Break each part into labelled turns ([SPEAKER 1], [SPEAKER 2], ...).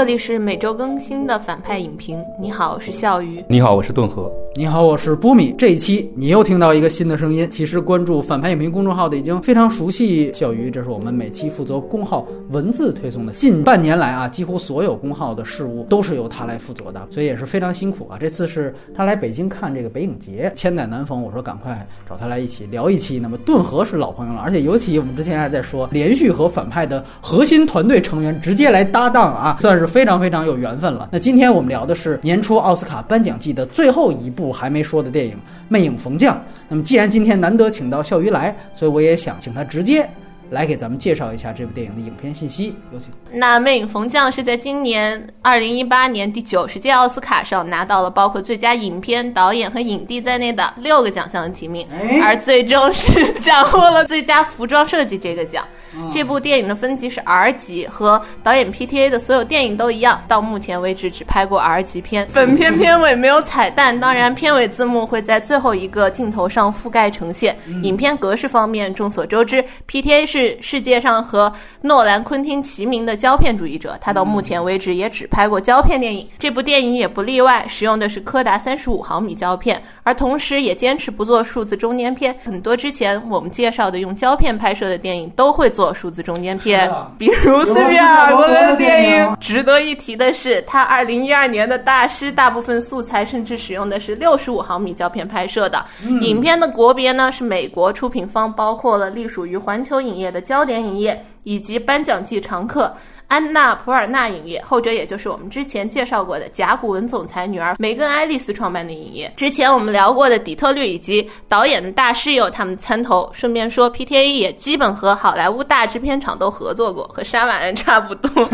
[SPEAKER 1] 这里是每周更新的反派影评。你好，我是笑鱼。
[SPEAKER 2] 你好，我是顿河。
[SPEAKER 3] 你好，我是波米。这一期你又听到一个新的声音。其实关注反派影评公众号的已经非常熟悉笑鱼，这是我们每期负责公号文字推送的。近半年来啊，几乎所有公号的事务都是由他来负责的，所以也是非常辛苦啊。这次是他来北京看这个北影节，千载难逢，我说赶快找他来一起聊一期。那么顿河是老朋友了，而且尤其我们之前还在说，连续和反派的核心团队成员直接来搭档啊，算是非常非常有缘分了。那今天我们聊的是年初奥斯卡颁奖季的最后一部还没说的电影《魅影逢将》。那么既然今天难得请到笑鱼来，所以我也想请他直接来给咱们介绍一下这部电影的影片信息。有请。
[SPEAKER 1] 那《魅影逢将》是在今年二零一八年第九十届奥斯卡上拿到了包括最佳影片、导演和影帝在内的六个奖项的提名，而最终是 斩获了最佳服装设计这个奖。这部电影的分级是 R 级，和导演 PTA 的所有电影都一样，到目前为止只拍过 R 级片。本片片尾没有彩蛋，当然片尾字幕会在最后一个镜头上覆盖呈现。影片格式方面，众所周知，PTA 是是世界上和诺兰、昆汀齐名的胶片主义者，他到目前为止也只拍过胶片电影。这部电影也不例外，使用的是柯达三十五毫米胶片，而同时也坚持不做数字中间片。很多之前我们介绍的用胶片拍摄的电影都会做数字中间片，比如斯皮尔伯格的电影。值得一提的是，他二零一二年的大师大部分素材甚至使用的是六十五毫米胶片拍摄的。影片的国别呢是美国，出品方包括了隶属于环球影业的焦点影业以及颁奖季常客。安娜普尔纳影业，后者也就是我们之前介绍过的甲骨文总裁女儿梅根·爱丽丝创办的影业。之前我们聊过的底特律以及导演的大师也有他们参投。顺便说，PTA 也基本和好莱坞大制片厂都合作过，和沙瓦恩差不多。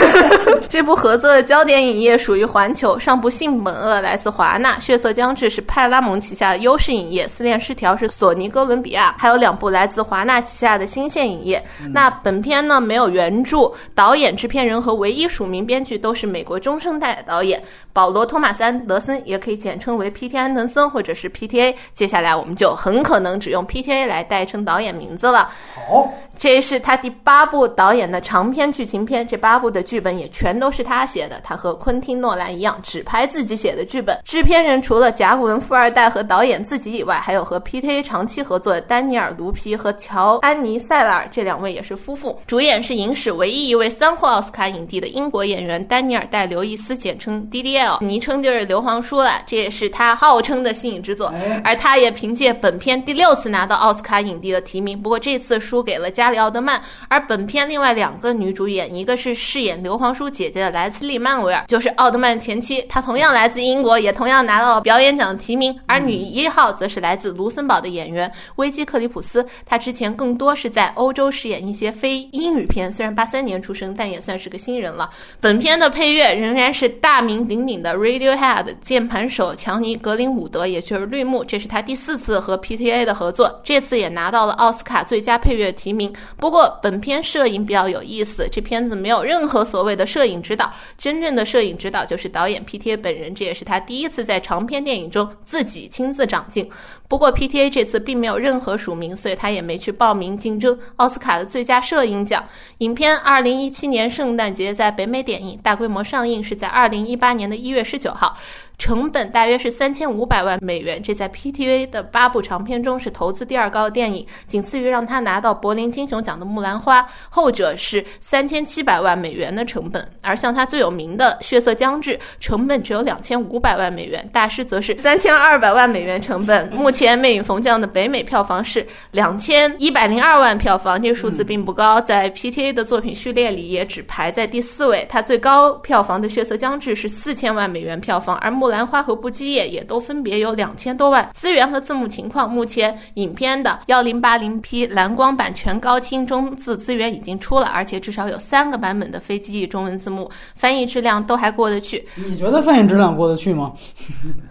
[SPEAKER 1] 这部合作的焦点影业属于环球，上部《性本恶》来自华纳，《血色将至》是派拉蒙旗下的优势影业，《思念失调》是索尼哥伦比亚，还有两部来自华纳旗下的新线影业。那本片呢没有原著，导演、制片人和唯一署名编剧都是美国中生代导演保罗·托马斯·安德森，也可以简称为 P.T. 安德森或者是 P.T.A。接下来我们就很可能只用 P.T.A 来代称导演名字了。
[SPEAKER 3] 好，
[SPEAKER 1] 这是他第八部导演的长篇剧情片，这八部的剧本也全都是他写的。他和昆汀·诺兰一样，只拍自己写的剧本。制片人除了甲骨文富二代和导演自己以外，还有和 P.T.A 长期合作的丹尼尔·卢皮和乔·安妮·塞拉尔，这两位也是夫妇。主演是影史唯一一位三获奥斯卡影帝的英国演员丹尼尔·戴刘易斯，简称 D.D.L，昵称就是硫磺叔了。这也是他号称的新颖之作，而他也凭借本片第六次拿到奥斯卡影帝的提名，不过这次输给了加里奥德曼。而本片另外两个女主演，一个是饰演硫磺叔姐姐的莱斯利·曼维尔，就是奥德曼前妻，她同样来自英国，也同样拿到了表演奖提名。而女一号则是来自卢森堡的演员威基·克里普斯，她之前更多是在欧洲饰演一些非英语片，虽然八三年出生，但也算是个新人了。本片的配乐仍然是大名鼎鼎的 Radiohead 键盘手强尼·格林伍德，也就是绿幕，这是他第四次和 PTA 的合作，这次也拿到了奥斯卡最佳配乐提名。不过本片摄影比较有意思，这片子没有任何所谓的摄影指导，真正的摄影指导就是导演 PTA 本人，这也是他第一次在长篇电影中自己亲自掌镜。不过 PTA 这次并没有任何署名，所以他也没去报名竞争奥斯卡的最佳摄影奖。影片二零一七年圣诞节在北美点映，大规模上映是在二零一八年的一月十九号。成本大约是三千五百万美元，这在 PTA 的八部长片中是投资第二高的电影，仅次于让他拿到柏林金熊奖的《木兰花》，后者是三千七百万美元的成本。而像他最有名的《血色将至》，成本只有两千五百万美元，大师则是三千二百万美元成本。目前《魅影逢将》的北美票房是两千一百零二万票房，这个数字并不高，在 PTA 的作品序列里也只排在第四位。它最高票房的《血色将至》是四千万美元票房，而木。木兰花和不羁夜也都分别有两千多万。资源和字幕情况，目前影片的幺零八零 P 蓝光版全高清中字资源已经出了，而且至少有三个版本的非机译中文字幕，翻译质量都还过得去。
[SPEAKER 3] 你觉得翻译质量过得去吗？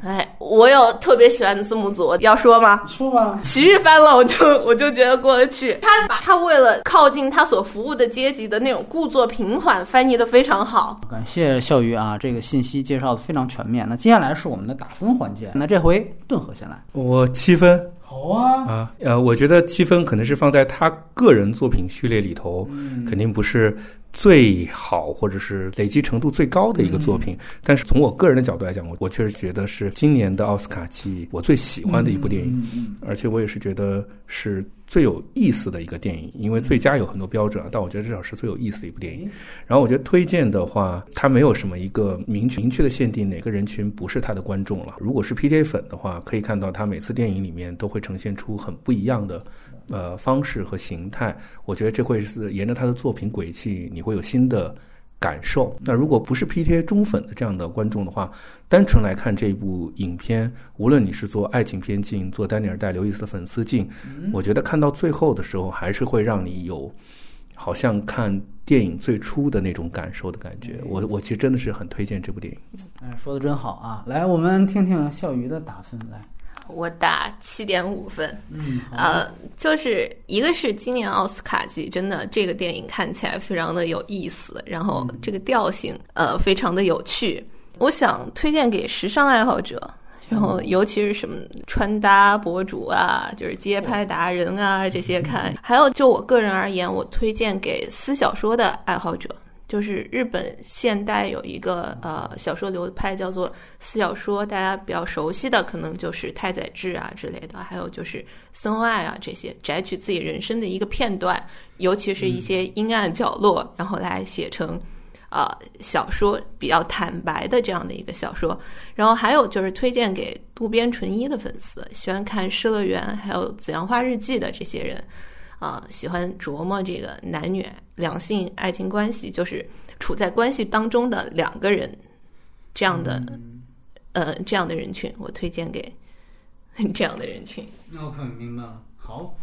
[SPEAKER 1] 哎，我有特别喜欢的字幕组，要说吗？
[SPEAKER 3] 说吧。
[SPEAKER 1] 奇遇翻了，我就我就觉得过得去。他把他为了靠近他所服务的阶级的那种故作平缓翻译的非常好。
[SPEAKER 3] 感谢笑鱼啊，这个信息介绍的非常全面。那接下来是我们的打分环节，那这回顿河先来。
[SPEAKER 2] 我七分，
[SPEAKER 3] 好啊
[SPEAKER 2] 啊，呃，我觉得七分可能是放在他个人作品序列里头，肯定不是最好或者是累积程度最高的一个作品。但是从我个人的角度来讲，我我确实觉得是今年的奥斯卡季我最喜欢的一部电影，而且我也是觉得是。最有意思的一个电影，因为最佳有很多标准，但我觉得至少是最有意思的一部电影。然后我觉得推荐的话，它没有什么一个明确明确的限定，哪个人群不是他的观众了。如果是 PTA 粉的话，可以看到他每次电影里面都会呈现出很不一样的呃方式和形态。我觉得这会是沿着他的作品轨迹，你会有新的。感受。那如果不是 PTA 忠粉的这样的观众的话，单纯来看这部影片，无论你是做爱情片进，做丹尼尔戴刘易斯的粉丝进，我觉得看到最后的时候，还是会让你有好像看电影最初的那种感受的感觉。我我其实真的是很推荐这部电影。
[SPEAKER 3] 哎，说的真好啊！来，我们听听笑鱼的打分来。
[SPEAKER 1] 我打七点五分，
[SPEAKER 3] 嗯，
[SPEAKER 1] 呃，就是一个是今年奥斯卡季，真的这个电影看起来非常的有意思，然后这个调性呃非常的有趣，我想推荐给时尚爱好者，然后尤其是什么穿搭博主啊，就是街拍达人啊这些看，还有就我个人而言，我推荐给私小说的爱好者。就是日本现代有一个呃小说流派叫做私小说，大家比较熟悉的可能就是太宰治啊之类的，还有就是森外啊这些摘取自己人生的一个片段，尤其是一些阴暗角落，然后来写成呃小说，比较坦白的这样的一个小说。然后还有就是推荐给渡边淳一的粉丝，喜欢看《失乐园》还有《紫阳花日记》的这些人。啊，喜欢琢磨这个男女两性爱情关系，就是处在关系当中的两个人，这样的，呃，这样的人群，我推荐给 这样的人群。
[SPEAKER 3] 那我可明白了。好。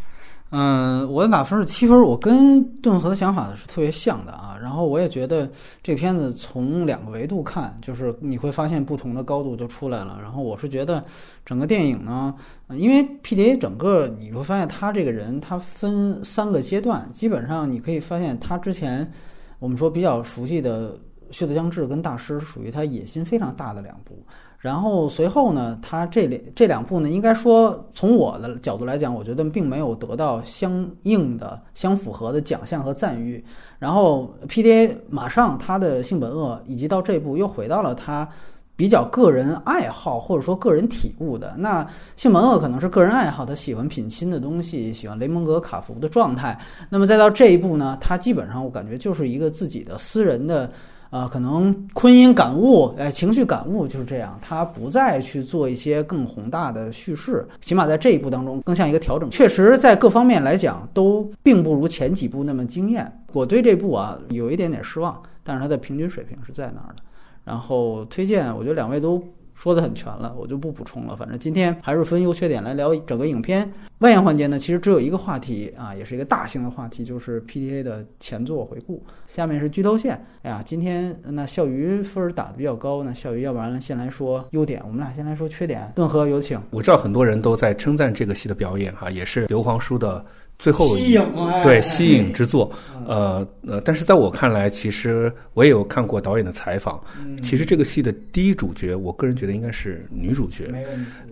[SPEAKER 3] 嗯，我的打分是七分，我跟顿河的想法是特别像的啊。然后我也觉得这片子从两个维度看，就是你会发现不同的高度就出来了。然后我是觉得整个电影呢，因为 PDA 整个你会发现他这个人他分三个阶段，基本上你可以发现他之前我们说比较熟悉的《血色将至》跟《大师》属于他野心非常大的两部。然后随后呢，他这两这两部呢，应该说从我的角度来讲，我觉得并没有得到相应的、相符合的奖项和赞誉。然后 PDA 马上他的性本恶，以及到这部又回到了他比较个人爱好或者说个人体悟的。那性本恶可能是个人爱好，他喜欢品亲的东西，喜欢雷蒙格卡福的状态。那么再到这一步呢，他基本上我感觉就是一个自己的私人的。啊，可能昆音感悟，哎，情绪感悟就是这样。他不再去做一些更宏大的叙事，起码在这一部当中，更像一个调整。确实，在各方面来讲，都并不如前几部那么惊艳。我对这部啊有一点点失望，但是它的平均水平是在那儿的。然后推荐，我觉得两位都。说的很全了，我就不补充了。反正今天还是分优缺点来聊整个影片。外延环节呢，其实只有一个话题啊，也是一个大型的话题，就是 PTA 的前作回顾。下面是剧透线。哎呀，今天那笑鱼分打的比较高，那笑鱼要不然先来说优点，我们俩先来说缺点。顿河有请。
[SPEAKER 2] 我知道很多人都在称赞这个戏的表演哈，也是刘皇叔的。最后
[SPEAKER 3] 吸引
[SPEAKER 2] 对吸引之作，呃呃，但是在我看来，其实我也有看过导演的采访。其实这个戏的第一主角，我个人觉得应该是女主角。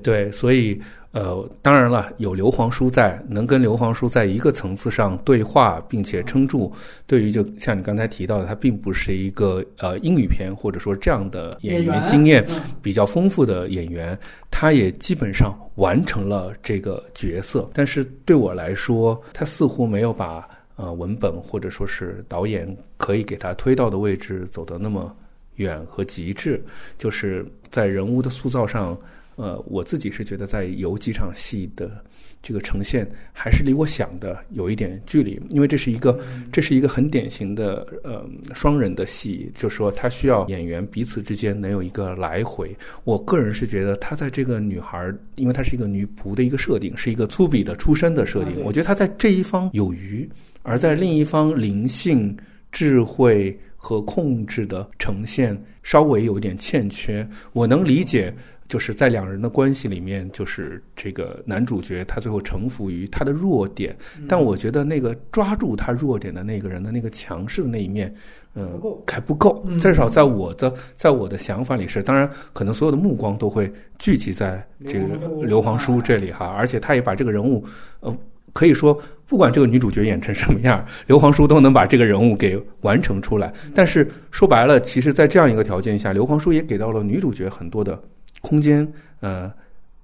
[SPEAKER 2] 对，所以。呃，当然了，有刘皇叔在，能跟刘皇叔在一个层次上对话，并且撑住。对于就像你刚才提到的，他并不是一个呃英语片或者说这样的演员经验比较丰富的演员，他也基本上完成了这个角色。但是对我来说，他似乎没有把呃文本或者说是导演可以给他推到的位置走得那么远和极致，就是在人物的塑造上。呃，我自己是觉得在有几场戏的这个呈现，还是离我想的有一点距离，因为这是一个这是一个很典型的呃双人的戏，就是说他需要演员彼此之间能有一个来回。我个人是觉得他在这个女孩，因为她是一个女仆的一个设定，是一个粗鄙的出身的设定，我觉得她在这一方有余，而在另一方灵性、智慧和控制的呈现稍微有一点欠缺。我能理解。就是在两人的关系里面，就是这个男主角他最后臣服于他的弱点，但我觉得那个抓住他弱点的那个人的那个强势的那一面，呃，还不够。至少在我的在我的想法里是，当然可能所有的目光都会聚集在这个刘皇叔这里哈，而且他也把这个人物，呃，可以说不管这个女主角演成什么样，刘皇叔都能把这个人物给完成出来。但是说白了，其实，在这样一个条件下，刘皇叔也给到了女主角很多的。空间，呃，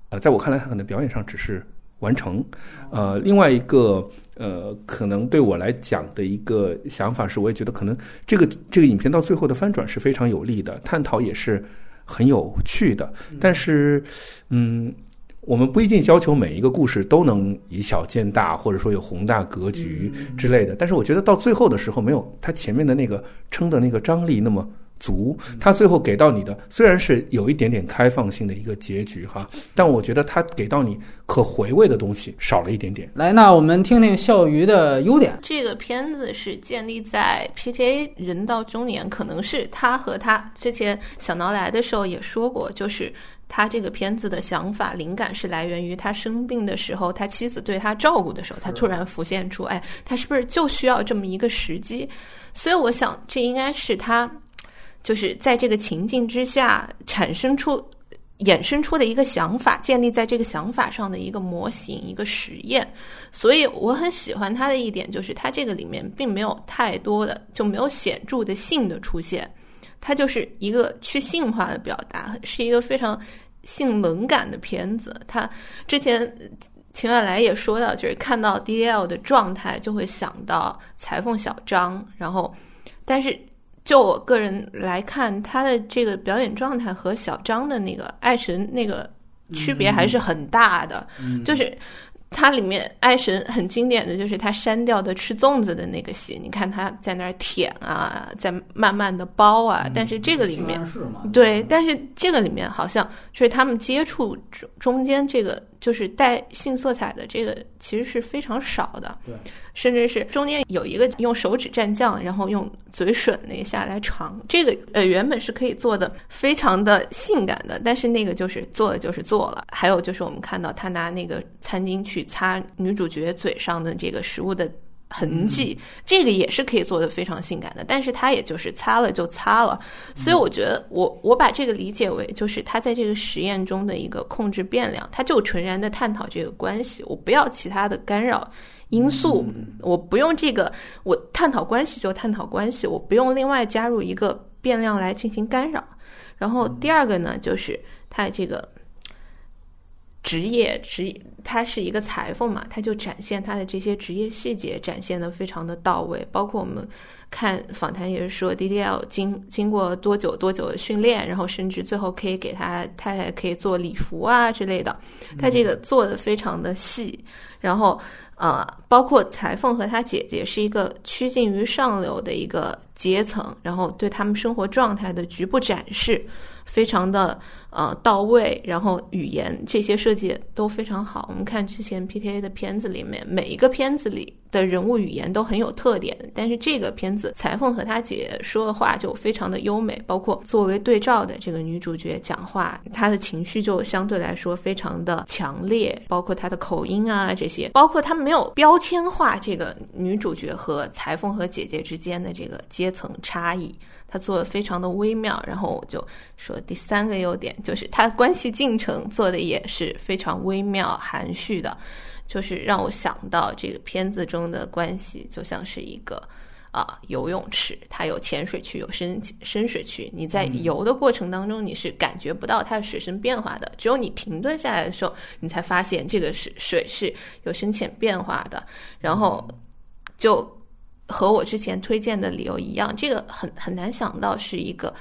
[SPEAKER 2] 呃，在我看来，他可能表演上只是完成。呃，另外一个，呃，可能对我来讲的一个想法是，我也觉得可能这个这个影片到最后的翻转是非常有利的，探讨也是很有趣的。但是，嗯，我们不一定要求每一个故事都能以小见大，或者说有宏大格局之类的。但是，我觉得到最后的时候，没有他前面的那个撑的那个张力那么。足，他最后给到你的虽然是有一点点开放性的一个结局哈，但我觉得他给到你可回味的东西少了一点点。
[SPEAKER 3] 来，那我们听听笑鱼的优点。
[SPEAKER 1] 这个片子是建立在 PTA 人到中年，可能是他和他之前小挠来的时候也说过，就是他这个片子的想法灵感是来源于他生病的时候，他妻子对他照顾的时候，他突然浮现出，哎，他是不是就需要这么一个时机？所以我想，这应该是他。就是在这个情境之下产生出、衍生出的一个想法，建立在这个想法上的一个模型、一个实验。所以我很喜欢它的一点，就是它这个里面并没有太多的，就没有显著的性的出现，它就是一个去性化的表达，是一个非常性冷感的片子。他之前秦婉来也说到，就是看到 D L 的状态就会想到裁缝小张，然后但是。就我个人来看，他的这个表演状态和小张的那个爱神那个区别还是很大的，就是。它里面爱神很经典的就是他删掉的吃粽子的那个戏，你看他在那儿舔啊，在慢慢的剥啊，但是这个里面对，但是这个里面好像就是他们接触中中间这个就是带性色彩的这个其实是非常少的，
[SPEAKER 3] 对，
[SPEAKER 1] 甚至是中间有一个用手指蘸酱，然后用嘴吮了一下来尝，这个呃原本是可以做的非常的性感的，但是那个就是做了就是做了，还有就是我们看到他拿那个餐巾。去擦女主角嘴上的这个食物的痕迹，这个也是可以做的非常性感的，但是它也就是擦了就擦了，所以我觉得我我把这个理解为就是他在这个实验中的一个控制变量，他就纯然的探讨这个关系，我不要其他的干扰因素，我不用这个，我探讨关系就探讨关系，我不用另外加入一个变量来进行干扰。然后第二个呢，就是他这个。职业职，他是一个裁缝嘛，他就展现他的这些职业细节，展现的非常的到位。包括我们看访谈也是说，D D L 经经过多久多久的训练，然后甚至最后可以给他太太可以做礼服啊之类的，他这个做的非常的细。然后呃，包括裁缝和他姐姐是一个趋近于上流的一个阶层，然后对他们生活状态的局部展示。非常的呃到位，然后语言这些设计都非常好。我们看之前 PTA 的片子里面，每一个片子里的人物语言都很有特点，但是这个片子裁缝和他姐说的话就非常的优美，包括作为对照的这个女主角讲话，她的情绪就相对来说非常的强烈，包括她的口音啊这些，包括她没有标签化这个女主角和裁缝和姐姐之间的这个阶层差异。他做的非常的微妙，然后我就说第三个优点就是他关系进程做的也是非常微妙含蓄的，就是让我想到这个片子中的关系就像是一个啊游泳池，它有浅水区有深深水区，你在游的过程当中你是感觉不到它的水深变化的，只有你停顿下来的时候，你才发现这个是水是有深浅变化的，然后就。和我之前推荐的理由一样，这个很很难想到是一个，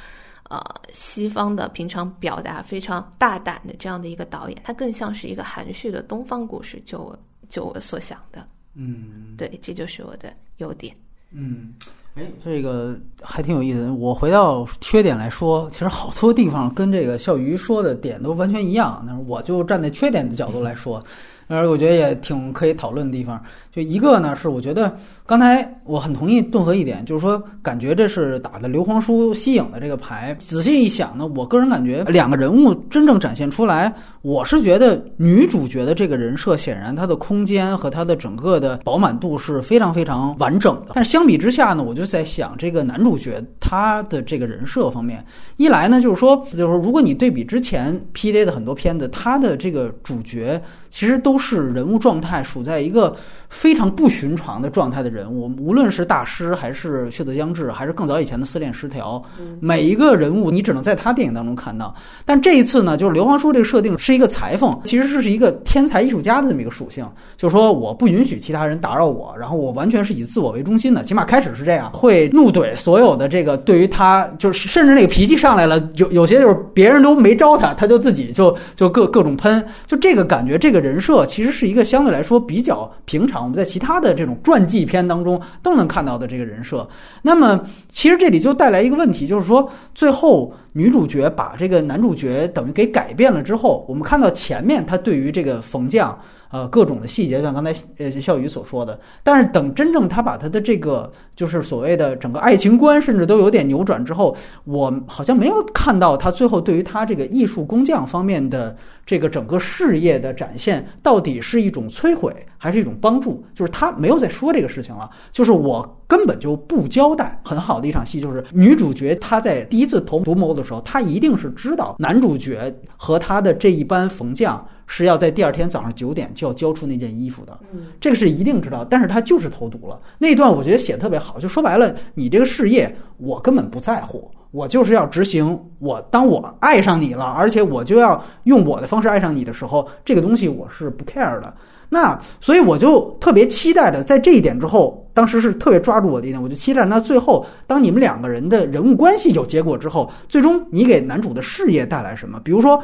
[SPEAKER 1] 呃，西方的平常表达非常大胆的这样的一个导演，他更像是一个含蓄的东方故事，就我就我所想的，
[SPEAKER 3] 嗯，
[SPEAKER 1] 对，这就是我的优点，
[SPEAKER 3] 嗯，哎，这个还挺有意思。我回到缺点来说，其实好多地方跟这个笑鱼说的点都完全一样，那我就站在缺点的角度来说。而我觉得也挺可以讨论的地方。就一个呢，是我觉得刚才我很同意顿河一点，就是说感觉这是打的刘皇叔息影的这个牌。仔细一想呢，我个人感觉两个人物真正展现出来，我是觉得女主角的这个人设显然她的空间和她的整个的饱满度是非常非常完整的。但是相比之下呢，我就在想这个男主角他的这个人设方面，一来呢就是说，就是说如果你对比之前 P D 的很多片子，他的这个主角其实都是人物状态处在一个。非常不寻常的状态的人物，无论是大师还是血色将至，还是更早以前的思恋失调，每一个人物你只能在他电影当中看到。但这一次呢，就是刘皇叔这个设定是一个裁缝，其实是一个天才艺术家的这么一个属性，就是说我不允许其他人打扰我，然后我完全是以自我为中心的，起码开始是这样，会怒怼所有的这个对于他就是甚至那个脾气上来了，有有些就是别人都没招他，他就自己就就各各种喷，就这个感觉，这个人设其实是一个相对来说比较平常。我们在其他的这种传记片当中都能看到的这个人设，那么其实这里就带来一个问题，就是说最后女主角把这个男主角等于给改变了之后，我们看到前面他对于这个冯将。呃，各种的细节，像刚才呃笑宇所说的，但是等真正他把他的这个就是所谓的整个爱情观，甚至都有点扭转之后，我好像没有看到他最后对于他这个艺术工匠方面的这个整个事业的展现，到底是一种摧毁还是一种帮助？就是他没有在说这个事情了，就是我根本就不交代。很好的一场戏就是女主角她在第一次投毒谋的时候，她一定是知道男主角和他的这一班缝匠。是要在第二天早上九点就要交出那件衣服的，这个是一定知道。但是他就是投毒了。那段我觉得写得特别好，就说白了，你这个事业我根本不在乎，我就是要执行。我当我爱上你了，而且我就要用我的方式爱上你的时候，这个东西我是不 care 的。那所以我就特别期待的，在这一点之后，当时是特别抓住我的一点，我就期待那最后，当你们两个人的人物关系有结果之后，最终你给男主的事业带来什么？比如说。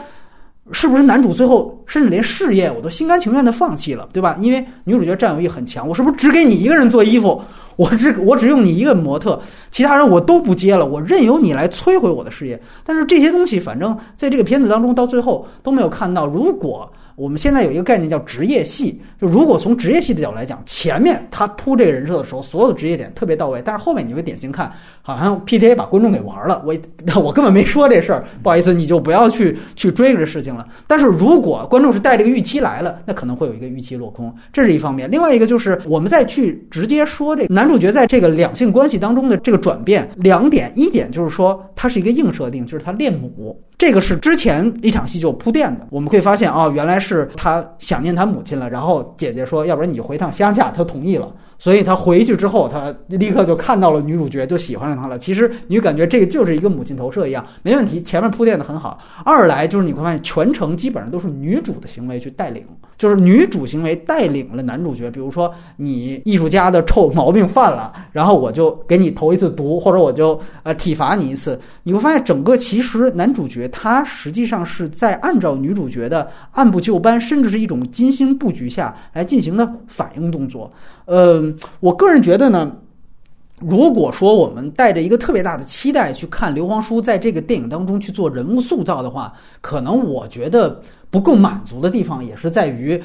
[SPEAKER 3] 是不是男主最后甚至连事业我都心甘情愿的放弃了，对吧？因为女主角占有欲很强，我是不是只给你一个人做衣服？我只我只用你一个模特，其他人我都不接了，我任由你来摧毁我的事业。但是这些东西，反正在这个片子当中到最后都没有看到。如果我们现在有一个概念叫职业戏，就如果从职业戏的角度来讲，前面他铺这个人设的时候，所有的职业点特别到位，但是后面你会典型看，好像 P T A 把观众给玩了。我 我根本没说这事儿，不好意思，你就不要去去追这事情了。但是如果观众是带这个预期来了，那可能会有一个预期落空，这是一方面。另外一个就是我们再去直接说这男主角在这个两性关系当中的这个转变，两点，一点就是说他是一个硬设定，就是他恋母。这个是之前一场戏就铺垫的，我们会发现啊，原来是他想念他母亲了，然后姐姐说，要不然你就回趟乡下，他同意了。所以他回去之后，他立刻就看到了女主角，就喜欢上她了。其实你感觉这个就是一个母亲投射一样，没问题。前面铺垫的很好。二来就是你会发现，全程基本上都是女主的行为去带领，就是女主行为带领了男主角。比如说你艺术家的臭毛病犯了，然后我就给你投一次毒，或者我就呃体罚你一次。你会发现，整个其实男主角他实际上是在按照女主角的按部就班，甚至是一种精心布局下来进行的反应动作。呃，我个人觉得呢，如果说我们带着一个特别大的期待去看刘皇叔在这个电影当中去做人物塑造的话，可能我觉得不够满足的地方也是在于，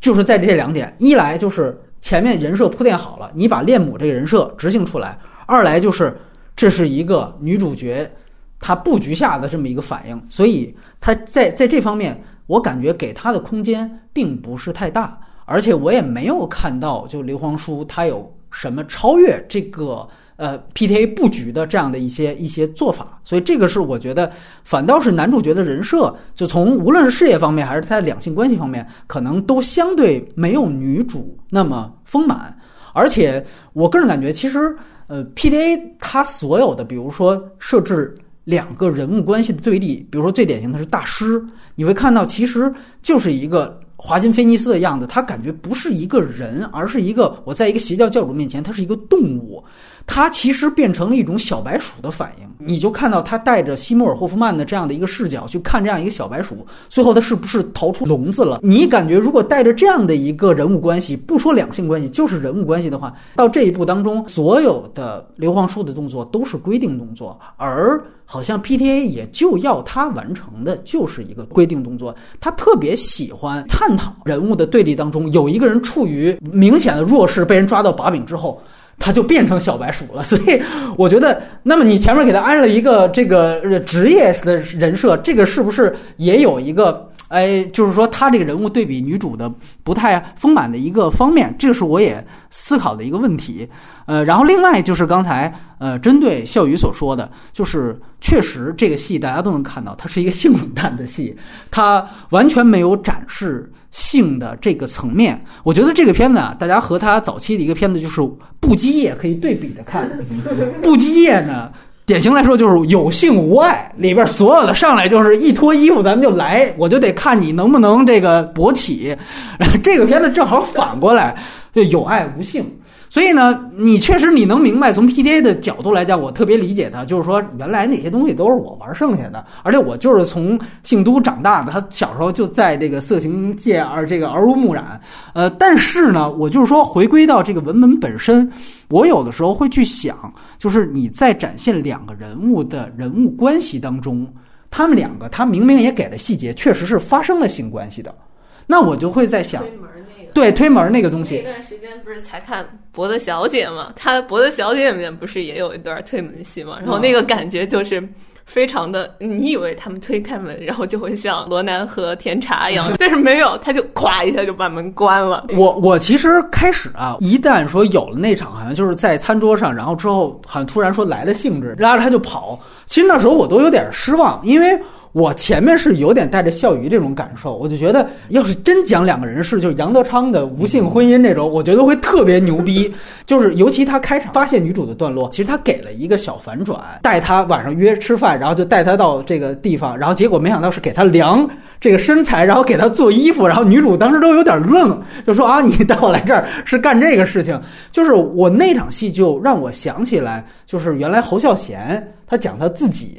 [SPEAKER 3] 就是在这两点：一来就是前面人设铺垫好了，你把恋母这个人设执行出来；二来就是这是一个女主角她布局下的这么一个反应，所以她在在这方面，我感觉给她的空间并不是太大。而且我也没有看到，就刘皇叔他有什么超越这个呃 P T A 布局的这样的一些一些做法，所以这个是我觉得反倒是男主角的人设，就从无论是事业方面还是他的两性关系方面，可能都相对没有女主那么丰满。而且我个人感觉，其实呃 P T A 他所有的，比如说设置两个人物关系的对立，比如说最典型的是大师，你会看到其实就是一个。华金菲尼斯的样子，他感觉不是一个人，而是一个我在一个邪教教主面前，他是一个动物，他其实变成了一种小白鼠的反应。你就看到他带着西莫尔霍夫曼的这样的一个视角去看这样一个小白鼠，最后他是不是逃出笼子了？你感觉如果带着这样的一个人物关系，不说两性关系，就是人物关系的话，到这一步当中，所有的刘皇叔的动作都是规定动作，而。好像 P T A 也就要他完成的就是一个规定动作，他特别喜欢探探讨人物的对立当中，有一个人处于明显的弱势，被人抓到把柄之后。他就变成小白鼠了，所以我觉得，那么你前面给他安了一个这个职业的人设，这个是不是也有一个，哎，就是说他这个人物对比女主的不太丰满的一个方面，这个是我也思考的一个问题。呃，然后另外就是刚才呃，针对笑宇所说的，就是确实这个戏大家都能看到，它是一个性冷淡的戏，它完全没有展示。性的这个层面，我觉得这个片子啊，大家和他早期的一个片子就是《不羁夜》可以对比着看。《不羁夜》呢，典型来说就是有性无爱，里边所有的上来就是一脱衣服咱们就来，我就得看你能不能这个勃起。这个片子正好反过来，就有爱无性。所以呢，你确实你能明白，从 PDA 的角度来讲，我特别理解他，就是说原来那些东西都是我玩剩下的，而且我就是从姓都长大的，他小时候就在这个色情界而这个耳濡目染。呃，但是呢，我就是说回归到这个文本本身，我有的时候会去想，就是你在展现两个人物的人物关系当中，他们两个他明明也给了细节，确实是发生了性关系的，那我就会在想。对推门那个东西，
[SPEAKER 1] 那段时间不是才看《博德小姐》吗？她《博德小姐》里面不是也有一段推门戏吗？然后那个感觉就是非常的，你以为他们推开门，然后就会像罗南和甜茶一样，但是没有，他就咵一下就把门关了。
[SPEAKER 3] 我我其实开始啊，一旦说有了那场，好像就是在餐桌上，然后之后好像突然说来了兴致，拉着他就跑。其实那时候我都有点失望，因为。我前面是有点带着笑鱼这种感受，我就觉得要是真讲两个人是就是杨德昌的无性婚姻这种，我觉得会特别牛逼。就 是尤其他开场发现女主的段落，其实他给了一个小反转，带她晚上约吃饭，然后就带她到这个地方，然后结果没想到是给她量这个身材，然后给她做衣服，然后女主当时都有点愣，就说啊，你带我来这儿是干这个事情。就是我那场戏就让我想起来，就是原来侯孝贤他讲他自己。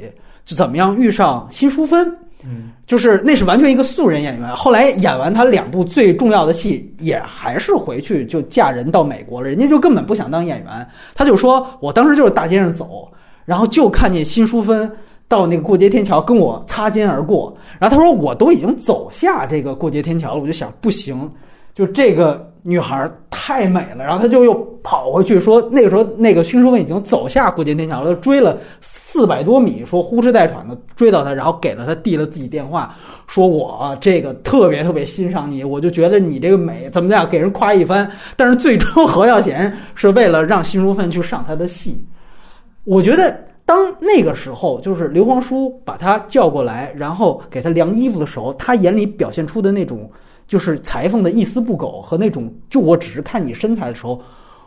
[SPEAKER 3] 就怎么样遇上辛淑芬？
[SPEAKER 2] 嗯，
[SPEAKER 3] 就是那是完全一个素人演员，后来演完他两部最重要的戏，也还是回去就嫁人到美国了。人家就根本不想当演员，他就说我当时就是大街上走，然后就看见辛淑芬到那个过街天桥跟我擦肩而过，然后他说我都已经走下这个过街天桥了，我就想不行，就这个。女孩太美了，然后他就又跑回去说，那个时候那个勋淑芬已经走下过街天桥了，追了四百多米，说呼哧带喘的追到他，然后给了他递了自己电话，说我这个特别特别欣赏你，我就觉得你这个美怎么样，给人夸一番。但是最终何耀贤是为了让辛淑芬去上他的戏，我觉得当那个时候，就是刘皇叔把他叫过来，然后给他量衣服的时候，他眼里表现出的那种。就是裁缝的一丝不苟和那种，就我只是看你身材的时候，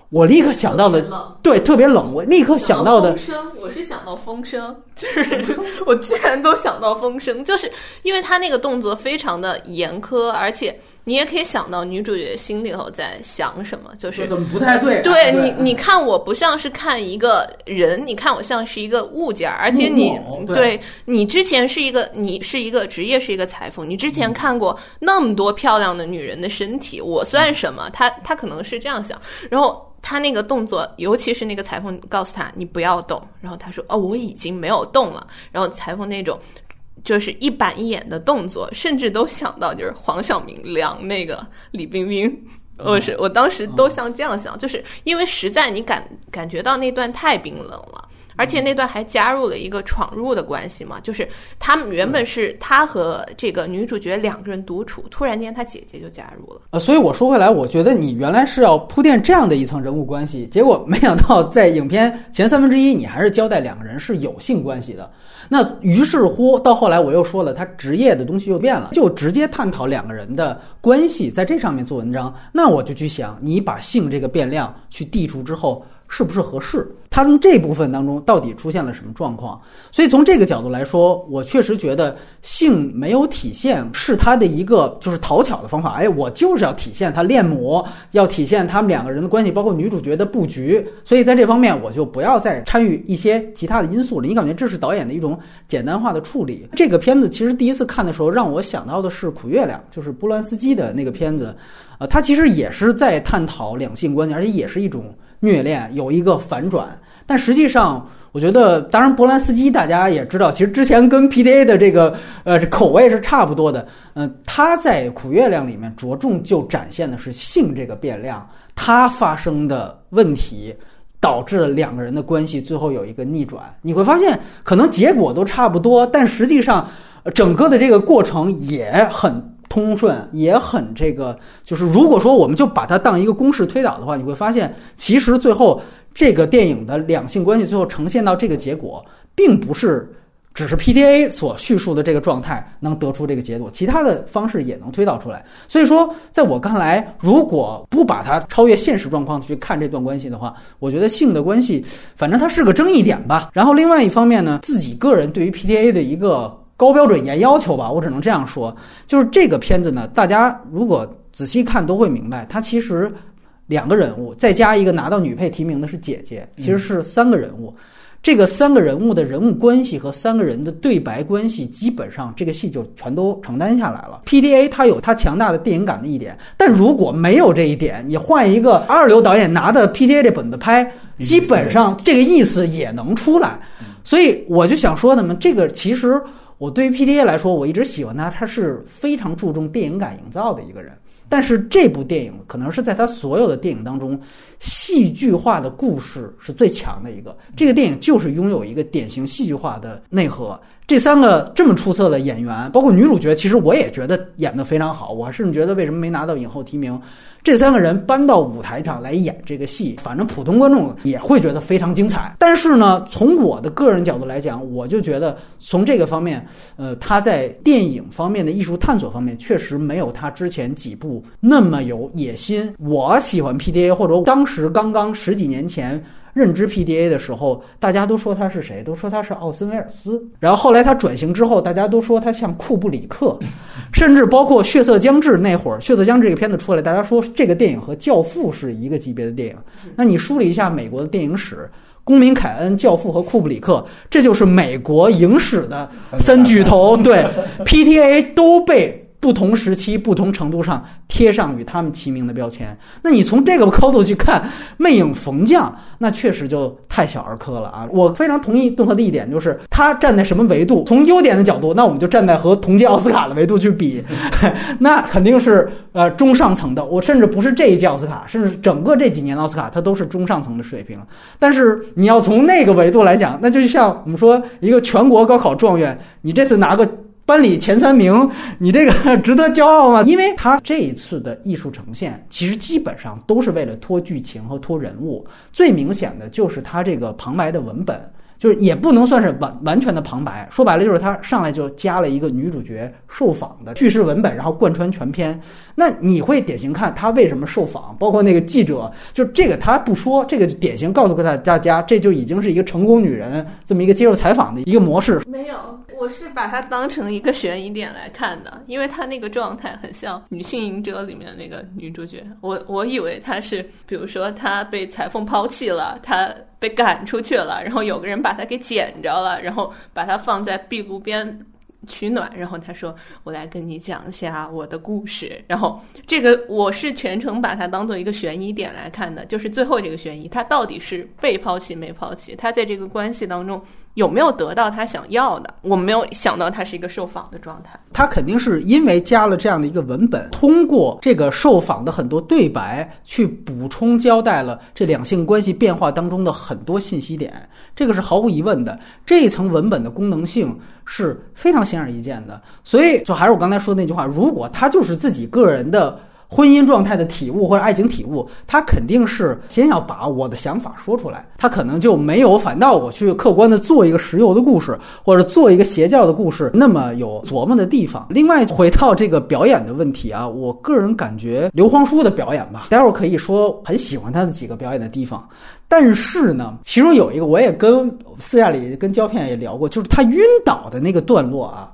[SPEAKER 3] 我立刻想到的，对，特别冷。我立刻想到的，
[SPEAKER 1] 风声，我是想到风声，就是我居然都想到风声，就是因为他那个动作非常的严苛，而且。你也可以想到女主角心里头在想什么，就是
[SPEAKER 3] 怎么不太对？
[SPEAKER 1] 对你，你看我不像是看一个人，你看我像是一个物件而且你对你之前是一个，你是一个职业是一个裁缝，你之前看过那么多漂亮的女人的身体，我算什么？他他可能是这样想，然后他那个动作，尤其是那个裁缝告诉他你不要动，然后他说哦我已经没有动了，然后裁缝那种。就是一板一眼的动作，甚至都想到就是黄晓明量那个李冰冰，我是我当时都像这样想，就是因为实在你感感觉到那段太冰冷了。而且那段还加入了一个闯入的关系嘛，就是他们原本是他和这个女主角两个人独处，突然间他姐姐就加入了。
[SPEAKER 3] 呃，所以我说回来，我觉得你原来是要铺垫这样的一层人物关系，结果没想到在影片前三分之一，你还是交代两个人是有性关系的。那于是乎到后来我又说了，他职业的东西又变了，就直接探讨两个人的关系，在这上面做文章。那我就去想，你把性这个变量去剔除之后。是不是合适？他从这部分当中到底出现了什么状况？所以从这个角度来说，我确实觉得性没有体现是他的一个就是讨巧的方法。哎，我就是要体现他恋母，要体现他们两个人的关系，包括女主角的布局。所以在这方面，我就不要再参与一些其他的因素了。你感觉这是导演的一种简单化的处理？这个片子其实第一次看的时候，让我想到的是《苦月亮》，就是波兰斯基的那个片子。呃，他其实也是在探讨两性关系，而且也是一种。虐恋有一个反转，但实际上。我觉得，当然，波兰斯基大家也知道，其实之前跟 PDA 的这个呃口味是差不多的。嗯，他在《苦月亮》里面着重就展现的是性这个变量，它发生的问题，导致了两个人的关系最后有一个逆转。你会发现，可能结果都差不多，但实际上整个的这个过程也很通顺，也很这个。就是如果说我们就把它当一个公式推导的话，你会发现，其实最后。这个电影的两性关系最后呈现到这个结果，并不是只是 PDA 所叙述的这个状态能得出这个结果，其他的方式也能推导出来。所以说，在我看来，如果不把它超越现实状况去看这段关系的话，我觉得性的关系，反正它是个争议点吧。然后另外一方面呢，自己个人对于 PDA 的一个高标准严要求吧，我只能这样说，就是这个片子呢，大家如果仔细看都会明白，它其实。两个人物，再加一个拿到女配提名的是姐姐，其实是三个人物。这个三个人物的人物关系和三个人的对白关系，基本上这个戏就全都承担下来了。PDA 它有它强大的电影感的一点，但如果没有这一点，你换一个二流导演拿的 PDA 这本子拍，基本上这个意思也能出来。所以我就想说呢么，这个其实我对于 PDA 来说，我一直喜欢他，他是非常注重电影感营造的一个人。但是这部电影可能是在他所有的电影当中，戏剧化的故事是最强的一个。这个电影就是拥有一个典型戏剧化的内核。这三个这么出色的演员，包括女主角，其实我也觉得演得非常好。我甚至觉得为什么没拿到影后提名？这三个人搬到舞台上来演这个戏，反正普通观众也会觉得非常精彩。但是呢，从我的个人角度来讲，我就觉得从这个方面，呃，他在电影方面的艺术探索方面，确实没有他之前几部那么有野心。我喜欢 PDA，或者当时刚刚十几年前。认知 PDA 的时候，大家都说他是谁？都说他是奥森威尔斯。然后后来他转型之后，大家都说他像库布里克，甚至包括《血色将至》那会儿，《血色将至》这个片子出来，大家说这个电影和《教父》是一个级别的电影。那你梳理一下美国的电影史，《公民凯恩》《教父》和库布里克，这就是美国影史的三巨头。对，PTA 都被。不同时期、不同程度上贴上与他们齐名的标签，那你从这个高度去看《魅影逢将》，那确实就太小儿科了啊！我非常同意顿河的一点，就是他站在什么维度？从优点的角度，那我们就站在和同届奥斯卡的维度去比，那肯定是呃中上层的。我甚至不是这一届奥斯卡，甚至整个这几年的奥斯卡，它都是中上层的水平。但是你要从那个维度来讲，那就像我们说一个全国高考状元，你这次拿个。班里前三名，你这个 值得骄傲吗？因为他这一次的艺术呈现，其实基本上都是为了拖剧情和拖人物。最明显的就是他这个旁白的文本。就是也不能算是完完全的旁白，说白了就是他上来就加了一个女主角受访的叙事文本，然后贯穿全篇。那你会典型看他为什么受访，包括那个记者，就这个他不说，这个典型告诉大大家，这就已经是一个成功女人这么一个接受采访的一个模式。
[SPEAKER 1] 没有，我是把它当成一个悬疑点来看的，因为她那个状态很像《女性隐者》里面的那个女主角。我我以为她是，比如说她被裁缝抛弃了，她。被赶出去了，然后有个人把他给捡着了，然后把他放在壁炉边取暖，然后他说：“我来跟你讲一下我的故事。”然后这个我是全程把它当做一个悬疑点来看的，就是最后这个悬疑，他到底是被抛弃没抛弃？他在这个关系当中。有没有得到他想要的？我没有想到他是一个受访的状态。
[SPEAKER 3] 他肯定是因为加了这样的一个文本，通过这个受访的很多对白去补充交代了这两性关系变化当中的很多信息点。这个是毫无疑问的。这一层文本的功能性是非常显而易见的。所以，就还是我刚才说的那句话：如果他就是自己个人的。婚姻状态的体悟或者爱情体悟，他肯定是先要把我的想法说出来，他可能就没有反倒我去客观的做一个石油的故事，或者做一个邪教的故事那么有琢磨的地方。另外，回到这个表演的问题啊，我个人感觉刘皇叔的表演吧，待会儿可以说很喜欢他的几个表演的地方，但是呢，其中有一个我也跟私下里跟胶片也聊过，就是他晕倒的那个段落啊，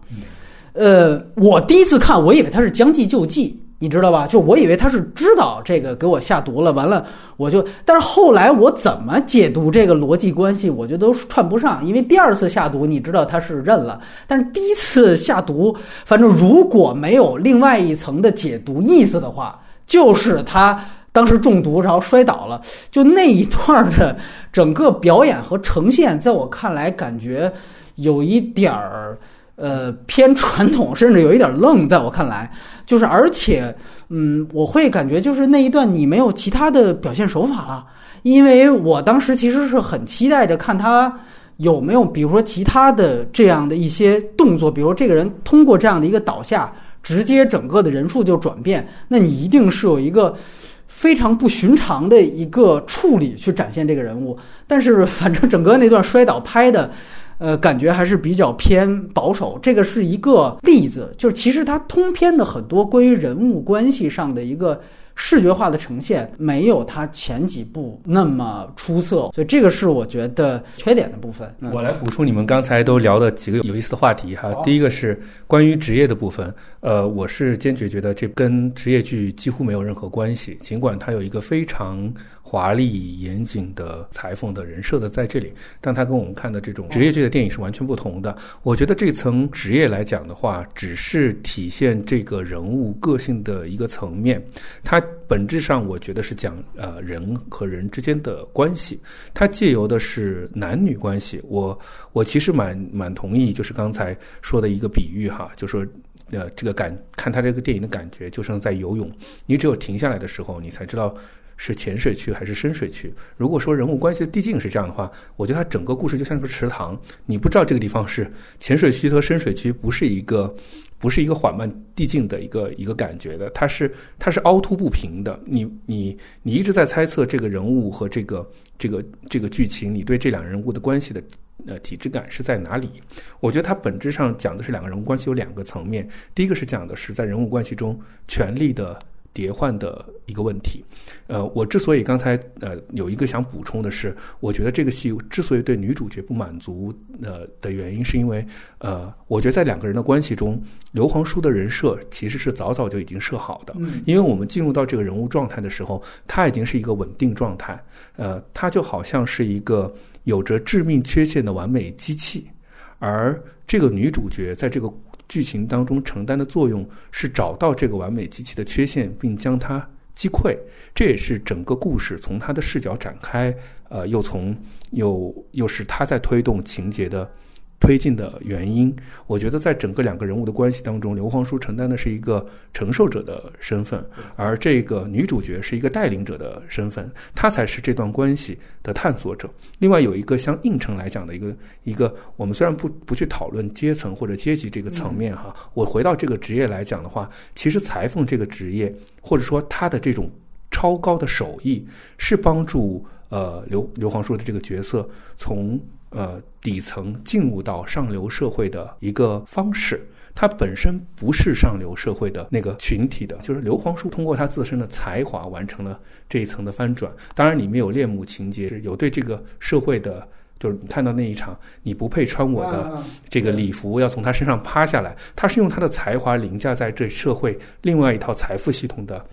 [SPEAKER 3] 呃，我第一次看，我以为他是将计就计。你知道吧？就我以为他是知道这个给我下毒了，完了我就，但是后来我怎么解读这个逻辑关系，我觉得都串不上。因为第二次下毒，你知道他是认了，但是第一次下毒，反正如果没有另外一层的解读意思的话，就是他当时中毒然后摔倒了，就那一段的整个表演和呈现，在我看来感觉有一点儿呃偏传统，甚至有一点愣，在我看来，就是而且嗯，我会感觉就是那一段你没有其他的表现手法了，因为我当时其实是很期待着看他。有没有比如说其他的这样的一些动作？比如这个人通过这样的一个倒下，直接整个的人数就转变，那你一定是有一个非常不寻常的一个处理去展现这个人物。但是反正整个那段摔倒拍的，呃，感觉还是比较偏保守。这个是一个例子，就是其实它通篇的很多关于人物关系上的一个。视觉化的呈现没有它前几部那么出色，所以这个是我觉得缺点的部分。
[SPEAKER 2] 我来补充你们刚才都聊的几个有意思的话题哈。第一个是关于职业的部分，呃，我是坚决觉得这跟职业剧几乎没有任何关系，尽管它有一个非常。华丽严谨的裁缝的人设的在这里，但他跟我们看的这种职业剧的电影是完全不同的。我觉得这层职业来讲的话，只是体现这个人物个性的一个层面。它本质上，我觉得是讲呃人和人之间的关系。它借由的是男女关系。我我其实蛮蛮同意，就是刚才说的一个比喻哈，就说呃这个感看他这个电影的感觉，就像在游泳。你只有停下来的时候，你才知道。是浅水区还是深水区？如果说人物关系的递进是这样的话，我觉得它整个故事就像是个池塘，你不知道这个地方是浅水区和深水区，不是一个不是一个缓慢递进的一个一个感觉的，它是它是凹凸不平的。你你你一直在猜测这个人物和这个这个这个剧情，你对这两人物的关系的呃体质感是在哪里？我觉得它本质上讲的是两个人物关系有两个层面，第一个是讲的是在人物关系中权力的。叠换的一个问题，呃，我之所以刚才呃有一个想补充的是，我觉得这个戏之所以对女主角不满足呃的原因，是因为呃，我觉得在两个人的关系中，刘皇叔的人设其实是早早就已经设好的，因为我们进入到这个人物状态的时候，他已经是一个稳定状态，呃，他就好像是一个有着致命缺陷的完美机器，而这个女主角在这个。剧情当中承担的作用是找到这个完美机器的缺陷，并将它击溃。这也是整个故事从他的视角展开，呃，又从又又是他在推动情节的。推进的原因，我觉得在整个两个人物的关系当中，刘皇叔承担的是一个承受者的身份，而这个女主角是一个带领者的身份，她才是这段关系的探索者。另外有一个相应程来讲的一个一个，我们虽然不不去讨论阶层或者阶级这个层面哈，我回到这个职业来讲的话，其实裁缝这个职业或者说他的这种超高的手艺，是帮助呃刘刘皇叔的这个角色从。呃，底层进入到上流社会的一个方式，它本身不是上流社会的那个群体的，就是刘皇叔通过他自身的才华完成了这一层的翻转。当然，里面有恋母情节，有对这个社会的，就是你看到那一场，你不配穿我的这个礼服，要从他身上趴下来，他是用他的才华凌驾在这社会另外一套财富系统的。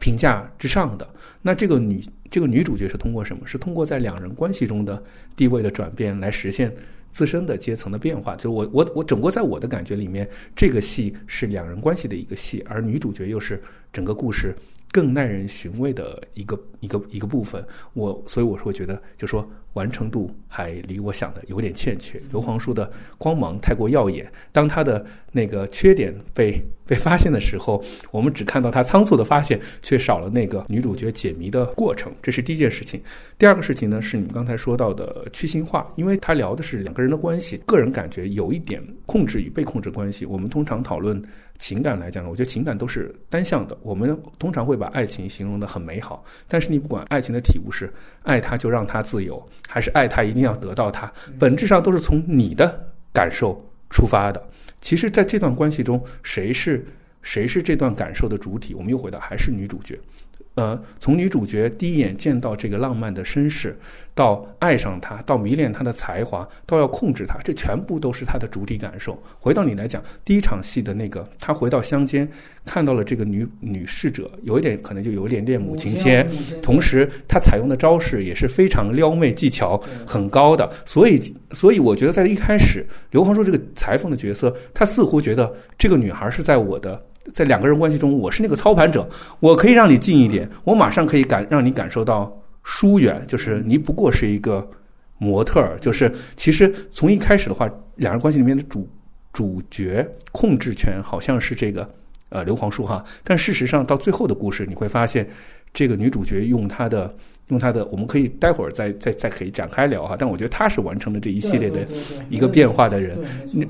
[SPEAKER 2] 评价之上的那这个女这个女主角是通过什么？是通过在两人关系中的地位的转变来实现自身的阶层的变化。就我我我整个在我的感觉里面，这个戏是两人关系的一个戏，而女主角又是整个故事更耐人寻味的一个一个一个部分。我所以我是会觉得，就说。完成度还离我想的有点欠缺。刘皇叔的光芒太过耀眼，当他的那个缺点被 被发现的时候，我们只看到他仓促的发现，却少了那个女主角解谜的过程。这是第一件事情。第二个事情呢，是你们刚才说到的去心化，因为他聊的是两个人的关系，个人感觉有一点控制与被控制关系。我们通常讨论。情感来讲呢，我觉得情感都是单向的。我们通常会把爱情形容的很美好，但是你不管爱情的体悟是爱他就让他自由，还是爱他一定要得到他，本质上都是从你的感受出发的。其实，在这段关系中，谁是谁是这段感受的主体？我们又回到还是女主角。呃，从女主角第一眼见到这个浪漫的绅士，到爱上他，到迷恋他的才华，到要控制他，这全部都是他的主体感受。回到你来讲，第一场戏的那个，他回到乡间，看到了这个女女侍者，有一点可能就有一点恋母情节，同时他采用的招式也是非常撩妹技巧很高的。所以，所以我觉得在一开始，刘皇叔这个裁缝的角色，他似乎觉得这个女孩是在我的。在两个人关系中，我是那个操盘者，我可以让你近一点，我马上可以感让你感受到疏远，就是你不过是一个模特儿，就是其实从一开始的话，两人关系里面的主主角控制权好像是这个呃刘皇叔哈，但事实上到最后的故事，你会发现这个女主角用她的。用他的，我们可以待会儿再再再可以展开聊哈。但我觉得他是完成了这一系列的一个变化的人。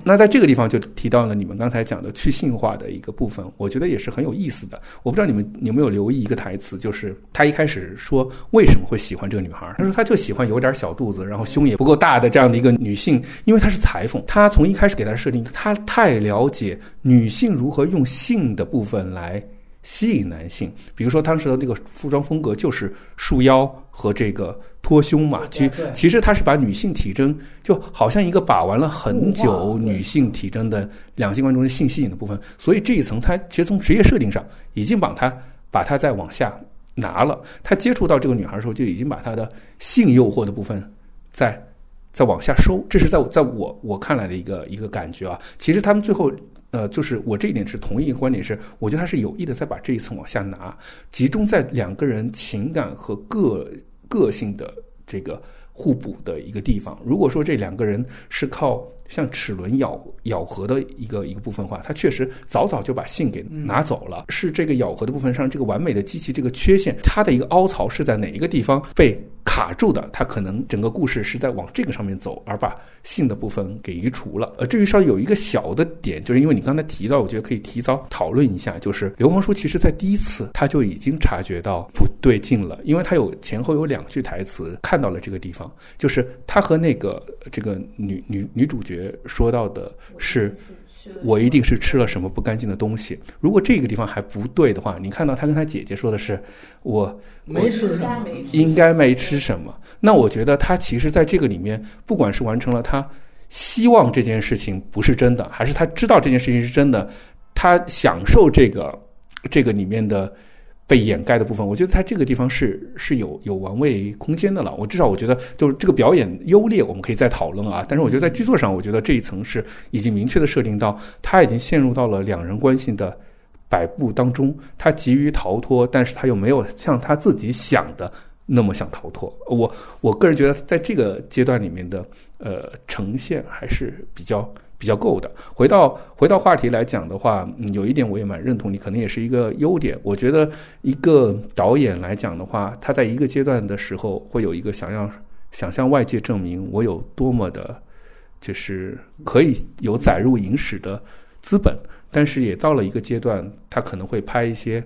[SPEAKER 2] 那在这个地方就提到了你们刚才讲的去性化的一个部分，我觉得也是很有意思的。我不知道你们有没有留意一个台词，就是他一开始说为什么会喜欢这个女孩，他说他就喜欢有点小肚子，然后胸也不够大的这样的一个女性，因为她是裁缝。他从一开始给她设定，他太了解女性如何用性的部分来。吸引男性，比如说当时的这个服装风格就是束腰和这个托胸嘛。其其实他是把女性体征就好像一个把玩了很久女性体征的两性观众的性吸引的部分，所以这一层他其实从职业设定上已经把他把他再往下拿了。他接触到这个女孩的时候就已经把他的性诱惑的部分在再往下收。这是在在我我看来的一个一个感觉啊。其实他们最后。呃，就是我这一点是同意一个观点，是我觉得他是有意的在把这一层往下拿，集中在两个人情感和个个性的这个互补的一个地方。如果说这两个人是靠像齿轮咬咬合的一个一个部分的话，它确实早早就把信给拿走了。是这个咬合的部分上，这个完美的机器这个缺陷，它的一个凹槽是在哪一个地方被？卡住的，它可能整个故事是在往这个上面走，而把信的部分给移除了。呃，至于稍微有一个小的点，就是因为你刚才提到，我觉得可以提早讨论一下，就是刘皇叔其实在第一次他就已经察觉到不对劲了，因为他有前后有两句台词看到了这个地方，就是他和那个这个女女女主角说到的是。我一定是吃了什么不干净的东西。如果这个地方还不对的话，你看到他跟他姐姐说的是我
[SPEAKER 3] 没吃什么，
[SPEAKER 2] 应该没吃什么。那我觉得他其实在这个里面，不管是完成了他希望这件事情不是真的，还是他知道这件事情是真的，他享受这个这个里面的。被掩盖的部分，我觉得他这个地方是是有有玩味空间的了。我至少我觉得，就是这个表演优劣，我们可以再讨论啊。但是我觉得在剧作上，我觉得这一层是已经明确的设定到，他已经陷入到了两人关系的摆布当中，他急于逃脱，但是他又没有像他自己想的那么想逃脱。我我个人觉得，在这个阶段里面的呃呈现还是比较。比较够的。回到回到话题来讲的话，嗯，有一点我也蛮认同你，可能也是一个优点。我觉得一个导演来讲的话，他在一个阶段的时候会有一个想要想向外界证明我有多么的，就是可以有载入影史的资本，但是也到了一个阶段，他可能会拍一些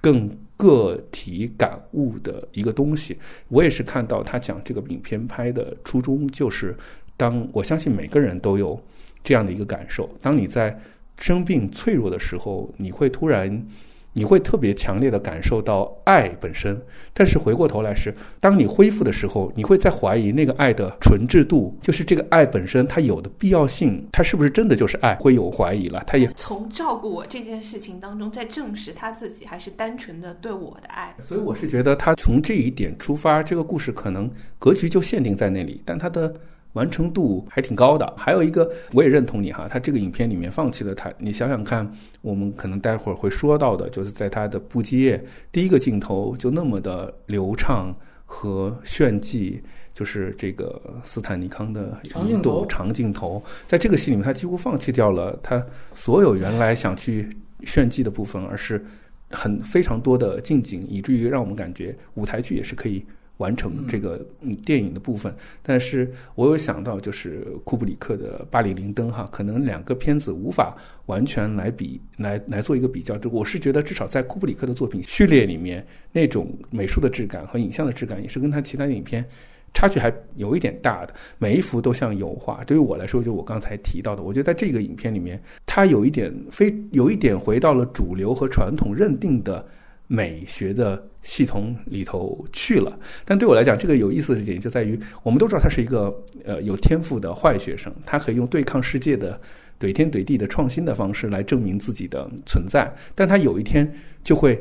[SPEAKER 2] 更个体感悟的一个东西。我也是看到他讲这个影片拍的初衷，就是当我相信每个人都有。这样的一个感受，当你在生病脆弱的时候，你会突然，你会特别强烈的感受到爱本身。但是回过头来是，当你恢复的时候，你会在怀疑那个爱的纯质度，就是这个爱本身它有的必要性，它是不是真的就是爱，会有怀疑了。他也
[SPEAKER 1] 从照顾我这件事情当中，在证实他自己还是单纯的对我的爱。
[SPEAKER 2] 所以我是觉得他从这一点出发，这个故事可能格局就限定在那里，但他的。完成度还挺高的，还有一个我也认同你哈，他这个影片里面放弃了他，你想想看，我们可能待会儿会说到的，就是在他的布基第一个镜头就那么的流畅和炫技，就是这个斯坦尼康的
[SPEAKER 3] 长镜头，
[SPEAKER 2] 长镜头，在这个戏里面他几乎放弃掉了他所有原来想去炫技的部分，而是很非常多的近景，以至于让我们感觉舞台剧也是可以。完成这个电影的部分，但是我有想到，就是库布里克的《巴里灵灯》哈，可能两个片子无法完全来比，来来做一个比较。就我是觉得，至少在库布里克的作品序列里面，那种美术的质感和影像的质感，也是跟他其他影片差距还有一点大的。每一幅都像油画。对于我来说，就我刚才提到的，我觉得在这个影片里面，它有一点非有一点回到了主流和传统认定的美学的。系统里头去了，但对我来讲，这个有意思的点就在于，我们都知道他是一个呃有天赋的坏学生，他可以用对抗世界的怼天怼地的创新的方式来证明自己的存在，但他有一天就会，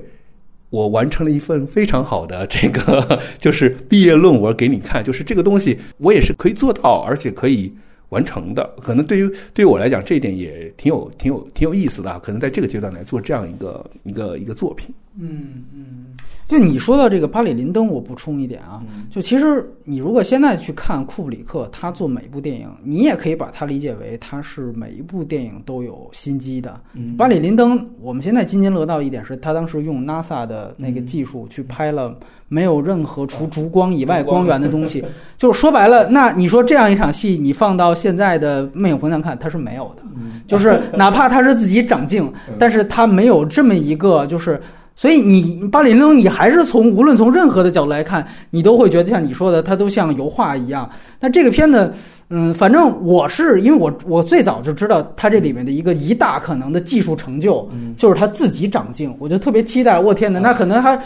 [SPEAKER 2] 我完成了一份非常好的这个就是毕业论文给你看，就是这个东西我也是可以做到，而且可以完成的。可能对于对于我来讲，这一点也挺有挺有挺有意思的。可能在这个阶段来做这样一个一个一个作品。
[SPEAKER 3] 嗯嗯。就你说到这个巴里林登，我补充一点啊，就其实你如果现在去看库布里克，他做每一部电影，你也可以把它理解为他是每一部电影都有心机的。巴里林登，我们现在津津乐道一点是他当时用 NASA 的那个技术去拍了没有任何除烛光以外光源的东西，就是说白了，那你说这样一场戏，你放到现在的魅影风向看，它是没有的，就是哪怕他是自己长镜，但是他没有这么一个就是。所以你巴里林，你还是从无论从任何的角度来看，你都会觉得像你说的，它都像油画一样。那这个片子，嗯，反正我是因为我我最早就知道它这里面的一个一大可能的技术成就，就是他自己长镜，我就特别期待。我天哪，那可能还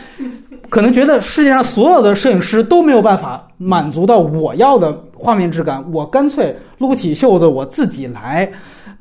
[SPEAKER 3] 可能觉得世界上所有的摄影师都没有办法满足到我要的画面质感，我干脆撸起袖子我自己来。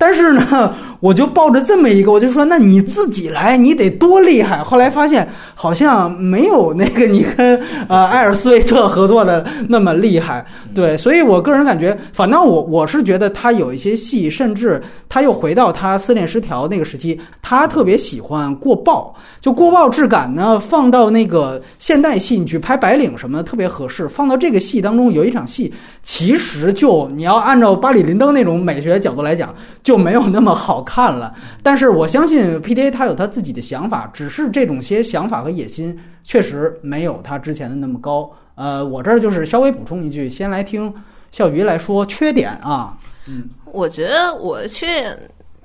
[SPEAKER 3] 但是呢，我就抱着这么一个，我就说，那你自己来，你得多厉害。后来发现好像没有那个你跟呃埃尔斯维特合作的那么厉害。对，所以我个人感觉，反正我我是觉得他有一些戏，甚至他又回到他撕裂失调那个时期，他特别喜欢过曝，就过曝质感呢，放到那个现代戏，你去拍白领什么的特别合适。放到这个戏当中，有一场戏，其实就你要按照巴里林登那种美学角度来讲，就。就没有那么好看了，但是我相信 PDA 他有他自己的想法，只是这种些想法和野心确实没有他之前的那么高。呃，我这儿就是稍微补充一句，先来听笑鱼来说缺点啊。
[SPEAKER 1] 嗯，我觉得我的缺点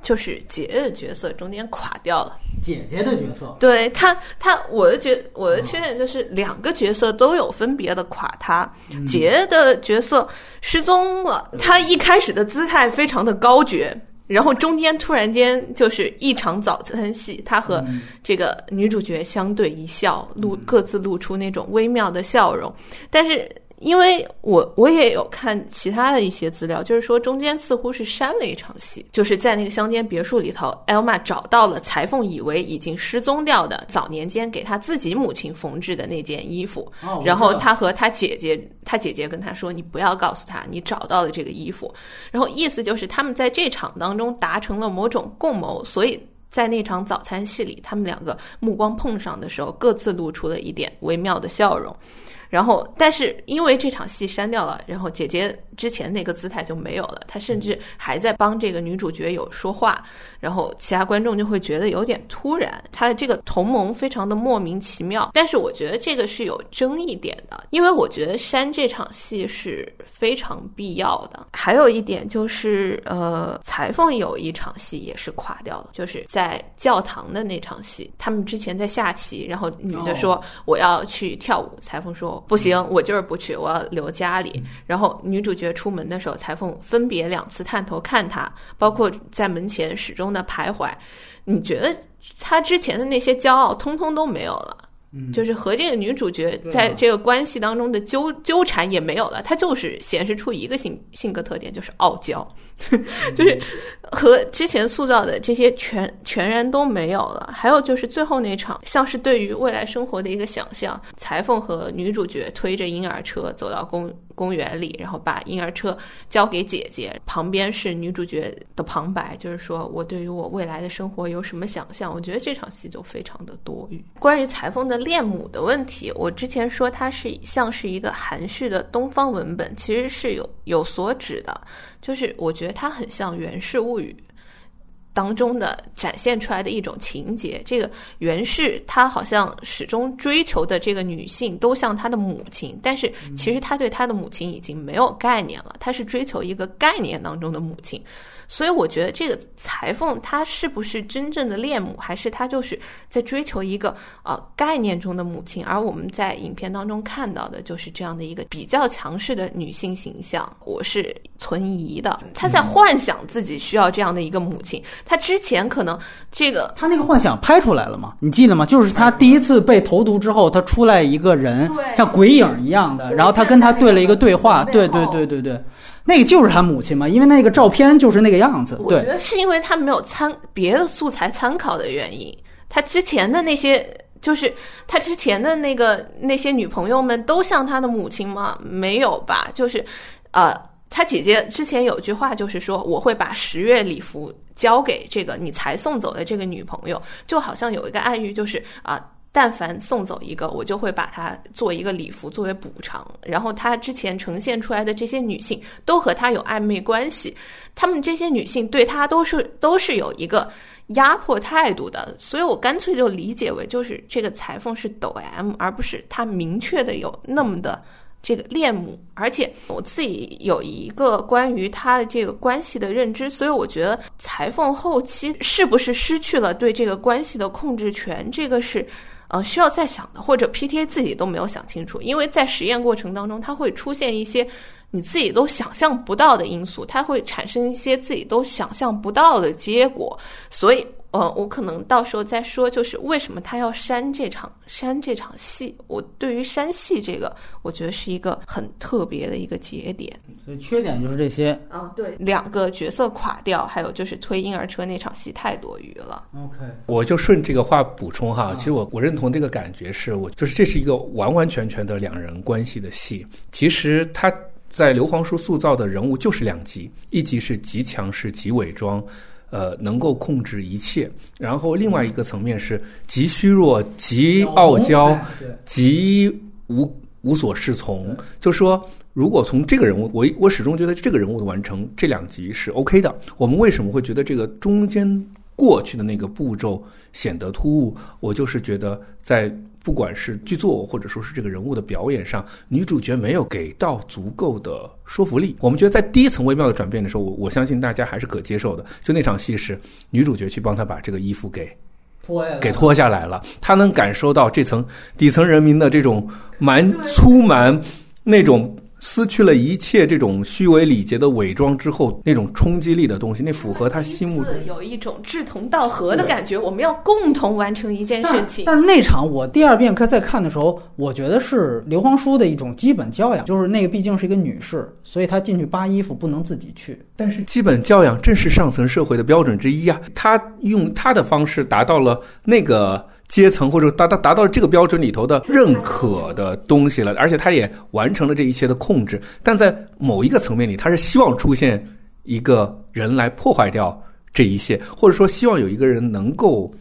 [SPEAKER 1] 就是姐姐的角色中间垮掉了。
[SPEAKER 3] 姐姐的角色，
[SPEAKER 1] 对他，他我的角我的缺点就是两个角色都有分别的垮他。姐姐的角色失踪了，他一开始的姿态非常的高绝。然后中间突然间就是一场早餐戏，他和这个女主角相对一笑，露各自露出那种微妙的笑容，但是。因为我我也有看其他的一些资料，就是说中间似乎是删了一场戏，就是在那个乡间别墅里头，艾玛找到了裁缝以为已经失踪掉的早年间给他自己母亲缝制的那件衣服，然后他和他姐姐，他姐姐跟他说：“你不要告诉他你找到了这个衣服。”然后意思就是他们在这场当中达成了某种共谋，所以在那场早餐戏里，他们两个目光碰上的时候，各自露出了一点微妙的笑容。然后，但是因为这场戏删掉了，然后姐姐之前那个姿态就没有了。他甚至还在帮这个女主角有说话，然后其他观众就会觉得有点突然。他的这个同盟非常的莫名其妙。但是我觉得这个是有争议点的，因为我觉得删这场戏是非常必要的。还有一点就是，呃，裁缝有一场戏也是垮掉了，就是在教堂的那场戏。他们之前在下棋，然后女的说我要去跳舞，裁缝说。不行，我就是不去，我要留家里。然后女主角出门的时候，裁缝分别两次探头看他，包括在门前始终的徘徊。你觉得他之前的那些骄傲，通通都没有了？就是和这个女主角在这个关系当中的纠纠缠也没有了，她就是显示出一个性性格特点，就是傲娇，就是和之前塑造的这些全全然都没有了。还有就是最后那场，像是对于未来生活的一个想象，裁缝和女主角推着婴儿车走到公。公园里，然后把婴儿车交给姐姐，旁边是女主角的旁白，就是说我对于我未来的生活有什么想象？我觉得这场戏就非常的多余。关于裁缝的恋母的问题，我之前说它是像是一个含蓄的东方文本，其实是有有所指的，就是我觉得它很像《源氏物语》。当中的展现出来的一种情节，这个袁氏他好像始终追求的这个女性都像他的母亲，但是其实他对他的母亲已经没有概念了，他是追求一个概念当中的母亲。所以我觉得这个裁缝他是不是真正的恋母，还是他就是在追求一个呃概念中的母亲？而我们在影片当中看到的就是这样的一个比较强势的女性形象。我是存疑的，他在幻想自己需要这样的一个母亲。他之前可能这个
[SPEAKER 3] 他那个幻想拍出来了吗？你记得吗？就是他第一次被投毒之后，他出来一个人像鬼影一样的，然后他跟他对了一个对话。对对对对对。那个就是他母亲嘛，因为那个照片就是那个样子。
[SPEAKER 1] 我觉得是因为他没有参别的素材参考的原因。他之前的那些，就是他之前的那个那些女朋友们都像他的母亲吗？没有吧？就是，呃，他姐姐之前有句话就是说，我会把十月礼服交给这个你才送走的这个女朋友，就好像有一个暗喻，就是啊。但凡送走一个，我就会把它做一个礼服作为补偿。然后他之前呈现出来的这些女性都和他有暧昧关系，他们这些女性对他都是都是有一个压迫态度的。所以我干脆就理解为，就是这个裁缝是抖 M，而不是他明确的有那么的这个恋母。而且我自己有一个关于他的这个关系的认知，所以我觉得裁缝后期是不是失去了对这个关系的控制权，这个是。呃，需要再想的，或者 PTA 自己都没有想清楚，因为在实验过程当中，它会出现一些你自己都想象不到的因素，它会产生一些自己都想象不到的结果，所以。呃，我可能到时候再说，就是为什么他要删这场删这场戏。我对于删戏这个，我觉得是一个很特别的一个节点。
[SPEAKER 3] 所以缺点就是这些
[SPEAKER 1] 啊，对，两个角色垮掉，还有就是推婴儿车那场戏太多余了。
[SPEAKER 3] OK，
[SPEAKER 2] 我就顺这个话补充哈，其实我我认同这个感觉，是我就是这是一个完完全全的两人关系的戏。其实他在刘皇叔塑造的人物就是两极，一极是极强势、极伪装。呃，能够控制一切，然后另外一个层面是极虚弱、极傲娇、极无无所适从。就说，如果从这个人物，我我始终觉得这个人物的完成这两集是 OK 的。我们为什么会觉得这个中间过去的那个步骤显得突兀？我就是觉得在。不管是剧作或者说是这个人物的表演上，女主角没有给到足够的说服力。我们觉得在第一层微妙的转变的时候，我我相信大家还是可接受的。就那场戏是女主角去帮他把这个衣服给
[SPEAKER 3] 脱
[SPEAKER 2] 给脱下来了，她能感受到这层底层人民的这种蛮粗蛮那种。撕去了一切这种虚伪礼节的伪装之后，那种冲击力的东西，那符合他心目中
[SPEAKER 1] 有一种志同道合的感觉。我们要共同完成一件事情。
[SPEAKER 3] 但是那场我第二遍看再看的时候，我觉得是刘皇叔的一种基本教养，就是那个毕竟是一个女士，所以她进去扒衣服不能自己去。
[SPEAKER 2] 但是基本教养正是上层社会的标准之一啊，他用他的方式达到了那个。阶层或者达达达到这个标准里头的认可的东西了，而且他也完成了这一切的控制。但在某一个层面里，他是希望出现一个人来破坏掉这一切，或者说希望有一个人能够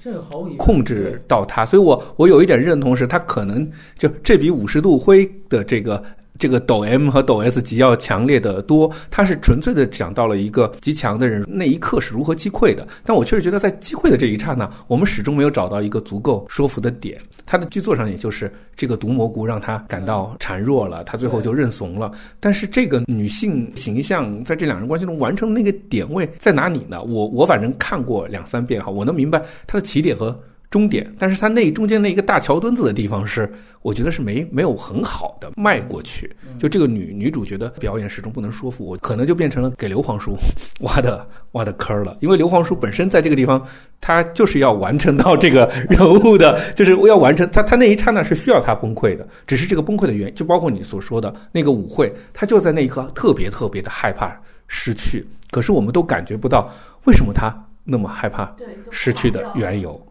[SPEAKER 2] 控制到他。所以我我有一点认同是，他可能就这笔五十度灰的这个。这个抖 M 和抖 S 级要强烈的多，它是纯粹的讲到了一个极强的人那一刻是如何击溃的。但我确实觉得在击溃的这一刹那，我们始终没有找到一个足够说服的点。他的剧作上，也就是这个毒蘑菇让他感到孱弱了，他最后就认怂了。但是这个女性形象在这两人关系中完成那个点位在哪里呢？我我反正看过两三遍哈，我能明白他的起点和。终点，但是它那中间那一个大桥墩子的地方是，我觉得是没没有很好的迈过去。就这个女女主角的表演始终不能说服我，可能就变成了给刘皇叔挖的挖的坑了。因为刘皇叔本身在这个地方，他就是要完成到这个人物的，就是要完成他他那一刹那是需要他崩溃的。只是这个崩溃的原因，就包括你所说的那个舞会，他就在那一刻特别特别的害怕失去。可是我们都感觉不到为什么他那么害怕失去的缘由。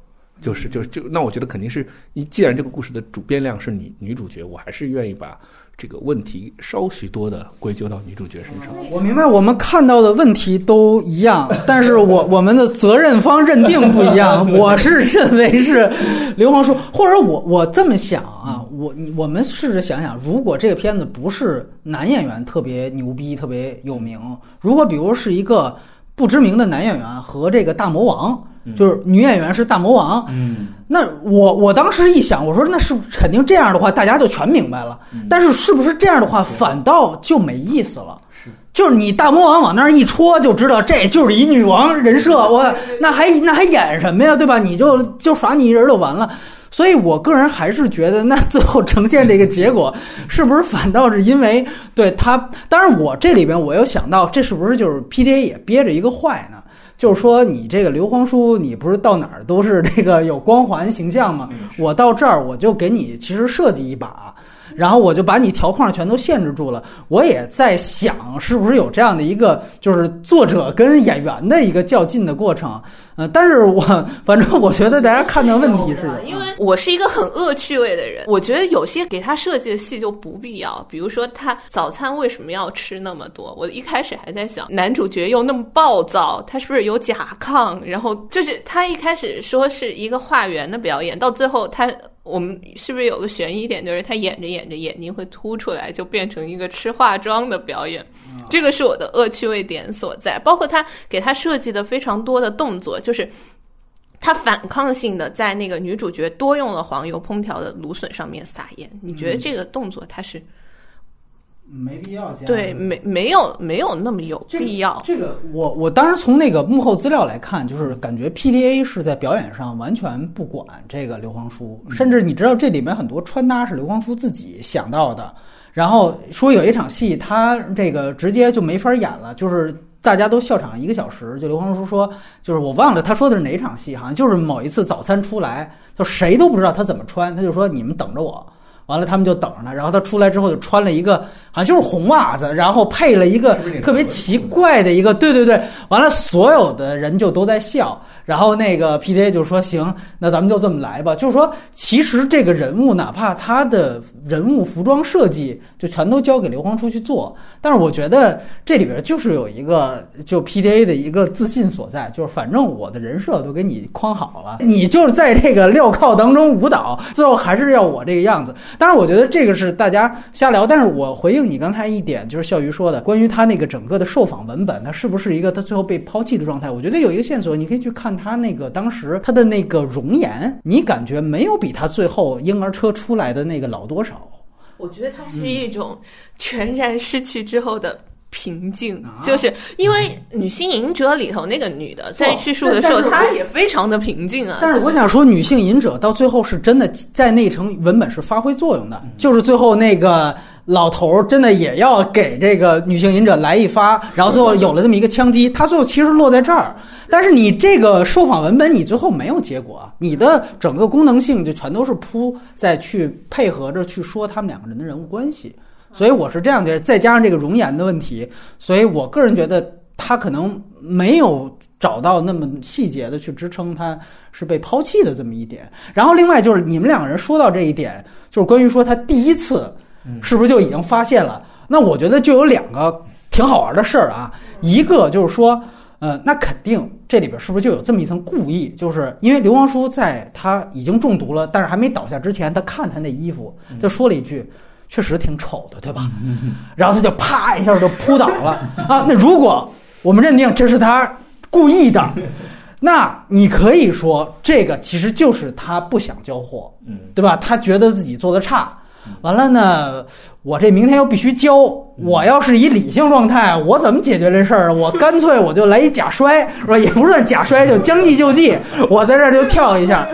[SPEAKER 2] 就是就是就那我觉得肯定是你既然这个故事的主变量是女女主角，我还是愿意把这个问题稍许多的归咎到女主角身上。
[SPEAKER 3] 我明白，我们看到的问题都一样，但是我我们的责任方认定不一样。我是认为是刘皇叔，或者我我这么想啊，我我们试着想想，如果这个片子不是男演员特别牛逼、特别有名，如果比如是一个不知名的男演员和这个大魔王。就是女演员是大魔王，
[SPEAKER 2] 嗯，
[SPEAKER 3] 那我我当时一想，我说那是肯定这样的话，大家就全明白了。但是是不是这样的话，反倒就没意思了？
[SPEAKER 2] 是，
[SPEAKER 3] 就是你大魔王往那儿一戳，就知道这就是一女王人设，我那还那还演什么呀？对吧？你就就耍你一人就完了。所以我个人还是觉得，那最后呈现这个结果，是不是反倒是因为对他？当然，我这里边我又想到，这是不是就是 PDA 也憋着一个坏呢？就是说，你这个刘皇叔，你不是到哪儿都是这个有光环形象吗？我到这儿，我就给你其实设计一把，然后我就把你条框全都限制住了。我也在想，是不是有这样的一个，就是作者跟演员的一个较劲的过程。呃，但是我反正我觉得大家看的问题是，
[SPEAKER 1] 因为我是一个很恶趣味的人，我觉得有些给他设计的戏就不必要。比如说他早餐为什么要吃那么多？我一开始还在想，男主角又那么暴躁，他是不是有甲亢？然后就是他一开始说是一个化缘的表演，到最后他。我们是不是有个悬疑点，就是他演着演着眼睛会凸出来，就变成一个吃化妆的表演？这个是我的恶趣味点所在。包括他给他设计的非常多的动作，就是他反抗性的在那个女主角多用了黄油烹调的芦笋上面撒盐。你觉得这个动作他是？
[SPEAKER 3] 没必要加。
[SPEAKER 1] 对，没没有没有那么有必要。
[SPEAKER 3] 这个我我当时从那个幕后资料来看，就是感觉 PDA 是在表演上完全不管这个刘皇叔，甚至你知道这里面很多穿搭是刘皇叔自己想到的。然后说有一场戏他这个直接就没法演了，就是大家都笑场一个小时。就刘皇叔说，就是我忘了他说的是哪场戏，好像就是某一次早餐出来，就谁都不知道他怎么穿，他就说你们等着我。完了，他们就等着呢。然后他出来之后，就穿了一个好像就是红袜子，然后配了一个特别奇怪的一个，对对对。完了，所有的人就都在笑。然后那个 P D A 就说：“行，那咱们就这么来吧。”就是说，其实这个人物，哪怕他的人物服装设计就全都交给刘皇叔去做，但是我觉得这里边就是有一个就 P D A 的一个自信所在，就是反正我的人设都给你框好了，你就是在这个镣铐当中舞蹈，最后还是要我这个样子。当然，我觉得这个是大家瞎聊。但是我回应你刚才一点，就是笑鱼说的关于他那个整个的受访文本，他是不是一个他最后被抛弃的状态？我觉得有一个线索，你可以去看。他那个当时他的那个容颜，你感觉没有比他最后婴儿车出来的那个老多少？
[SPEAKER 1] 我觉得他是一种全然失去之后的平静，就是因为《女性隐者》里头那个女的在叙述的时候，她也非常的平静啊。
[SPEAKER 3] 但是我想说，《女性隐者》到最后是真的在那层文本是发挥作用的，就是最后那个。老头儿真的也要给这个女性隐者来一发，然后最后有了这么一个枪击，他最后其实落在这儿。但是你这个受访文本，你最后没有结果，你的整个功能性就全都是铺在去配合着去说他们两个人的人物关系。所以我是这样的，再加上这个容颜的问题，所以我个人觉得他可能没有找到那么细节的去支撑他是被抛弃的这么一点。然后另外就是你们两个人说到这一点，就是关于说他第一次。是不是就已经发现了？那我觉得就有两个挺好玩的事儿啊。一个就是说，呃，那肯定这里边是不是就有这么一层故意？就是因为刘皇叔在他已经中毒了，但是还没倒下之前，他看他那衣服，就说了一句：“确实挺丑的，对吧？”然后他就啪一下就扑倒了 啊。那如果我们认定这是他故意的，那你可以说这个其实就是他不想交货，对吧？他觉得自己做的差。完了呢，我这明天又必须交。我要是以理性状态，我怎么解决这事儿？我干脆我就来一假摔，是吧？也不算假摔，就将计就计，我在这儿就跳一下，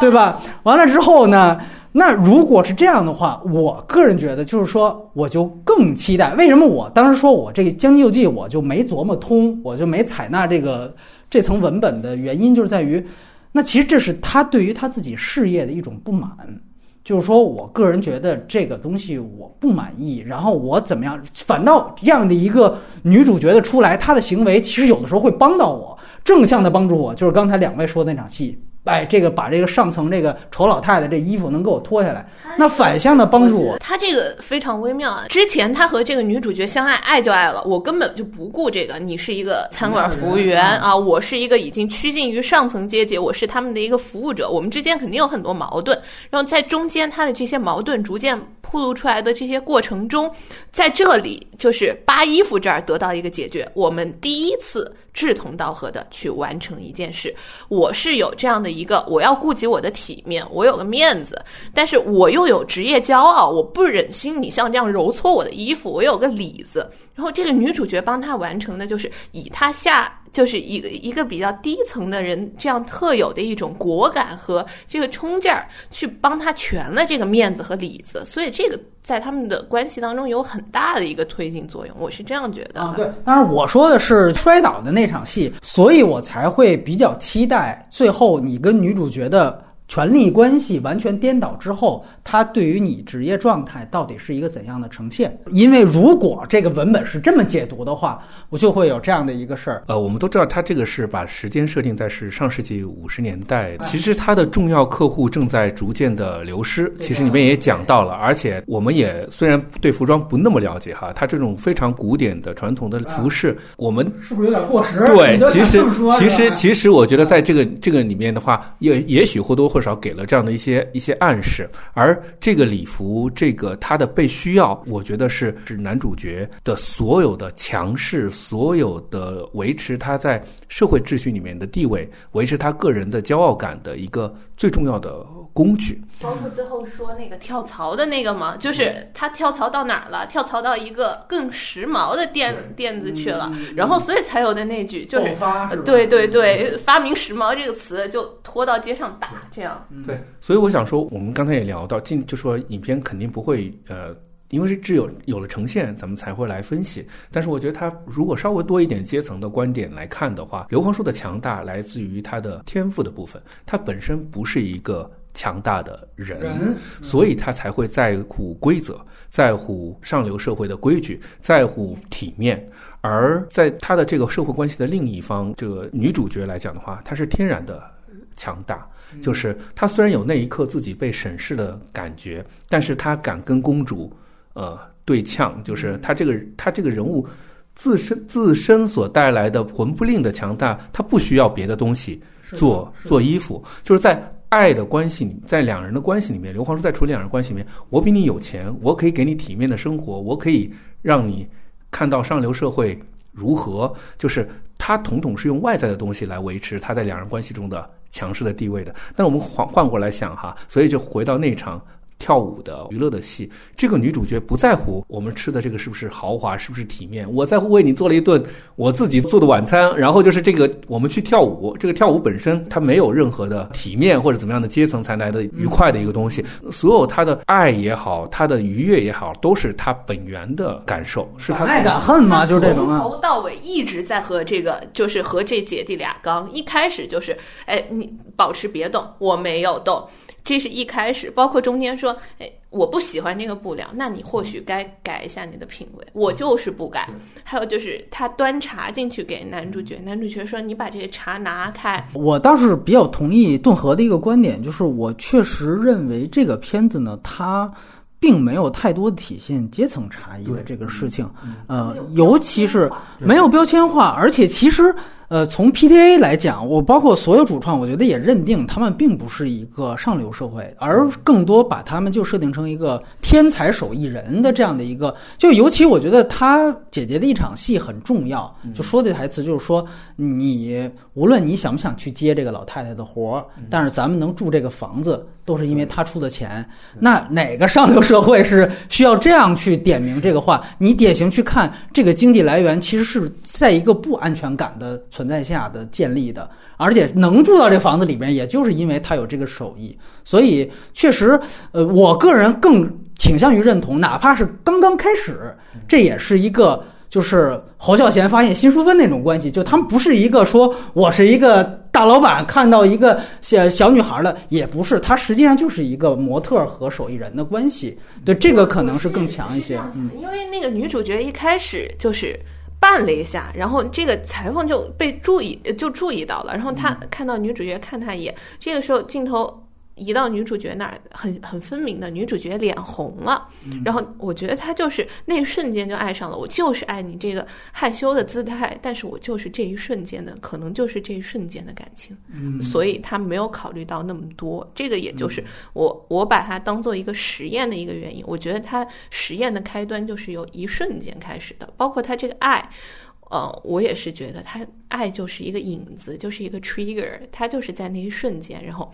[SPEAKER 3] 对吧？完了之后呢，那如果是这样的话，我个人觉得就是说，我就更期待。为什么我当时说我这个将计就计，我就没琢磨通，我就没采纳这个这层文本的原因，就是在于，那其实这是他对于他自己事业的一种不满。就是说，我个人觉得这个东西我不满意，然后我怎么样？反倒这样的一个女主角的出来，她的行为其实有的时候会帮到我，正向的帮助我。就是刚才两位说的那场戏。哎，这个把这个上层这个丑老太太这衣服能给我脱下来，那反向的帮助我。
[SPEAKER 1] 他这个非常微妙啊！之前他和这个女主角相爱，爱就爱了，我根本就不顾这个。你是一个餐馆服务员啊，我是一个已经趋近于上层阶级，我是他们的一个服务者，我们之间肯定有很多矛盾。然后在中间，他的这些矛盾逐渐铺露出来的这些过程中，在这里就是扒衣服这儿得到一个解决。我们第一次。志同道合的去完成一件事，我是有这样的一个，我要顾及我的体面，我有个面子，但是我又有职业骄傲，我不忍心你像这样揉搓我的衣服，我有个里子。然后这个女主角帮他完成的，就是以他下就是一个一个比较低层的人这样特有的一种果敢和这个冲劲儿，去帮他全了这个面子和里子。所以这个在他们的关系当中有很大的一个推进作用，我是这样觉得。
[SPEAKER 3] 啊，对。当然我说的是摔倒的那场戏，所以我才会比较期待最后你跟女主角的权力关系完全颠倒之后，它对于你职业状态到底是一个怎样的呈现？因为如果这个文本是这么解读的话，我就会有这样的一个事儿。
[SPEAKER 2] 呃，我们都知道，它这个是把时间设定在是上世纪五十年代，其实它的重要客户正在逐渐的流失。其实里面也讲到了，而且我们也虽然对服装不那么了解哈，它这种非常古典的传统的服饰，我们
[SPEAKER 3] 是不是有点过时？
[SPEAKER 2] 对，其实其实其实我觉得在这个这个里面的话，也也许或多或少给了这样的一些一些暗示，而这个礼服，这个他的被需要，我觉得是是男主角的所有的强势，所有的维持他在社会秩序里面的地位，维持他个人的骄傲感的一个最重要的工具。
[SPEAKER 1] 包括最后说那个跳槽的那个嘛，就是他跳槽到哪儿了？跳槽到一个更时髦的店店子去了，然后所以才有的那句就是对对对，发明时髦这个词就拖到街上打这样。
[SPEAKER 2] 对，所以我想说，我们刚才也聊到，进就说影片肯定不会，呃，因为是只有有了呈现，咱们才会来分析。但是我觉得他如果稍微多一点阶层的观点来看的话，刘皇叔的强大来自于他的天赋的部分，他本身不是一个强大的人，所以他才会在乎规则，在乎上流社会的规矩，在乎体面。而在他的这个社会关系的另一方，这个女主角来讲的话，她是天然的强大。就是她虽然有那一刻自己被审视的感觉，但是她敢跟公主，呃对呛。就是她这个她这个人物自身自身所带来的魂不吝的强大，她不需要别的东西做做衣服。就是在爱的关系里，在两人的关系里面，刘皇叔在处理两人关系里面，我比你有钱，我可以给你体面的生活，我可以让你看到上流社会如何。就是他统统是用外在的东西来维持他在两人关系中的。强势的地位的，那我们换换过来想哈，所以就回到那场。跳舞的娱乐的戏，这个女主角不在乎我们吃的这个是不是豪华，是不是体面，我在乎为你做了一顿我自己做的晚餐。然后就是这个，我们去跳舞，这个跳舞本身它没有任何的体面或者怎么样的阶层才来的愉快的一个东西。所有她的爱也好，她的愉悦也好，都是她本源的感受，是她
[SPEAKER 3] 爱敢恨嘛，就是这种
[SPEAKER 1] 从头到尾一直在和这个，就是和这姐弟俩刚一开始就是，哎，你保持别动，我没有动。这是一开始，包括中间说，哎，我不喜欢这个布料，那你或许该改一下你的品味。我就是不改。还有就是他端茶进去给男主角，男主角说：“你把这个茶拿开。”
[SPEAKER 3] 我倒是比较同意顿河的一个观点，就是我确实认为这个片子呢，它并没有太多体现阶层差异的这个事情。呃，尤其是没有标签化，而且其实。呃，从 PTA 来讲，我包括所有主创，我觉得也认定他们并不是一个上流社会，而更多把他们就设定成一个天才手艺人的这样的一个。就尤其我觉得他姐姐的一场戏很重要，就说的台词就是说，你无论你想不想去接这个老太太的活儿，但是咱们能住这个房子，都是因为他出的钱。那哪个上流社会是需要这样去点名这个话？你典型去看这个经济来源，其实是在一个不安全感的。存在下的建立的，而且能住到这房子里边，也就是因为他有这个手艺。所以，确实，呃，我个人更倾向于认同，哪怕是刚刚开始，这也是一个就是侯孝贤发现辛淑芬那种关系，就他们不是一个说我是一个大老板看到一个小小女孩了，也不是，他实际上就是一个模特和手艺人的关系。对，这个可能是更强一些。
[SPEAKER 1] 因为那个女主角一开始就是。绊了一下，然后这个裁缝就被注意，就注意到了，然后他看到女主角看他一眼，这个时候镜头。移到女主角那儿，很很分明的，女主角脸红了。然后我觉得她就是那一瞬间就爱上了我，就是爱你这个害羞的姿态。但是我就是这一瞬间的，可能就是这一瞬间的感情。嗯，所以她没有考虑到那么多。这个也就是我我把它当做一个实验的一个原因。我觉得它实验的开端就是由一瞬间开始的，包括他这个爱。呃，我也是觉得他爱就是一个影子，就是一个 trigger，他就是在那一瞬间，然后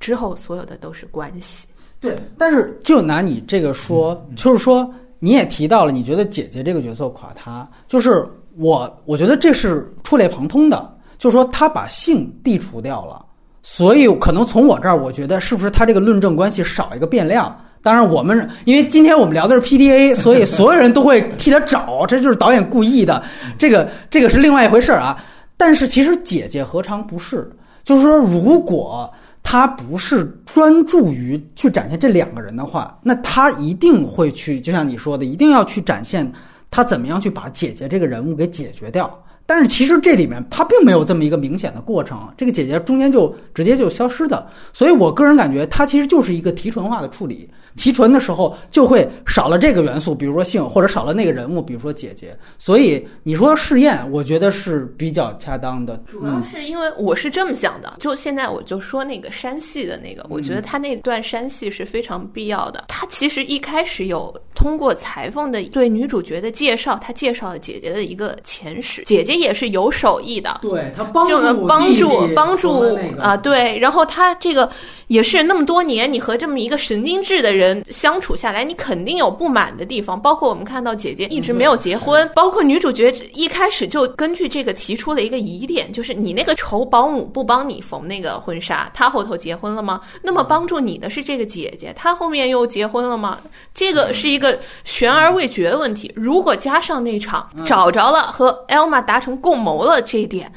[SPEAKER 1] 之后所有的都是关系。
[SPEAKER 3] 对，但是就拿你这个说，就是说你也提到了，你觉得姐姐这个角色垮塌，就是我，我觉得这是触类旁通的，就是说他把性剔除掉了，所以可能从我这儿，我觉得是不是他这个论证关系少一个变量？当然，我们因为今天我们聊的是 PDA，所以所有人都会替他找，这就是导演故意的。这个这个是另外一回事儿啊。但是其实姐姐何尝不是？就是说，如果他不是专注于去展现这两个人的话，那他一定会去，就像你说的，一定要去展现他怎么样去把姐姐这个人物给解决掉。但是其实这里面它并没有这么一个明显的过程，这个姐姐中间就直接就消失的。所以我个人感觉，它其实就是一个提纯化的处理。提纯的时候就会少了这个元素，比如说性，或者少了那个人物，比如说姐姐。所以你说试验，我觉得是比较恰当的。
[SPEAKER 1] 主要是因为我是这么想的，就现在我就说那个山戏的那个，我觉得他那段山戏是非常必要的。他其实一开始有通过裁缝的对女主角的介绍，他介绍了姐姐的一个前史，姐姐也是有手艺的，
[SPEAKER 3] 对他帮
[SPEAKER 1] 助帮助帮助
[SPEAKER 3] 啊，
[SPEAKER 1] 对，然后他这个。也是那么多年，你和这么一个神经质的人相处下来，你肯定有不满的地方。包括我们看到姐姐一直没有结婚，包括女主角一开始就根据这个提出了一个疑点，就是你那个丑保姆不帮你缝那个婚纱，她后头结婚了吗？那么帮助你的是这个姐姐，她后面又结婚了吗？这个是一个悬而未决的问题。如果加上那场找着了和 Elma 达成共谋了这一点，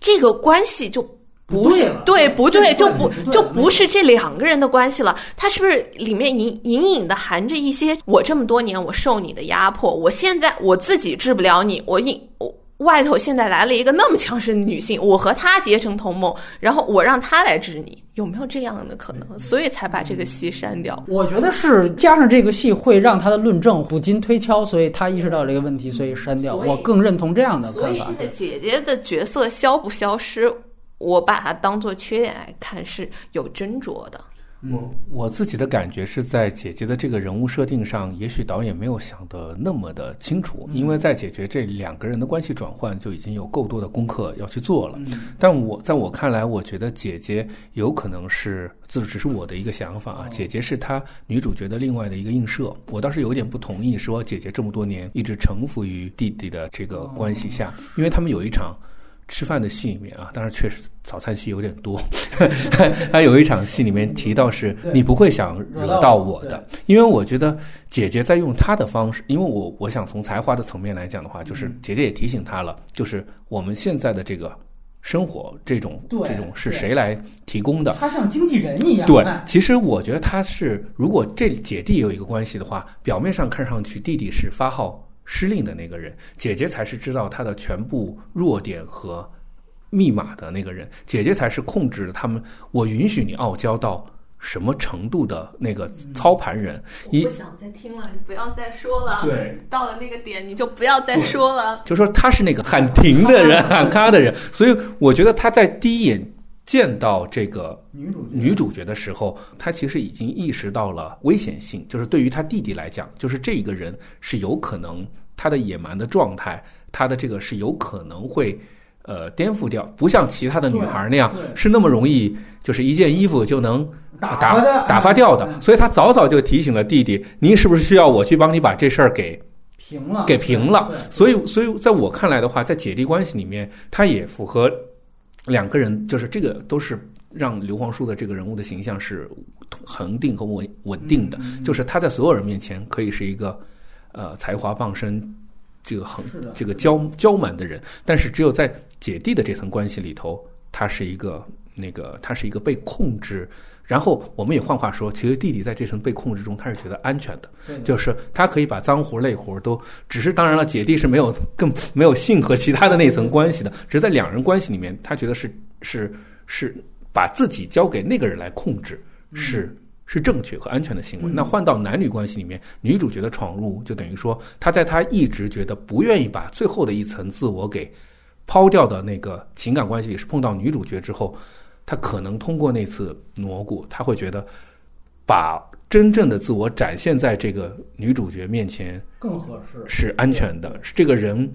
[SPEAKER 1] 这个关系就。不是对不对就不就不是这两个人的关系了，他是不是里面隐隐隐的含着一些我这么多年我受你的压迫，我现在我自己治不了你，我隐我外头现在来了一个那么强势的女性，我和她结成同盟，然后我让她来治你，有没有这样的可能？所以才把这个戏删掉。
[SPEAKER 3] 我觉得是加上这个戏会让他的论证古今推敲，所以他意识到这个问题，所以删掉。我更认同这样的看法。所以
[SPEAKER 1] 这个姐姐的角色消不消失？我把它当做缺点来看，是有斟酌的。
[SPEAKER 2] 我我自己的感觉是在姐姐的这个人物设定上，也许导演没有想的那么的清楚，因为在解决这两个人的关系转换就已经有够多的功课要去做了。但我在我看来，我觉得姐姐有可能是，这只是我的一个想法啊。姐姐是她女主角的另外的一个映射。我倒是有点不同意，说姐姐这么多年一直臣服于弟弟的这个关系下，因为他们有一场。吃饭的戏里面啊，当然确实早餐戏有点多。他有一场戏里面提到是，你不会想惹到我的，因为我觉得姐姐在用她的方式，因为我我想从才华的层面来讲的话，就是姐姐也提醒他了，就是我们现在的这个生活，这种这种是谁来提供的？
[SPEAKER 3] 他像经纪人一样。
[SPEAKER 2] 对，其实我觉得他是，如果这姐弟有一个关系的话，表面上看上去弟弟是发号。失令的那个人，姐姐才是知道他的全部弱点和密码的那个人，姐姐才是控制他们。我允许你傲娇到什么程度的那个操盘人。
[SPEAKER 1] 我不想再听了，你不要再说了。
[SPEAKER 2] 对，
[SPEAKER 1] 到了那个点你就不要再说了。
[SPEAKER 2] 就说他是那个喊停的人，喊咔的人，所以我觉得他在第一眼。见到这个女主女主角的时候，她其实已经意识到了危险性。就是对于她弟弟来讲，就是这一个人是有可能他的野蛮的状态，他的这个是有可能会呃颠覆掉，不像其他的女孩那样是那么容易，就是一件衣服就能打打发掉的。所以他早早就提醒了弟弟：“您是不是需要我去帮你把这事儿给
[SPEAKER 3] 平了？
[SPEAKER 2] 给平了？”所以，所以在我看来的话，在姐弟关系里面，他也符合。两个人就是这个，都是让刘皇叔的这个人物的形象是恒定和稳稳定的。就是他在所有人面前可以是一个呃才华傍身、这个很这个娇娇蛮的人，但是只有在姐弟的这层关系里头，他是一个那个他是一个被控制。然后我们也换话说，其实弟弟在这层被控制中，他是觉得安全的，就是他可以把脏活累活都，只是当然了，姐弟是没有更没有性和其他的那层关系的，只是在两人关系里面，他觉得是是是把自己交给那个人来控制，是是正确和安全的行为。那换到男女关系里面，女主角的闯入，就等于说，他在他一直觉得不愿意把最后的一层自我给抛掉的那个情感关系里，是碰到女主角之后。他可能通过那次挪骨，他会觉得把真正的自我展现在这个女主角面前
[SPEAKER 3] 更合适，
[SPEAKER 2] 是安全的。是这个人，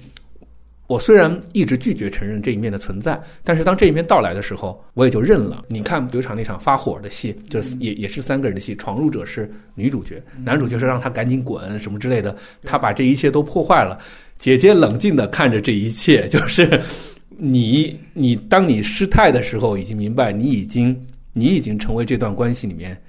[SPEAKER 2] 我虽然一直拒绝承认这一面的存在，但是当这一面到来的时候，我也就认了。你看，比如场那场发火的戏，就是也也是三个人的戏，闯入者是女主角，男主角是让他赶紧滚什么之类的，他把这一切都破坏了。姐姐冷静的看着这一切，就是。你你当你失态的时候，已经明白你已经你已经成为这段关系里面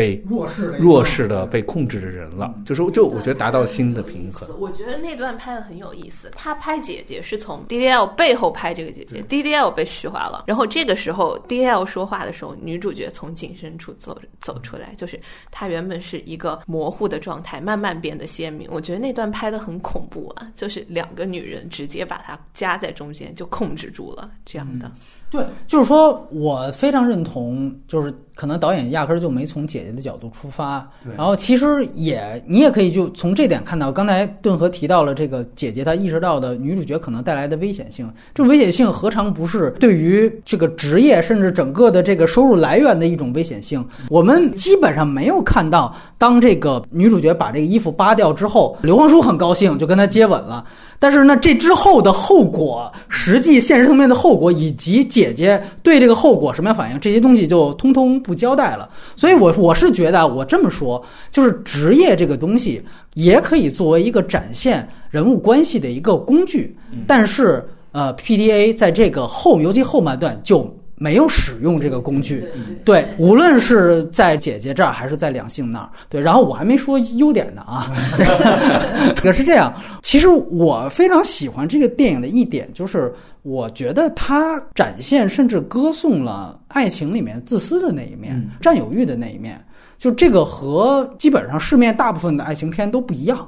[SPEAKER 2] 被
[SPEAKER 3] 弱势
[SPEAKER 2] 弱势的被控制的人了，就是就我觉得达到新的平衡。
[SPEAKER 1] 我觉得那段拍的很有意思，他拍姐姐是从 D D L 背后拍这个姐姐，D D L 被虚化了，然后这个时候 D D L 说话的时候，女主角从景深处走走出来，就是她原本是一个模糊的状态，慢慢变得鲜明。我觉得那段拍的很恐怖啊，就是两个女人直接把她夹在中间就控制住了这样的。
[SPEAKER 3] 对，就是说我非常认同，就是可能导演压根儿就没从姐姐的角度出发，然后其实也你也可以就从这点看到，刚才顿河提到了这个姐姐她意识到的女主角可能带来的危险性，这危险性何尝不是对于这个职业甚至整个的这个收入来源的一种危险性？我们基本上没有看到，当这个女主角把这个衣服扒掉之后，刘皇叔很高兴就跟她接吻了。但是呢，这之后的后果，实际现实层面的后果，以及姐姐对这个后果什么样反应，这些东西就通通不交代了。所以，我我是觉得，我这么说，就是职业这个东西也可以作为一个展现人物关系的一个工具。但是，呃，PDA 在这个后，尤其后半段就。没有使用这个工具，对，无论是在姐姐这儿还是在两性那儿，对。然后我还没说优点呢啊，可是这样。其实我非常喜欢这个电影的一点，就是我觉得他展现甚至歌颂了爱情里面自私的那一面、占有欲的那一面。就这个和基本上市面大部分的爱情片都不一样。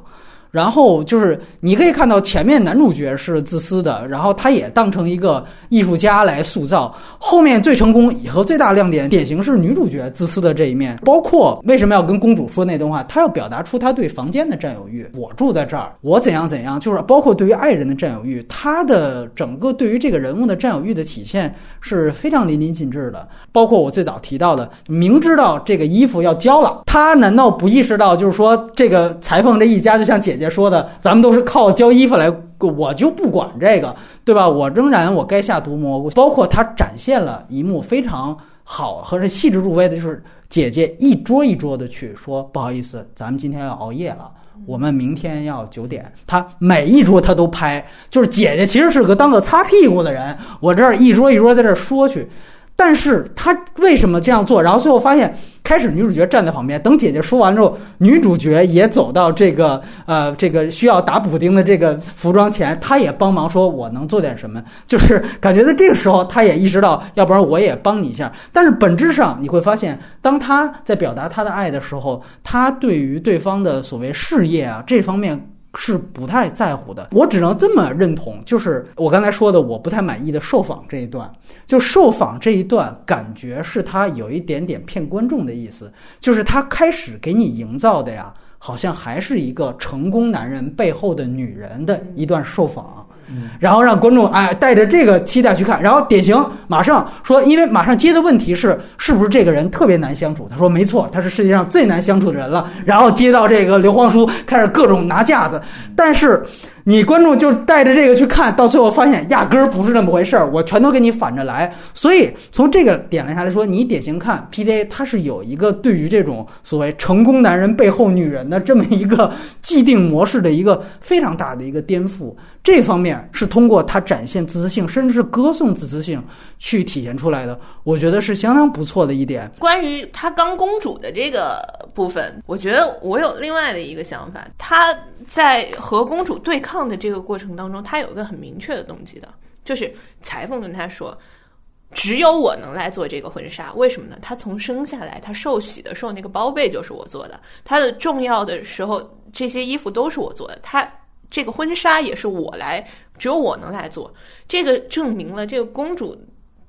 [SPEAKER 3] 然后就是你可以看到前面男主角是自私的，然后他也当成一个艺术家来塑造。后面最成功和最大亮点，典型是女主角自私的这一面。包括为什么要跟公主说那段话，他要表达出他对房间的占有欲。我住在这儿，我怎样怎样，就是包括对于爱人的占有欲，他的整个对于这个人物的占有欲的体现是非常淋漓尽致的。包括我最早提到的，明知道这个衣服要交了，他难道不意识到，就是说这个裁缝这一家就像姐姐。姐说的，咱们都是靠交衣服来，我就不管这个，对吧？我仍然我该下毒蘑菇。包括他展现了一幕非常好和是细致入微的，就是姐姐一桌一桌的去说，不好意思，咱们今天要熬夜了，我们明天要九点。他每一桌他都拍，就是姐姐其实是个当个擦屁股的人，我这儿一桌一桌在这儿说去。但是他为什么这样做？然后最后发现，开始女主角站在旁边，等姐姐说完之后，女主角也走到这个呃这个需要打补丁的这个服装前，她也帮忙说：“我能做点什么？”就是感觉在这个时候，她也意识到，要不然我也帮你一下。但是本质上你会发现，当她在表达她的爱的时候，她对于对方的所谓事业啊这方面。是不太在乎的，我只能这么认同。就是我刚才说的，我不太满意的受访这一段，就受访这一段，感觉是他有一点点骗观众的意思，就是他开始给你营造的呀，好像还是一个成功男人背后的女人的一段受访。然后让观众哎带着这个期待去看，然后典型马上说，因为马上接的问题是是不是这个人特别难相处？他说没错，他是世界上最难相处的人了。然后接到这个刘皇叔开始各种拿架子，但是。你观众就带着这个去看，到最后发现压根儿不是那么回事儿，我全都给你反着来。所以从这个点上来说，你典型看 PDA，它是有一个对于这种所谓成功男人背后女人的这么一个既定模式的一个非常大的一个颠覆。这方面是通过他展现自私性，甚至是歌颂自私性去体现出来的。我觉得是相当不错的一点。
[SPEAKER 1] 关于他刚公主的这个部分，我觉得我有另外的一个想法，他在和公主对抗。抗的这个过程当中，他有一个很明确的动机的，就是裁缝跟他说，只有我能来做这个婚纱，为什么呢？他从生下来，他受洗的时候那个包被就是我做的，他的重要的时候这些衣服都是我做的，他这个婚纱也是我来，只有我能来做，这个证明了这个公主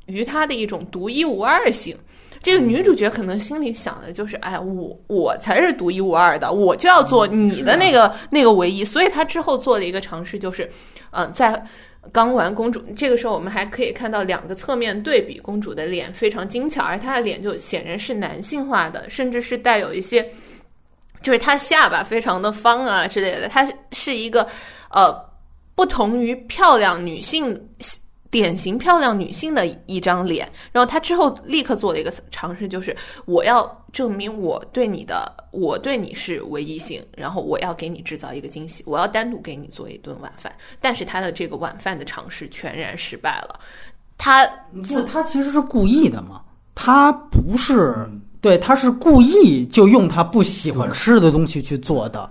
[SPEAKER 1] 与她的一种独一无二性。这个女主角可能心里想的就是，哎，我我才是独一无二的，我就要做你的那个那个唯一。所以她之后做的一个尝试就是，嗯，在刚完公主这个时候，我们还可以看到两个侧面对比，公主的脸非常精巧，而她的脸就显然是男性化的，甚至是带有一些，就是她下巴非常的方啊之类的，她是一个呃不同于漂亮女性。典型漂亮女性的一张脸，然后她之后立刻做了一个尝试，就是我要证明我对你的，我对你是唯一性，然后我要给你制造一个惊喜，我要单独给你做一顿晚饭。但是她的这个晚饭的尝试全然失败了。她
[SPEAKER 3] 不，她其实是故意的嘛，她不是对，他是故意就用他不喜欢吃的东西去做的。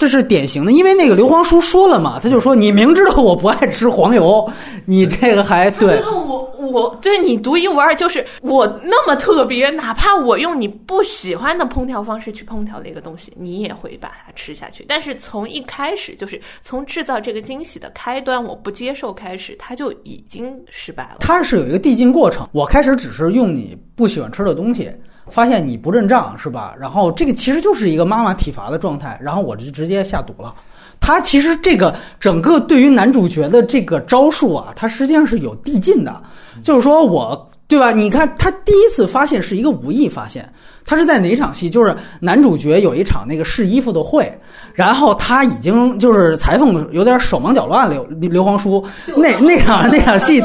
[SPEAKER 3] 这是典型的，因为那个刘皇叔说了嘛，他就说你明知道我不爱吃黄油，你这个还对。
[SPEAKER 1] 觉得我我对你独一无二，就是我那么特别，哪怕我用你不喜欢的烹调方式去烹调的一个东西，你也会把它吃下去。但是从一开始，就是从制造这个惊喜的开端，我不接受开始，他就已经失败了。
[SPEAKER 3] 它是有一个递进过程，我开始只是用你不喜欢吃的东西。发现你不认账是吧？然后这个其实就是一个妈妈体罚的状态，然后我就直接下毒了。他其实这个整个对于男主角的这个招数啊，他实际上是有递进的，就是说我对吧？你看他第一次发现是一个无意发现，他是在哪场戏？就是男主角有一场那个试衣服的会，然后他已经就是裁缝有点手忙脚乱了。刘刘皇叔那那场那场戏。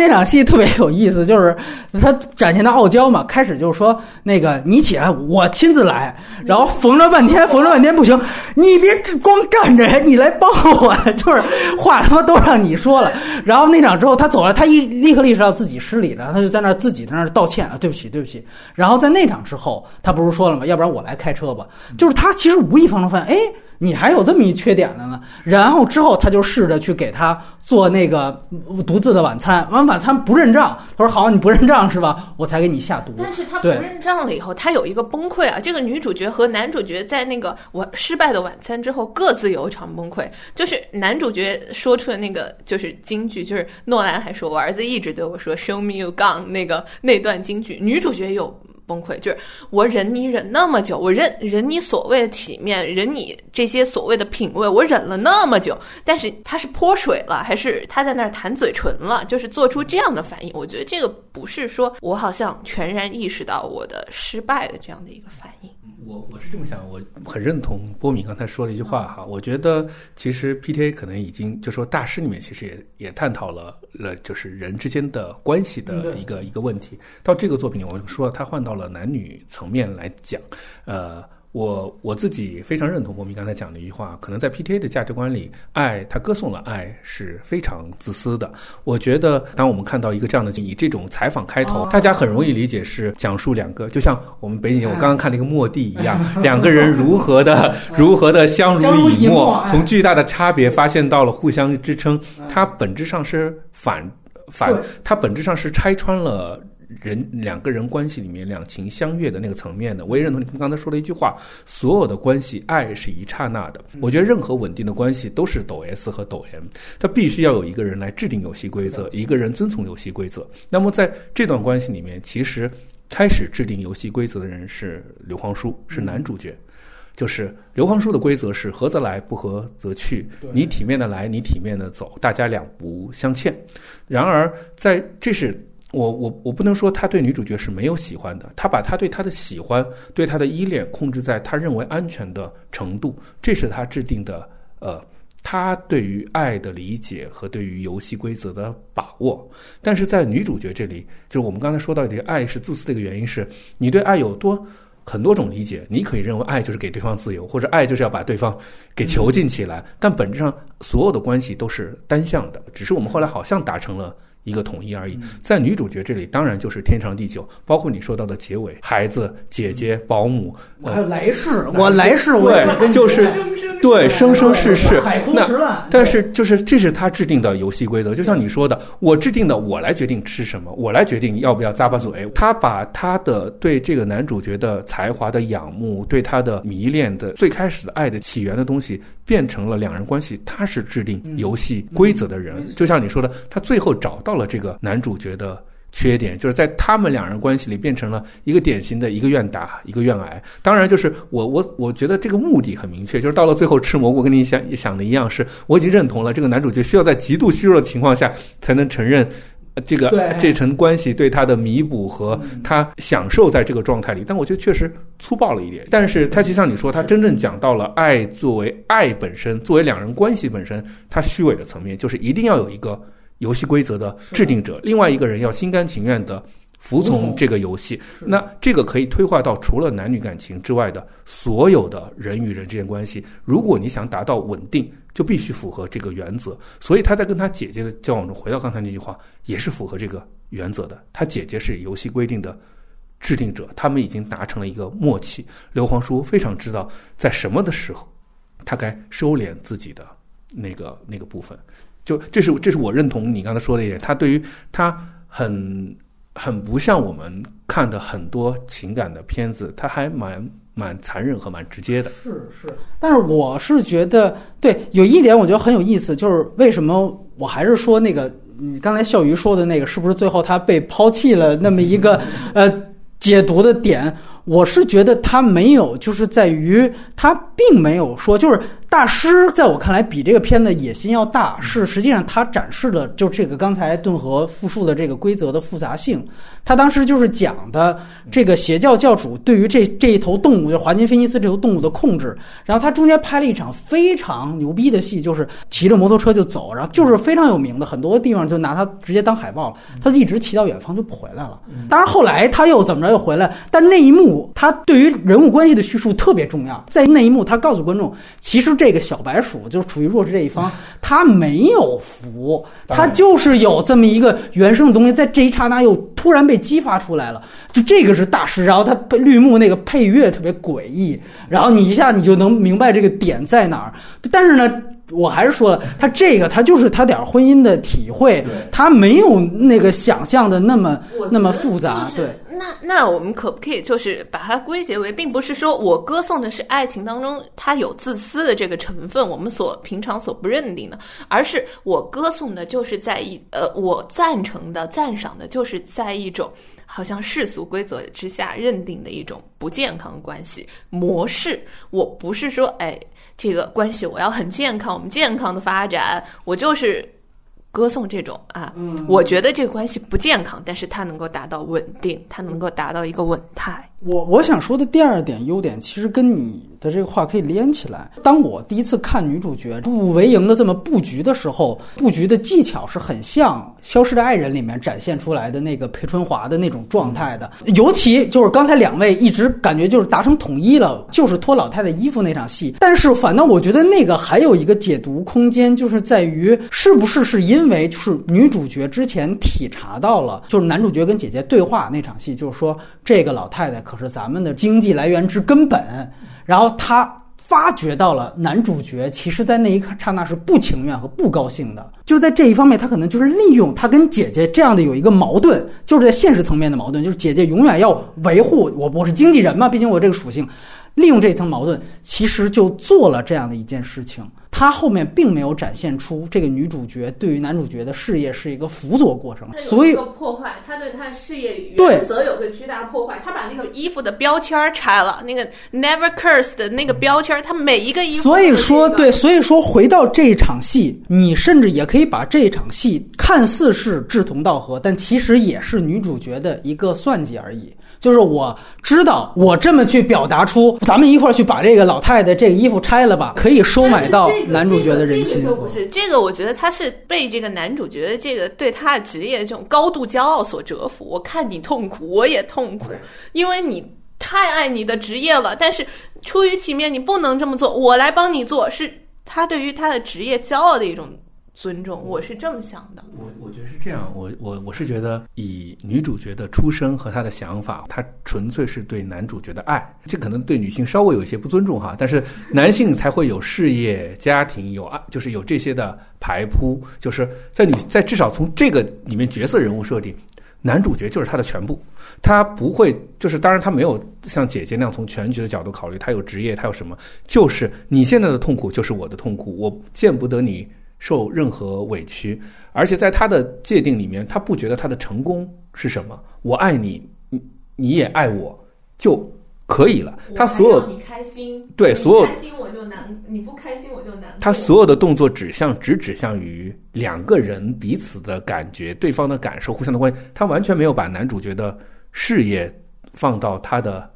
[SPEAKER 3] 那场戏特别有意思，就是他展现的傲娇嘛。开始就是说那个你起来，我亲自来。然后缝了半天，缝了半天不行，你别光站着，你来帮我。就是话他妈都让你说了。然后那场之后他走了，他一立刻意识到自己失礼了，他就在那自己在那道歉啊，对不起，对不起。然后在那场之后，他不是说了吗？要不然我来开车吧。就是他其实无意当中发现，哎。你还有这么一缺点的呢，然后之后他就试着去给他做那个独自的晚餐，完晚餐不认账，他说好，你不认账是吧？我才给你下毒。
[SPEAKER 1] 但是他不认账了以后，他有一个崩溃啊。这个女主角和男主角在那个晚失败的晚餐之后，各自有一场崩溃。就是男主角说出了那个就是金句，就是诺兰还说我儿子一直对我说 “Show me you gun” 那个那段金句，女主角有。崩溃就是我忍你忍那么久，我忍忍你所谓的体面，忍你这些所谓的品味，我忍了那么久，但是他是泼水了，还是他在那儿弹嘴唇了？就是做出这样的反应，我觉得这个不是说我好像全然意识到我的失败的这样的一个反应。
[SPEAKER 2] 我我是这么想，我很认同波米刚才说的一句话哈。我觉得其实 PTA 可能已经就说大师里面其实也也探讨了了，就是人之间的关系的一个一个问题。到这个作品里，我说他换到了男女层面来讲，呃。我我自己非常认同波米刚才讲的一句话，可能在 PTA 的价值观里，爱他歌颂了爱是非常自私的。我觉得，当我们看到一个这样的以这种采访开头，大家很容易理解是讲述两个，就像我们北京我刚刚看那个莫蒂一样，两个人如何的 如何的相濡以沫，从巨大的差别发现到了互相支撑，它本质上是反反，它本质上是拆穿了。人两个人关系里面两情相悦的那个层面的，我也认同你刚才说的一句话：所有的关系，爱是一刹那的。我觉得任何稳定的关系都是抖 S 和抖 M，它必须要有一个人来制定游戏规则，一个人遵从游戏规则。那么在这段关系里面，其实开始制定游戏规则的人是刘皇叔，是男主角。就是刘皇叔的规则是合则来，不合则去。你体面的来，你体面的走，大家两不相欠。然而，在这是。我我我不能说他对女主角是没有喜欢的，他把他对她的喜欢、对她的依恋控制在他认为安全的程度，这是他制定的呃，他对于爱的理解和对于游戏规则的把握。但是在女主角这里，就是我们刚才说到这个爱是自私的一个原因是，你对爱有多很多种理解，你可以认为爱就是给对方自由，或者爱就是要把对方给囚禁起来，但本质上所有的关系都是单向的，只是我们后来好像达成了。一个统一而已，在女主角这里，当然就是天长地久，包括你说到的结尾，孩子、姐姐、保姆，
[SPEAKER 3] 还有来世，我来世，
[SPEAKER 2] 对，就是对生生世世，那但是就是这是他制定的游戏规则，就像你说的，我制定的，我来决定吃什么，我来决定要不要咂巴嘴。他把他的对这个男主角的才华的仰慕，对他的迷恋的最开始的爱的起源的东西。变成了两人关系，他是制定游戏规则的人，就像你说的，他最后找到了这个男主角的缺点，就是在他们两人关系里变成了一个典型的一个愿打一个愿挨。当然，就是我我我觉得这个目的很明确，就是到了最后吃蘑菇，跟你想想的一样，是我已经认同了这个男主角需要在极度虚弱的情况下才能承认。这个这层关系对他的弥补和他享受在这个状态里，但我觉得确实粗暴了一点。但是他其实像你说，他真正讲到了爱作为爱本身，作为两人关系本身，他虚伪的层面，就是一定要有一个游戏规则的制定者，另外一个人要心甘情愿的。服从这个游戏，那这个可以推化到除了男女感情之外的所有的人与人之间关系。如果你想达到稳定，就必须符合这个原则。所以他在跟他姐姐的交往中，回到刚才那句话，也是符合这个原则的。他姐姐是游戏规定的制定者，他们已经达成了一个默契。刘皇叔非常知道在什么的时候，他该收敛自己的那个那个部分。就这是这是我认同你刚才说的一点，他对于他很很不像我们看的很多情感的片子，它还蛮蛮残忍和蛮直接的。
[SPEAKER 3] 是是，但是我是觉得对有一点我觉得很有意思，就是为什么我还是说那个你刚才笑鱼说的那个，是不是最后他被抛弃了那么一个呃解读的点？我是觉得他没有，就是在于他并没有说，就是大师在我看来比这个片子野心要大，是实际上他展示了就这个刚才顿河复述的这个规则的复杂性。他当时就是讲的这个邪教教主对于这这一头动物，就华金菲尼斯这头动物的控制。然后他中间拍了一场非常牛逼的戏，就是骑着摩托车就走，然后就是非常有名的，很多地方就拿他直接当海报了。他一直骑到远方就不回来了。当然后来他又怎么着又回来，但那一幕。他对于人物关系的叙述特别重要，在那一幕，他告诉观众，其实这个小白鼠就是处于弱势这一方，他没有福，他就是有这么一个原生的东西，在这一刹那又突然被激发出来了，就这个是大师。然后他绿幕那个配乐特别诡异，然后你一下你就能明白这个点在哪儿。但是呢。我还是说了，他这个他就是他点婚姻的体会，他没有那个想象的那么那么复杂。对，
[SPEAKER 1] 那那我们可不可以就是把它归结为，并不是说我歌颂的是爱情当中它有自私的这个成分，我们所平常所不认定的，而是我歌颂的就是在一呃，我赞成的赞赏的就是在一种好像世俗规则之下认定的一种不健康关系模式。我不是说哎。这个关系我要很健康，我们健康的发展，我就是歌颂这种啊。我觉得这个关系不健康，但是它能够达到稳定，它能够达到一个稳态。
[SPEAKER 3] 我我想说的第二点优点，其实跟你的这个话可以连起来。当我第一次看女主角步步为营的这么布局的时候，布局的技巧是很像《消失的爱人》里面展现出来的那个裴春华的那种状态的。尤其就是刚才两位一直感觉就是达成统一了，就是脱老太太衣服那场戏。但是反倒我觉得那个还有一个解读空间，就是在于是不是是因为就是女主角之前体察到了，就是男主角跟姐姐对话那场戏，就是说这个老太太。可是咱们的经济来源之根本，然后他发觉到了男主角，其实，在那一刻刹那是不情愿和不高兴的。就在这一方面，他可能就是利用他跟姐姐这样的有一个矛盾，就是在现实层面的矛盾，就是姐姐永远要维护我，我是经纪人嘛，毕竟我这个属性，利用这一层矛盾，其实就做了这样的一件事情。他后面并没有展现出这个女主角对于男主角的事业是一个辅佐过程，所以
[SPEAKER 1] 破坏他对他的事业原则有个巨大破坏。他把那个衣服的标签拆了，那个 Never Curse 的那个标签，他每一个衣服。
[SPEAKER 3] 所以说，对，所以说回到这一场戏，你甚至也可以把这一场戏看似是志同道合，但其实也是女主角的一个算计而已。就是我知道，我这么去表达出，咱们一块儿去把这个老太太这个衣服拆了吧，可以收买到男主角的人心。
[SPEAKER 1] 这个就不是这个，我觉得他是被这个男主角的这个对他的职业这种高度骄傲所折服。我看你痛苦，我也痛苦，因为你太爱你的职业了。但是出于体面，你不能这么做，我来帮你做，是他对于他的职业骄傲的一种。尊重，我是这么想的。
[SPEAKER 2] 我我觉得是这样，我我我是觉得，以女主角的出身和她的想法，她纯粹是对男主角的爱。这可能对女性稍微有一些不尊重哈，但是男性才会有事业、家庭，有爱，就是有这些的排铺。就是在女在至少从这个里面角色人物设定，男主角就是他的全部，他不会就是当然他没有像姐姐那样从全局的角度考虑，他有职业，他有什么，就是你现在的痛苦就是我的痛苦，我见不得你。受任何委屈，而且在他的界定里面，他不觉得他的成功是什么。我爱你，你你也爱我，就可以了。他所有
[SPEAKER 1] 你开心，
[SPEAKER 2] 对所有
[SPEAKER 1] 开心我就难，你不开心我就难。
[SPEAKER 2] 他所有的动作指向只指向于两个人彼此的感觉、对方的感受、互相的关系。他完全没有把男主角的事业放到他的。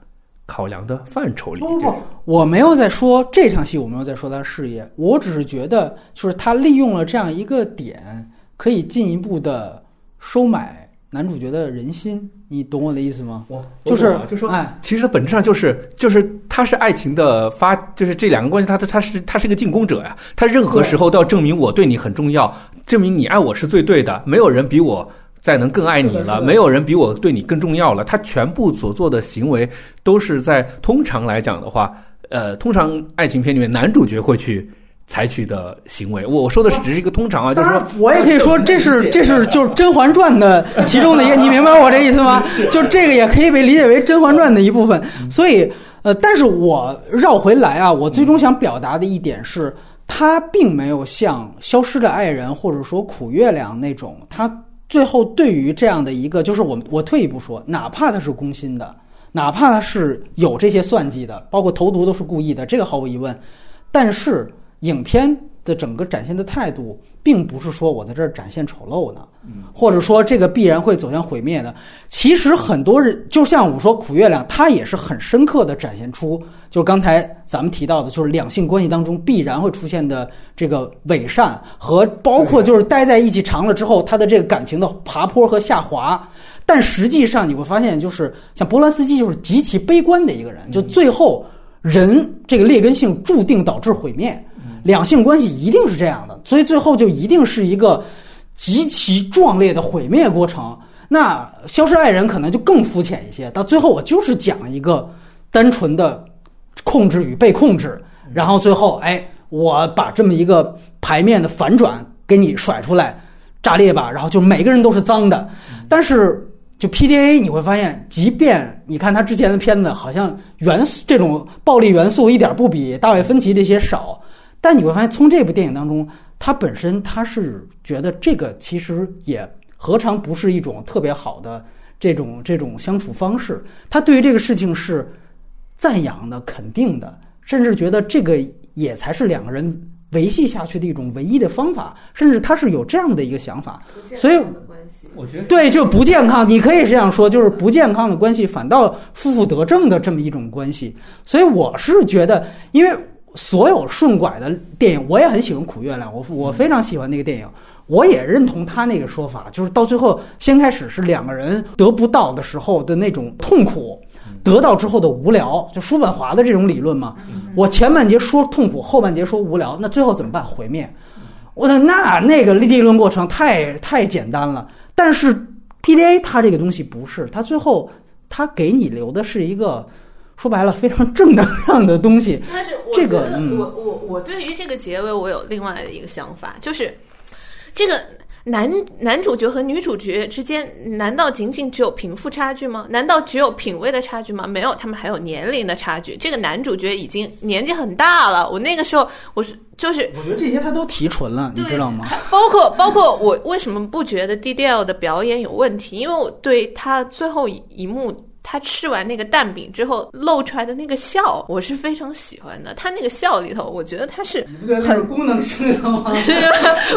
[SPEAKER 2] 考量的范畴里，
[SPEAKER 3] 不不不，我没有在说这场戏，我没有在说他事业，我只是觉得，就是他利用了这样一个点，可以进一步的收买男主角的人心，你懂我的意思吗？
[SPEAKER 2] 我
[SPEAKER 3] 就是
[SPEAKER 2] 就说，哎，其实本质上就是就是他是爱情的发，就是这两个关系，他他他是他是一个进攻者呀，他任何时候都要证明我对你很重要，证明你爱我是最对的，没有人比我。再能更爱你了，没有人比我对你更重要了。他全部所做的行为都是在通常来讲的话，呃，通常爱情片里面男主角会去。采取的行为，我我说的是只是一个通常啊，就是说，
[SPEAKER 3] 我也可以说这是这是就是《甄嬛传》的其中的一个，你明白我这意思吗？就这个也可以被理解为《甄嬛传》的一部分。所以，呃，但是我绕回来啊，我最终想表达的一点是，他并没有像《消失的爱人》或者说《苦月亮》那种，他最后对于这样的一个，就是我我退一步说，哪怕他是攻心的，哪怕他是有这些算计的，包括投毒都是故意的，这个毫无疑问，但是。影片的整个展现的态度，并不是说我在这儿展现丑陋呢，或者说这个必然会走向毁灭的。其实很多人，就像我们说《苦月亮》，它也是很深刻的展现出，就刚才咱们提到的，就是两性关系当中必然会出现的这个伪善，和包括就是待在一起长了之后，他的这个感情的爬坡和下滑。但实际上你会发现，就是像波兰斯基，就是极其悲观的一个人，就最后人这个劣根性注定导致毁灭。两性关系一定是这样的，所以最后就一定是一个极其壮烈的毁灭过程。那《消失爱人》可能就更肤浅一些，到最后我就是讲一个单纯的控制与被控制，然后最后哎，我把这么一个牌面的反转给你甩出来，炸裂吧，然后就每个人都是脏的。但是就 PDA 你会发现，即便你看他之前的片子，好像元素这种暴力元素一点不比大卫芬奇这些少。但你会发现，从这部电影当中，他本身他是觉得这个其实也何尝不是一种特别好的这种这种相处方式？他对于这个事情是赞扬的、肯定的，甚至觉得这个也才是两个人维系下去的一种唯一的方法，甚至他是有这样的一个想法。所以，
[SPEAKER 2] 我觉得
[SPEAKER 3] 对就不健康，你可以这样说，就是不健康的关系反倒负负得正的这么一种关系。所以我是觉得，因为。所有顺拐的电影，我也很喜欢《苦月亮》，我我非常喜欢那个电影，我也认同他那个说法，就是到最后，先开始是两个人得不到的时候的那种痛苦，得到之后的无聊，就叔本华的这种理论嘛。我前半节说痛苦，后半节说无聊，那最后怎么办？毁灭。我的那那个立论过程太太简单了，但是 PDA 它这个东西不是，它最后它给你留的是一个。说白了，非常正能量的东西。
[SPEAKER 1] 但是，
[SPEAKER 3] 这个
[SPEAKER 1] 我我我对于这个结尾，我有另外的一个想法，就是这个男男主角和女主角之间，难道仅仅只有贫富差距吗？难道只有品味的差距吗？没有，他们还有年龄的差距。这个男主角已经年纪很大了，我那个时候我是就是，
[SPEAKER 3] 我觉得这些他都提纯了，你知道吗？
[SPEAKER 1] 包括包括我为什么不觉得 DDL 的表演有问题？因为我对他最后一幕。他吃完那个蛋饼之后露出来的那个笑，我是非常喜欢的。他那个笑里头，我觉得他是很
[SPEAKER 3] 功能性的吗？
[SPEAKER 1] 是，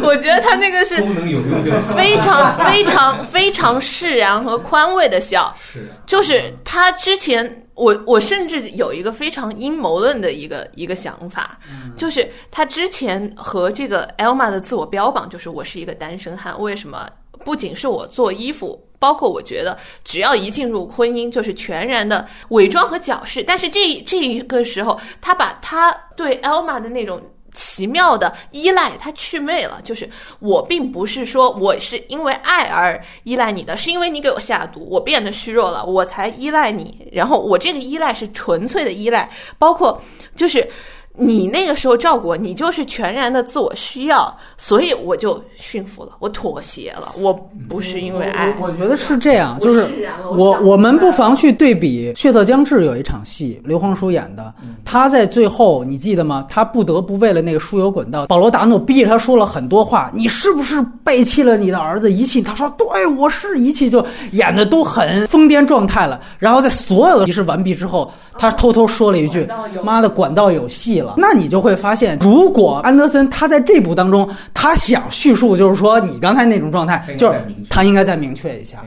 [SPEAKER 1] 我觉得他那个是
[SPEAKER 2] 功能有用，
[SPEAKER 1] 非常非常非常释然和宽慰的笑。
[SPEAKER 2] 是，
[SPEAKER 1] 就是他之前，我我甚至有一个非常阴谋论的一个一个想法，就是他之前和这个 Elma 的自我标榜就是我是一个单身汉，为什么？不仅是我做衣服。包括我觉得，只要一进入婚姻，就是全然的伪装和矫饰。但是这这一个时候，他把他对 Elma 的那种奇妙的依赖，他去魅了。就是我并不是说我是因为爱而依赖你的，是因为你给我下毒，我变得虚弱了，我才依赖你。然后我这个依赖是纯粹的依赖，包括就是。你那个时候照顾我，你就是全然的自我需要，所以我就驯服了，我妥协了，我不是因为爱。
[SPEAKER 3] 我觉得是这样，就是我我们不妨去对比《血色将至》有一场戏，刘皇叔演的，他在最后你记得吗？他不得不为了那个输油管道，保罗达诺逼着他说了很多话，你是不是背弃了你的儿子，遗弃？他说对，我是遗弃，就演的都很疯癫状态了。然后在所有的仪式完毕之后，他偷偷说了一句：“妈的，管道有戏了。”那你就会发现，如果安德森他在这部当中，他想叙述就是说你刚才那种状态，就是他应该再明确一下。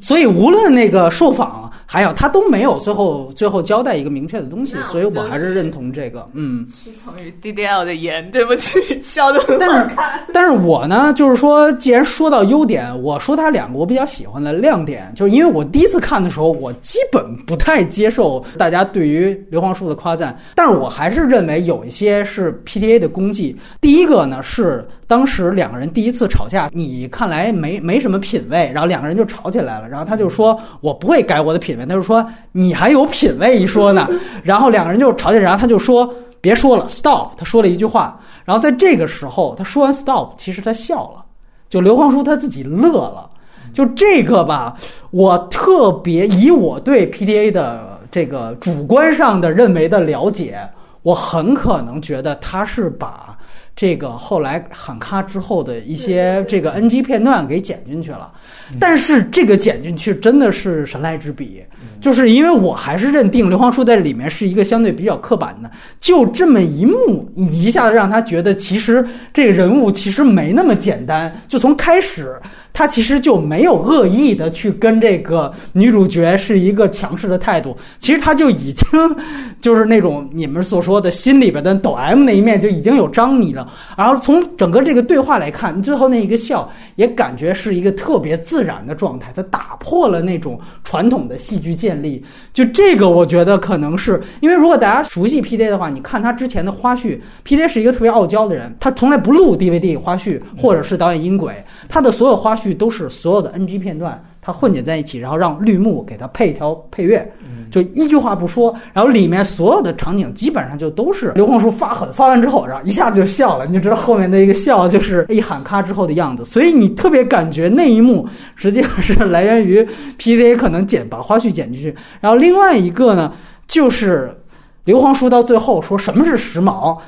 [SPEAKER 3] 所以无论那个受访还有他都没有最后最后交代一个明确的东西，所以我还是认同这个。嗯，
[SPEAKER 1] 屈从于 DDL 的言，对不起，笑的很
[SPEAKER 3] 但是但是我呢，就是说，既然说到优点，我说他两个我比较喜欢的亮点，就是因为我第一次看的时候，我基本不太接受大家对于刘皇叔的夸赞，但是我还是认为有一些是 PTA 的功绩。第一个呢是。当时两个人第一次吵架，你看来没没什么品位，然后两个人就吵起来了。然后他就说：“我不会改我的品位。”他就说：“你还有品位一说呢。”然后两个人就吵起来，然后他就说：“别说了，stop。”他说了一句话。然后在这个时候，他说完 stop，其实他笑了，就刘皇叔他自己乐了。就这个吧，我特别以我对 PDA 的这个主观上的认为的了解，我很可能觉得他是把。这个后来喊卡之后的一些这个 NG 片段给剪进去了，但是这个剪进去真的是神来之笔，就是因为我还是认定刘皇叔在里面是一个相对比较刻板的，就这么一幕，你一下子让他觉得其实这个人物其实没那么简单，就从开始。他其实就没有恶意的去跟这个女主角是一个强势的态度，其实他就已经就是那种你们所说的心里边的抖 M 那一面就已经有张你了。然后从整个这个对话来看，最后那一个笑也感觉是一个特别自然的状态，他打破了那种传统的戏剧建立。就这个，我觉得可能是因为如果大家熟悉 P D 的话，你看他之前的花絮，P D 是一个特别傲娇的人，他从来不录 D V D 花絮或者是导演音轨，他的所有花絮。都是所有的 NG 片段，它混剪在一起，然后让绿幕给它配一条配乐，就一句话不说，然后里面所有的场景基本上就都是刘皇叔发狠，发完之后，然后一下子就笑了，你就知道后面的一个笑就是一喊咔之后的样子，所以你特别感觉那一幕实际上是 来源于 PVA 可能剪把花絮剪进去，然后另外一个呢就是刘皇叔到最后说什么是时髦。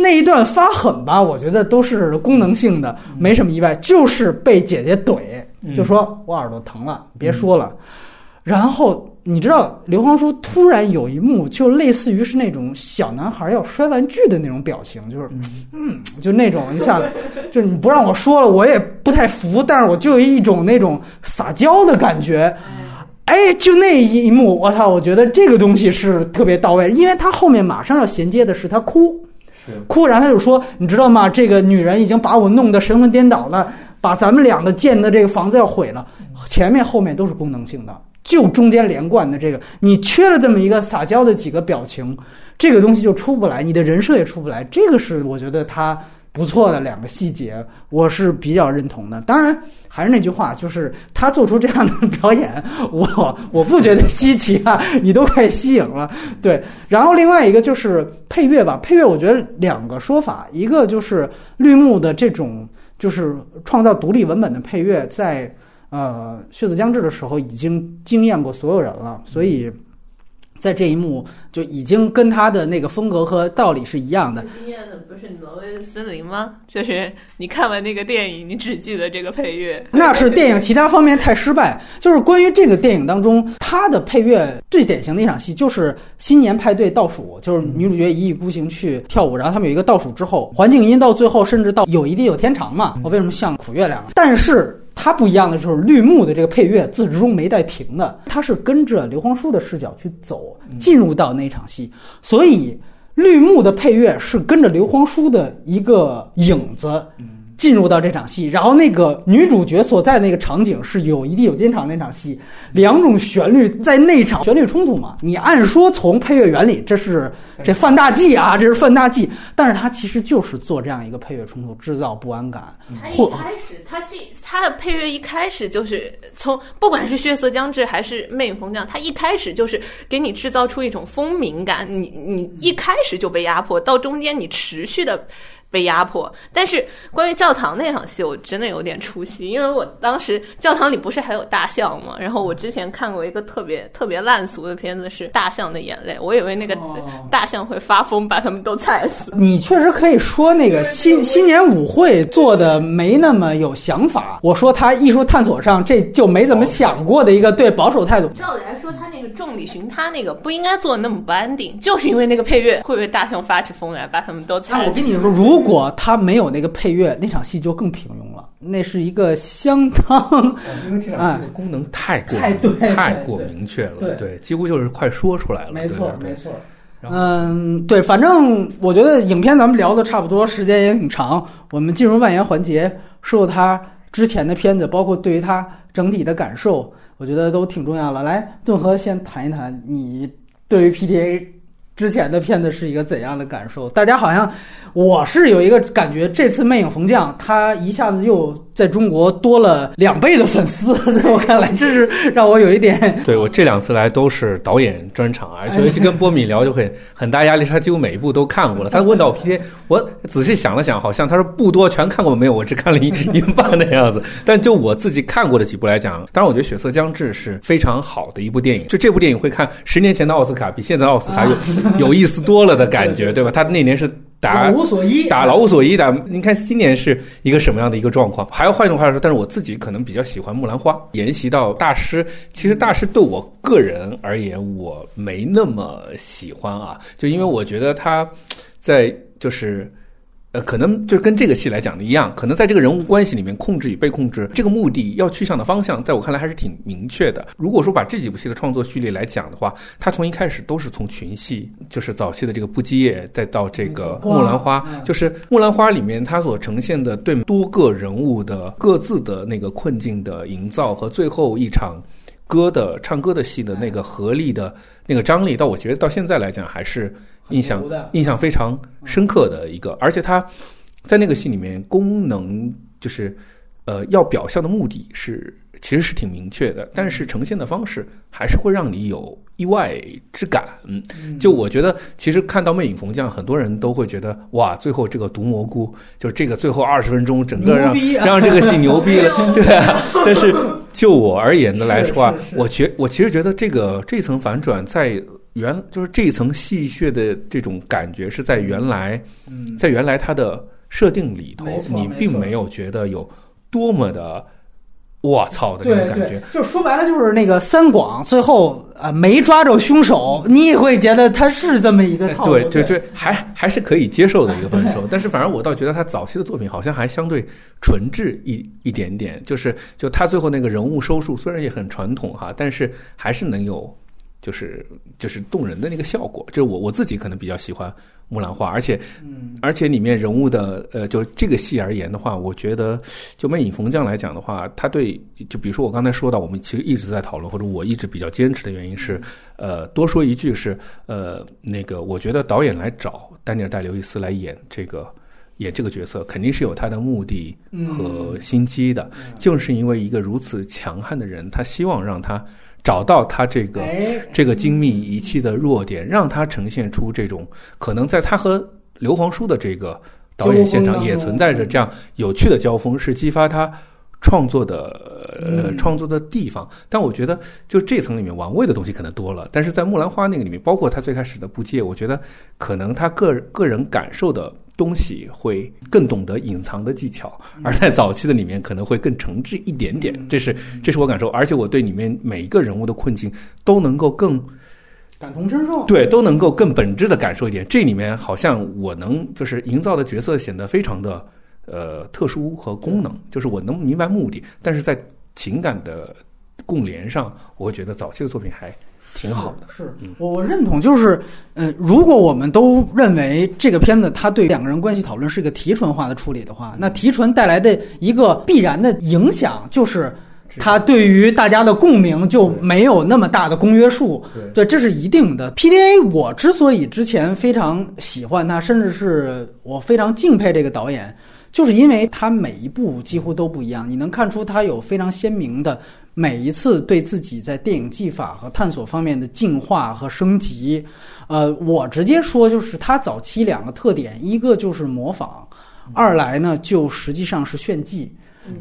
[SPEAKER 3] 那一段发狠吧，我觉得都是功能性的，没什么意外，就是被姐姐怼，就说我耳朵疼了，别说了。然后你知道刘皇叔突然有一幕，就类似于是那种小男孩要摔玩具的那种表情，就是嗯，就那种一下子，就是你不让我说了，我也不太服，但是我就有一种那种撒娇的感觉。哎，就那一幕，我操，我觉得这个东西是特别到位，因为他后面马上要衔接的是他哭。哭，然他就说：“你知道吗？这个女人已经把我弄得神魂颠倒了，把咱们两个建的这个房子要毁了。前面后面都是功能性的，就中间连贯的这个，你缺了这么一个撒娇的几个表情，这个东西就出不来，你的人设也出不来。这个是我觉得他不错的两个细节，我是比较认同的。当然。”还是那句话，就是他做出这样的表演，我我不觉得稀奇啊，你都快吸引了。对，然后另外一个就是配乐吧，配乐我觉得两个说法，一个就是绿幕的这种就是创造独立文本的配乐，在呃《血色将至》的时候已经惊艳过所有人了，所以。在这一幕就已经跟他的那个风格和道理是一样的。
[SPEAKER 1] 惊艳的不是挪威的森林吗？就是你看完那个电影，你只记得这个配乐。
[SPEAKER 3] 那是电影其他方面太失败。就是关于这个电影当中，它的配乐最典型的一场戏就是新年派对倒数，就是女主角一意孤行去跳舞，然后他们有一个倒数之后，环境音到最后甚至到有一地有天长嘛。我为什么像苦月亮？但是。它不一样的就是绿幕的这个配乐自始至终没带停的，它是跟着刘皇叔的视角去走，进入到那场戏，所以绿幕的配乐是跟着刘皇叔的一个影子。进入到这场戏，然后那个女主角所在的那个场景是有一地有金场那场戏，两种旋律在那场旋律冲突嘛？你按说从配乐原理，这是这犯大忌啊，这是犯大忌。但是它其实就是做这样一个配乐冲突，制造不安感。
[SPEAKER 1] 他一开始，他这他的配乐一开始就是从不管是血色将至还是魅影风将，他一开始就是给你制造出一种风鸣感。你你一开始就被压迫，到中间你持续的。被压迫，但是关于教堂那场戏，我真的有点出戏，因为我当时教堂里不是还有大象吗？然后我之前看过一个特别特别烂俗的片子，是《大象的眼泪》，我以为那个大象会发疯，把他们都踩死。
[SPEAKER 3] 你确实可以说那个新新年舞会做的没那么有想法。我说他艺术探索上这就没怎么想过的一个对保守态度。
[SPEAKER 1] 照理来说，他那个众里寻他那个不应该做的那么不安定，就是因为那个配乐会被大象发起疯来，把他们都踩死。
[SPEAKER 3] 我跟你说，如如果他没有那个配乐，那场戏就更平庸了。那是一个相当，
[SPEAKER 2] 因为这场戏的功能太过
[SPEAKER 3] 太对
[SPEAKER 2] 太过明确了，对，几乎就是快说出来了。
[SPEAKER 3] 没错，没错。嗯，对，反正我觉得影片咱们聊的差不多，时间也挺长。我们进入万言环节，说他之前的片子，包括对于他整体的感受，我觉得都挺重要了。来，顿河先谈一谈你对于 PTA。之前的片子是一个怎样的感受？大家好像，我是有一个感觉，这次《魅影逢将》他一下子又在中国多了两倍的粉丝，在我看来，这是让我有一点。
[SPEAKER 2] 对我这两次来都是导演专场，而且跟波米聊就会很大压力，他几乎每一部都看过了。他问到我 P，我仔细想了想，好像他说不多，全看过没有？我只看了一一半的样子。但就我自己看过的几部来讲，当然我觉得《血色将至》是非常好的一部电影。就这部电影会看十年前的奥斯卡，比现在奥斯卡有。有意思多了的感觉，对吧？他那年是打
[SPEAKER 3] 老无所依，
[SPEAKER 2] 打老无所依打。您看今年是一个什么样的一个状况？还要换一种话说，但是我自己可能比较喜欢《木兰花》，沿袭到大师。其实大师对我个人而言，我没那么喜欢啊，就因为我觉得他在就是。呃，可能就是跟这个戏来讲的一样，可能在这个人物关系里面，控制与被控制这个目的要去向的方向，在我看来还是挺明确的。如果说把这几部戏的创作序列来讲的话，它从一开始都是从群戏，就是早期的这个不羁夜，再到这个木兰花，就是木兰花里面它所呈现的对多个人物的各自的那个困境的营造，和最后一场歌的唱歌的戏的那个合力的那个张力，到我觉得到现在来讲还是。印象印象非常深刻的一个，而且他在那个戏里面功能就是，呃，要表象的目的是其实是挺明确的，但是呈现的方式还是会让你有意外之感。就我觉得，其实看到《魅影逢将》，很多人都会觉得哇，最后这个毒蘑菇，就这个最后二十分钟，整个让 让这个戏牛逼了，对啊。但是就我而言的来说啊，我觉我其实觉得这个这层反转在。原就是这一层戏谑的这种感觉是在原来，在原来它的设定里头，你并没有觉得有多么的我操的那种感觉。
[SPEAKER 3] 就是说白了，就是那个三广最后啊没抓着凶手，你也会觉得他是这么一个套路。
[SPEAKER 2] 对对对，还还是可以接受的一个范畴。但是反而我倒觉得他早期的作品好像还相对纯质一一点点。就是就他最后那个人物收束虽然也很传统哈，但是还是能有。就是就是动人的那个效果，就是我我自己可能比较喜欢《木兰花》，而且，而且里面人物的呃，就这个戏而言的话，我觉得就《魅影逢将》来讲的话，他对就比如说我刚才说到，我们其实一直在讨论，或者我一直比较坚持的原因是，呃，多说一句是，呃，那个我觉得导演来找丹尼尔戴刘易斯来演这个演这个角色，肯定是有他的目的和心机的，就是因为一个如此强悍的人，他希望让他。找到他这个这个精密仪器的弱点，让他呈现出这种可能，在他和刘皇叔的这个导演现场也存在着这样有趣的交锋，是激发他创作的呃创作的地方。但我觉得，就这层里面玩味的东西可能多了。但是在木兰花那个里面，包括他最开始的不借，我觉得可能他个个人感受的。东西会更懂得隐藏的技巧，而在早期的里面可能会更诚挚一点点，这是这是我感受，而且我对里面每一个人物的困境都能够更
[SPEAKER 3] 感同身受，
[SPEAKER 2] 对，都能够更本质的感受一点。这里面好像我能就是营造的角色显得非常的呃特殊和功能，就是我能明白目的，但是在情感的共联上，我会觉得早期的作品还。挺好的，
[SPEAKER 3] 是我我认同，就是，呃，如果我们都认为这个片子它对两个人关系讨论是一个提纯化的处理的话，那提纯带来的一个必然的影响就是，它对于大家的共鸣就没有那么大的公约数，对，这是一定的。PDA 我之所以之前非常喜欢他，甚至是我非常敬佩这个导演，就是因为他每一部几乎都不一样，你能看出他有非常鲜明的。每一次对自己在电影技法和探索方面的进化和升级，呃，我直接说就是他早期两个特点，一个就是模仿，二来呢就实际上是炫技，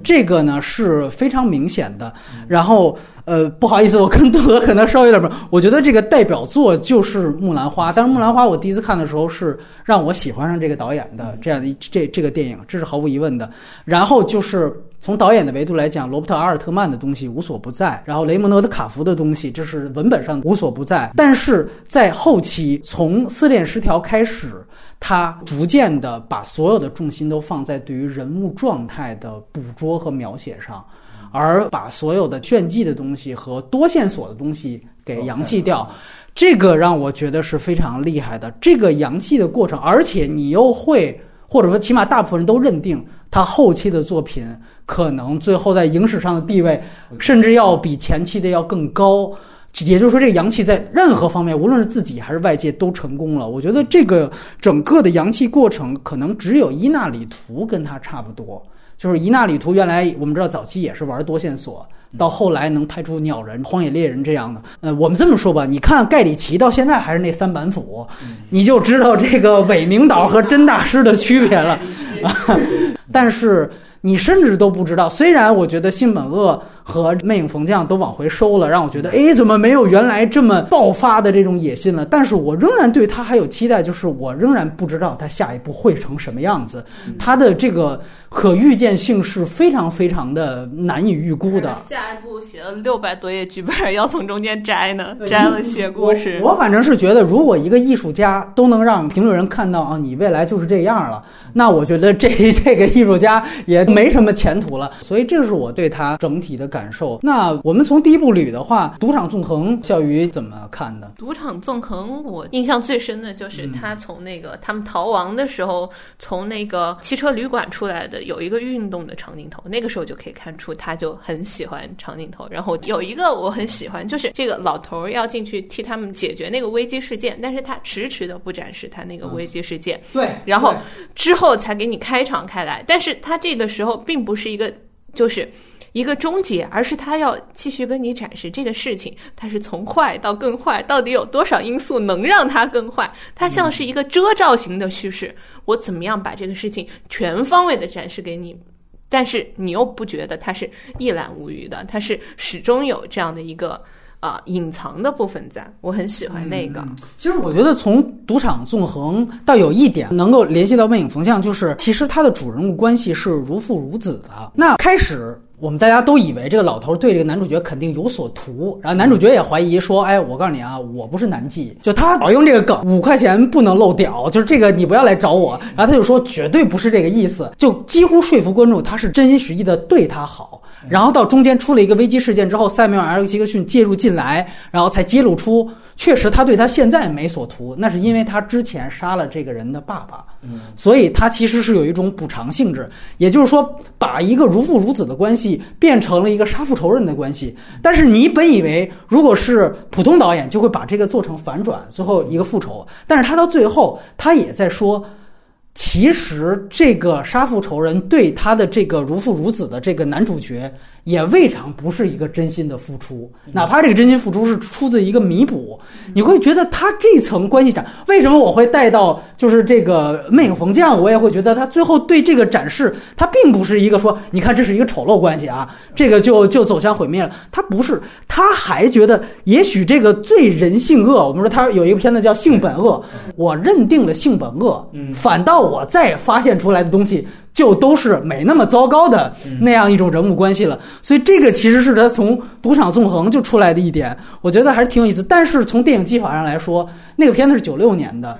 [SPEAKER 3] 这个呢是非常明显的。然后，呃，不好意思，我跟杜德可能稍微有点不，我觉得这个代表作就是《木兰花》，但是《木兰花》我第一次看的时候是让我喜欢上这个导演的这样的这这个电影，这是毫无疑问的。然后就是。从导演的维度来讲，罗伯特·阿尔特曼的东西无所不在，然后雷蒙德·的卡福的东西，这是文本上无所不在。但是在后期，从《撕裂失调》开始，他逐渐的把所有的重心都放在对于人物状态的捕捉和描写上，而把所有的炫技的东西和多线索的东西给扬弃掉。这个让我觉得是非常厉害的。这个扬弃的过程，而且你又会，或者说起码大部分人都认定。他后期的作品可能最后在影史上的地位，甚至要比前期的要更高。也就是说，这个阳气在任何方面，无论是自己还是外界都成功了。我觉得这个整个的阳气过程，可能只有伊纳里图跟他差不多。就是伊纳里图原来我们知道早期也是玩多线索，到后来能拍出鸟人、荒野猎人这样的。呃，我们这么说吧，你看盖里奇到现在还是那三板斧，你就知道这个伪名导和真大师的区别了。但是你甚至都不知道，虽然我觉得性本恶。和魅影逢将都往回收了，让我觉得，哎，怎么没有原来这么爆发的这种野心了？但是我仍然对他还有期待，就是我仍然不知道他下一步会成什么样子。他的这个可预见性是非常非常的难以预估的。
[SPEAKER 1] 下一步写了六百多页剧本，要从中间摘呢，摘了写故事。
[SPEAKER 3] 我反正是觉得，如果一个艺术家都能让评论人看到啊，你未来就是这样了，那我觉得这 这个艺术家也没什么前途了。所以，这是我对他整体的感。感受。那我们从第一部捋的话，赌场纵横，笑鱼怎么看的？
[SPEAKER 1] 赌场纵横，我印象最深的就是他从那个他们逃亡的时候，从那个汽车旅馆出来的有一个运动的长镜头，那个时候就可以看出他就很喜欢长镜头。然后有一个我很喜欢，就是这个老头要进去替他们解决那个危机事件，但是他迟迟的不展示他那个危机事件。
[SPEAKER 3] 对，
[SPEAKER 1] 然后之后才给你开场开来，但是他这个时候并不是一个就是。一个终结，而是他要继续跟你展示这个事情，它是从坏到更坏，到底有多少因素能让它更坏？它像是一个遮罩型的叙事，我怎么样把这个事情全方位的展示给你？但是你又不觉得它是一览无余的，它是始终有这样的一个啊隐藏的部分在。我很喜欢那个。
[SPEAKER 3] 其实我觉得从赌场纵横到有一点能够联系到魅影逢将，就是其实它的主人物关系是如父如子的。那开始。我们大家都以为这个老头对这个男主角肯定有所图，然后男主角也怀疑说：“哎，我告诉你啊，我不是男妓。”就他老用这个梗，五块钱不能露屌，就是这个你不要来找我。然后他就说绝对不是这个意思，就几乎说服观众他是真心实意的对他好。然后到中间出了一个危机事件之后，塞缪尔·杰克逊介入进来，然后才揭露出。确实，他对他现在没所图，那是因为他之前杀了这个人的爸爸，嗯，所以他其实是有一种补偿性质，也就是说，把一个如父如子的关系变成了一个杀父仇人的关系。但是你本以为，如果是普通导演，就会把这个做成反转，最后一个复仇。但是他到最后，他也在说。其实这个杀父仇人对他的这个如父如子的这个男主角也未尝不是一个真心的付出，哪怕这个真心付出是出自一个弥补，你会觉得他这层关系展为什么我会带到就是这个魅影逢将，我也会觉得他最后对这个展示，他并不是一个说你看这是一个丑陋关系啊，这个就就走向毁灭了，他不是，他还觉得也许这个最人性恶，我们说他有一个片子叫性本恶，我认定了性本恶，反倒。我再发现出来的东西，就都是没那么糟糕的那样一种人物关系了。所以这个其实是他从赌场纵横就出来的一点，我觉得还是挺有意思。但是从电影技法上来说，那个片子是九六年的。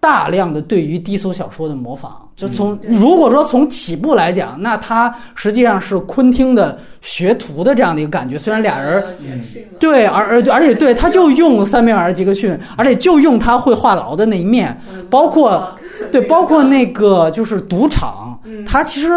[SPEAKER 3] 大量的对于低俗小说的模仿，就从如果说从起步来讲，那他实际上是昆汀的学徒的这样的一个感觉。虽然俩人对，而而而且对，他就用三面尔杰克逊，而且就用他会话痨的那一面，包括对，包括那个就是赌场，他其实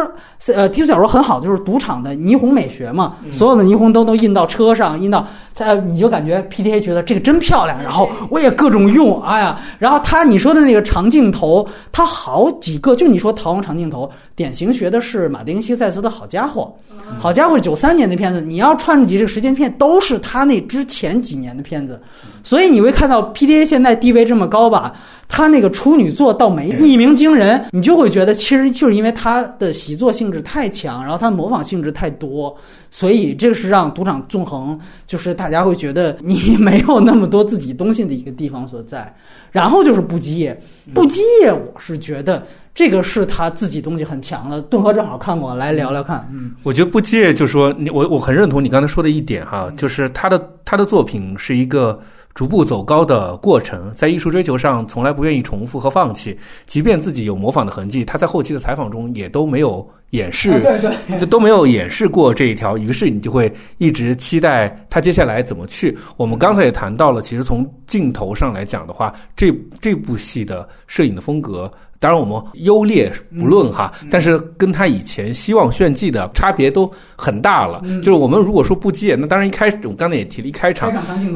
[SPEAKER 3] 呃低俗小说很好，就是赌场的霓虹美学嘛，所有的霓虹灯都印到车上，印到。他你就感觉 P T A 觉得这个真漂亮，然后 我也各种用，哎呀，然后他你说的那个长镜头，他好几个，就你说逃亡长镜头，典型学的是马丁西塞斯的好家伙，好家伙，九三年的片子，你要串起这个时间线，都是他那之前几年的片子，所以你会看到 PDA 现在地位这么高吧？他那个处女作倒没一鸣惊人，你就会觉得其实就是因为他的习作性质太强，然后他模仿性质太多，所以这个是让赌场纵横，就是大家会觉得你没有那么多自己东西的一个地方所在。然后就是不羁夜，不羁夜，我是觉得这个是他自己东西很强的。顿河正好看过来聊聊看，嗯，
[SPEAKER 2] 我觉得不羁夜就是说你我我很认同你刚才说的一点哈，就是他的他的作品是一个。逐步走高的过程，在艺术追求上从来不愿意重复和放弃，即便自己有模仿的痕迹，他在后期的采访中也都没有掩饰，
[SPEAKER 3] 对对，
[SPEAKER 2] 就都没有掩饰过这一条。于是你就会一直期待他接下来怎么去。我们刚才也谈到了，其实从镜头上来讲的话，这这部戏的摄影的风格。当然我们优劣不论哈，但是跟他以前希望炫技的差别都很大了。就是我们如果说不接，那当然一开始我刚才也提了一开场，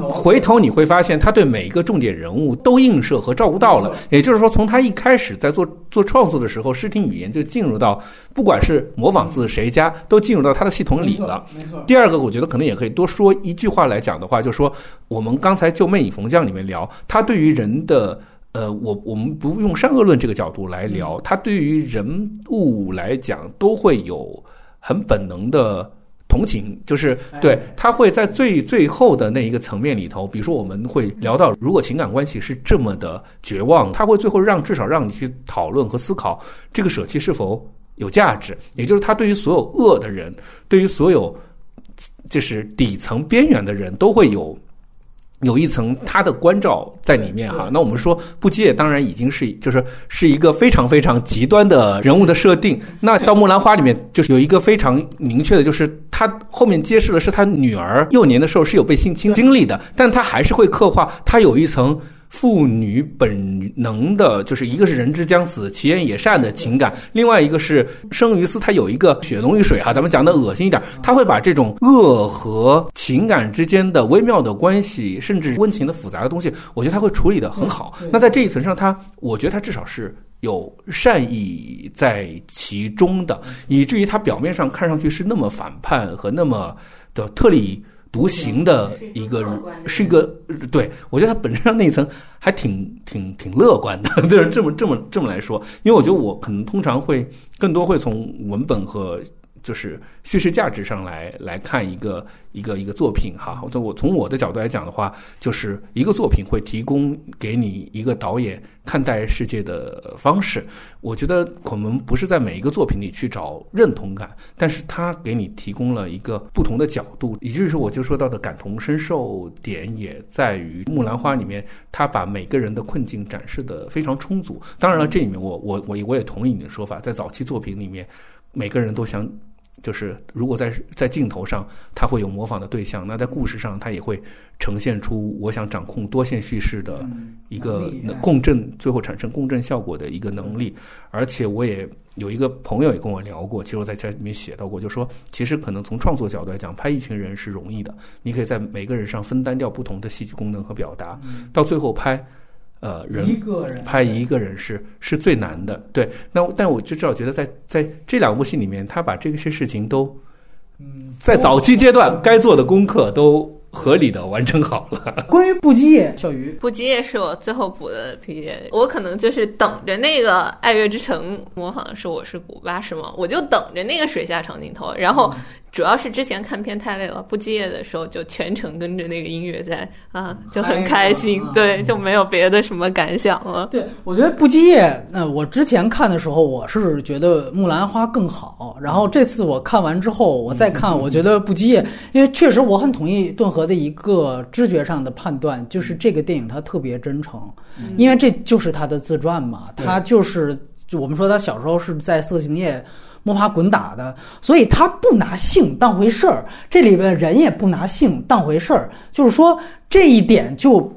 [SPEAKER 2] 回头你会发现他对每一个重点人物都映射和照顾到了。也就是说，从他一开始在做做创作的时候，视听语言就进入到不管是模仿自谁家，都进入到他的系统里了。
[SPEAKER 3] 没错。
[SPEAKER 2] 第二个，我觉得可能也可以多说一句话来讲的话，就是说我们刚才就《魅影逢将》里面聊，他对于人的。呃，我我们不用善恶论这个角度来聊，他对于人物来讲都会有很本能的同情，就是对他会在最最后的那一个层面里头，比如说我们会聊到，如果情感关系是这么的绝望，他会最后让至少让你去讨论和思考这个舍弃是否有价值，也就是他对于所有恶的人，对于所有就是底层边缘的人都会有。有一层他的关照在里面哈，那我们说不接当然已经是就是是一个非常非常极端的人物的设定。那到木兰花里面就是有一个非常明确的，就是他后面揭示的是他女儿幼年的时候是有被性侵经历的，但他还是会刻画他有一层。妇女本能的，就是一个是人之将死，其言也善的情感，另外一个是生于斯，他有一个血浓于水哈，咱们讲的恶心一点，他会把这种恶和情感之间的微妙的关系，甚至温情的复杂的东西，我觉得他会处理的很好。那在这一层上，他我觉得他至少是有善意在其中的，以至于他表面上看上去是那么反叛和那么的特立。独行的一个是一个，对我觉得他本质上那一层还挺挺挺乐观的，就是这么这么这么来说，因为我觉得我可能通常会更多会从文本和。就是叙事价值上来来看一个一个一个作品哈，我我从我的角度来讲的话，就是一个作品会提供给你一个导演看待世界的方式。我觉得可能不是在每一个作品里去找认同感，但是他给你提供了一个不同的角度，也就是说我就说到的感同身受点也在于《木兰花》里面，他把每个人的困境展示的非常充足。当然了，这里面我我我我也同意你的说法，在早期作品里面，每个人都想。就是如果在在镜头上，他会有模仿的对象，那在故事上，他也会呈现出我想掌控多线叙事的一个共振，最后产生共振效果的一个能力。而且我也有一个朋友也跟我聊过，其实我在这里面写到过，就说其实可能从创作角度来讲，拍一群人是容易的，你可以在每个人上分担掉不同的戏剧功能和表达，到最后拍。呃，人拍一个人是是最难的，对。那但我就至少觉得，在在这两部戏里面，他把这些事情都，嗯，在早期阶段该做的功课都。合理的完成好了。
[SPEAKER 3] 关于不羁夜，小鱼，
[SPEAKER 1] 不羁夜是我最后补的 P J，我可能就是等着那个爱乐之城模仿的是我是古巴是吗？我就等着那个水下长镜头，然后主要是之前看片太累了，不羁夜的时候就全程跟着那个音乐在啊，就很开心，对，就没有别的什么感想了。
[SPEAKER 3] 对，我觉得不羁夜，那我之前看的时候，我是觉得木兰花更好，然后这次我看完之后，我再看，我觉得不羁夜，因为确实我很同意顿河。的一个知觉上的判断就是这个电影它特别真诚，因为这就是他的自传嘛，他就是我们说他小时候是在色情业摸爬滚打的，所以他不拿性当回事儿，这里边人也不拿性当回事儿，就是说这一点就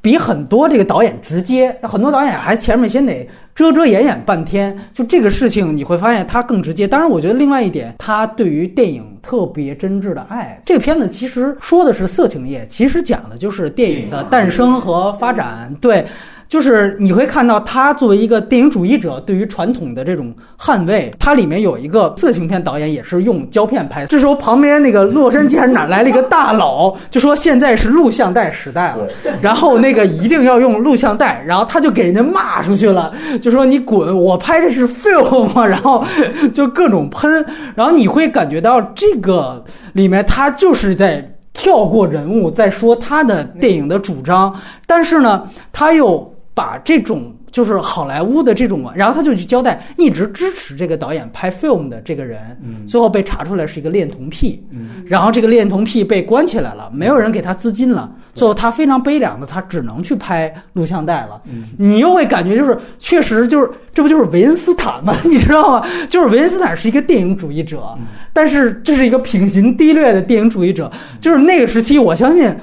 [SPEAKER 3] 比很多这个导演直接，很多导演还前面先得。遮遮掩掩半天，就这个事情你会发现他更直接。当然，我觉得另外一点，他对于电影特别真挚的爱。这个片子其实说的是色情业，其实讲的就是电影的诞生和发展。对。就是你会看到他作为一个电影主义者，对于传统的这种捍卫。它里面有一个色情片导演，也是用胶片拍。这时候旁边那个洛杉矶还是哪来了一个大佬，就说现在是录像带时代了，然后那个一定要用录像带，然后他就给人家骂出去了，就说你滚，我拍的是 film，然后就各种喷。然后你会感觉到这个里面他就是在跳过人物，在说他的电影的主张，但是呢，他又。把这种就是好莱坞的这种，然后他就去交代，一直支持这个导演拍 film 的这个人，最后被查出来是一个恋童癖，然后这个恋童癖被关起来了，没有人给他资金了，最后他非常悲凉的，他只能去拍录像带了。你又会感觉就是，确实就是，这不就是维恩斯坦吗？你知道吗？就是维恩斯坦是一个电影主义者，但是这是一个品行低劣的电影主义者，就是那个时期，我相信。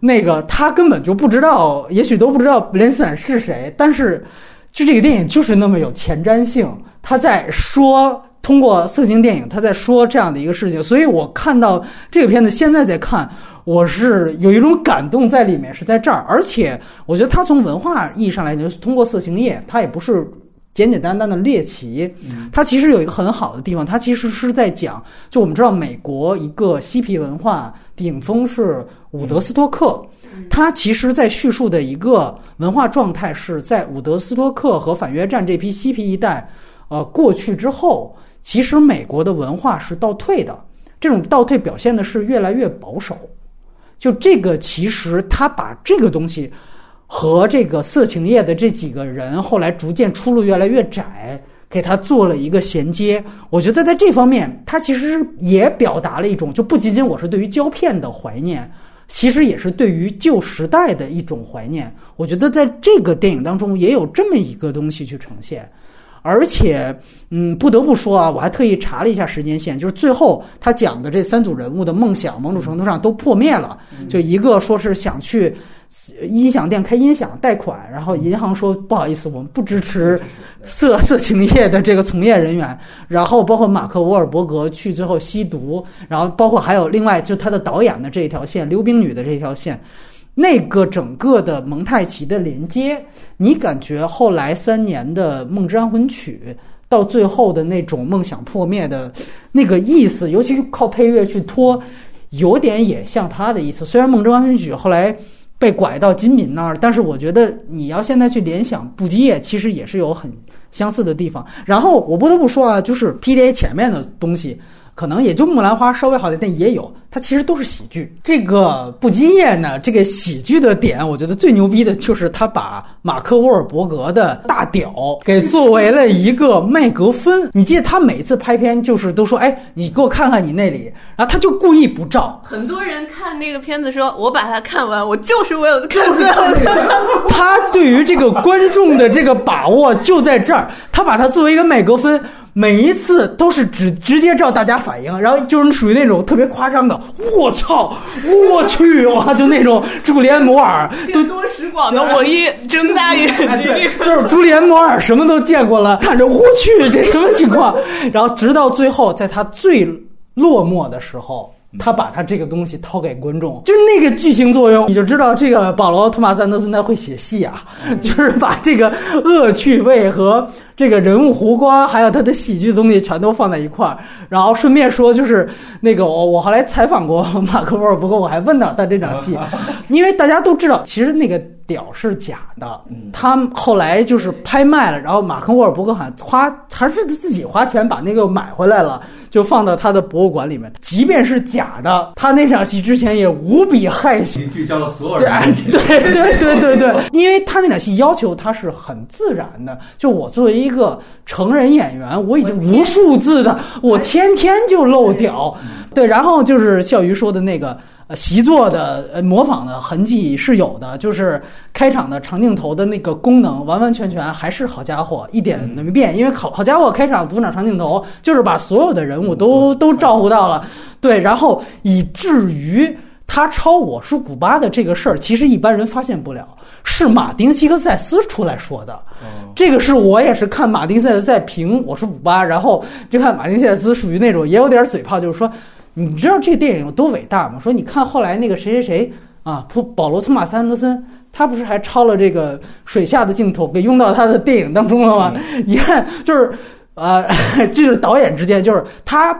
[SPEAKER 3] 那个他根本就不知道，也许都不知道布林斯坦是谁。但是，就这个电影就是那么有前瞻性，他在说通过色情电影，他在说这样的一个事情，所以我看到这个片子，现在在看，我是有一种感动在里面，是在这儿，而且我觉得他从文化意义上来讲，通过色情业，他也不是。简简单单的猎奇，它其实有一个很好的地方，它其实是在讲，就我们知道美国一个嬉皮文化顶峰是伍德斯托克，它其实在叙述的一个文化状态是在伍德斯托克和反越战这批嬉皮一代，呃过去之后，其实美国的文化是倒退的，这种倒退表现的是越来越保守，就这个其实他把这个东西。和这个色情业的这几个人后来逐渐出路越来越窄，给他做了一个衔接。我觉得在这方面，他其实也表达了一种，就不仅仅我是对于胶片的怀念，其实也是对于旧时代的一种怀念。我觉得在这个电影当中也有这么一个东西去呈现。而且，嗯，不得不说啊，我还特意查了一下时间线，就是最后他讲的这三组人物的梦想，某种程度上都破灭了。就一个说是想去。音响店开音响贷款，然后银行说不好意思，我们不支持色 色情业的这个从业人员。然后包括马克·沃尔伯格去最后吸毒，然后包括还有另外就他的导演的这一条线，溜冰女的这一条线，那个整个的蒙太奇的连接，你感觉后来三年的《梦之安魂曲》到最后的那种梦想破灭的那个意思，尤其是靠配乐去拖，有点也像他的意思。虽然《梦之安魂曲》后来。被拐到金敏那儿，但是我觉得你要现在去联想布基叶，其实也是有很相似的地方。然后我不得不说啊，就是 PDA 前面的东西。可能也就木兰花稍微好点，但也有，它其实都是喜剧。这个不基业呢，这个喜剧的点，我觉得最牛逼的就是他把马克·沃尔伯格的大屌给作为了一个麦格芬。你记得他每次拍片就是都说：“哎，你给我看看你那里。”然后他就故意不照。
[SPEAKER 1] 很多人看那个片子说：“我把它看完，我就是为了看最后。”
[SPEAKER 3] 他对于这个观众的这个把握就在这儿，他把它作为一个麦格芬。每一次都是直直接照大家反应，然后就是属于那种特别夸张的，我操，我去哇，就那种朱利安·摩尔，
[SPEAKER 1] 见多识广的我一睁大眼睛
[SPEAKER 3] 就是朱利安·摩尔什么都见过了，看着我去这什么情况，然后直到最后，在他最落寞的时候。他把他这个东西掏给观众，就是那个剧情作用，你就知道这个保罗·托马斯·安德森他会写戏啊，就是把这个恶趣味和这个人物弧光，还有他的喜剧东西全都放在一块儿。然后顺便说，就是那个我我后来采访过马克·沃尔伯格，我还问到他这场戏，因为大家都知道，其实那个。屌是假的，他后来就是拍卖了，然后马克沃尔伯格还花还是自己花钱把那个买回来了，就放到他的博物馆里面。即便是假的，他那场戏之前也无比害羞，
[SPEAKER 4] 聚焦了所有人。
[SPEAKER 3] 对对对对对，因为他那场戏要求他是很自然的。就我作为一个成人演员，我已经无数次的，我天天就露屌。对，然后就是笑鱼说的那个。呃，习作的呃模仿的痕迹是有的，就是开场的长镜头的那个功能，完完全全还是好家伙，一点都没变。因为好好家伙开场独场长镜头，就是把所有的人物都都照顾到了，对，然后以至于他抄我是古巴的这个事儿，其实一般人发现不了，是马丁希克塞斯出来说的。这个是我也是看马丁塞斯在评我是五八，然后就看马丁塞斯属于那种也有点嘴炮，就是说。你知道这个电影有多伟大吗？说你看后来那个谁谁谁啊，普保罗·托马斯·安德森，他不是还抄了这个水下的镜头给用到他的电影当中了吗？你看，就是呃，这是导演之间，就是他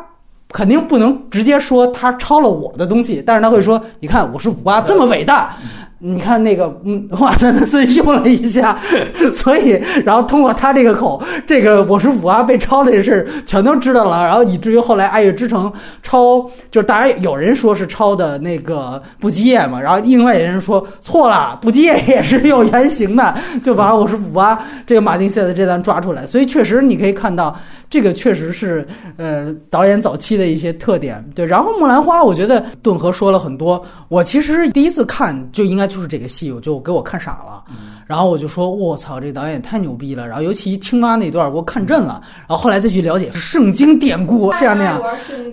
[SPEAKER 3] 肯定不能直接说他抄了我的东西，但是他会说，你看我是五八这么伟大。你看那个，嗯，瓦森德森用了一下，所以，然后通过他这个口，这个我是五阿被抄的事全都知道了，然后以至于后来《爱乐之城》抄，就是大家有人说是抄的那个不羁夜嘛，然后另外有人说错了，不羁夜也是有原型的，就把我是五阿这个马丁塞的这段抓出来，所以确实你可以看到。这个确实是，呃，导演早期的一些特点。对，然后《木兰花》，我觉得顿河说了很多。我其实第一次看就应该就是这个戏，我就给我看傻了。然后我就说，我操，这导演太牛逼了。然后尤其青蛙那段，给我看震了。然后后来再去了解是圣经典故这样那样。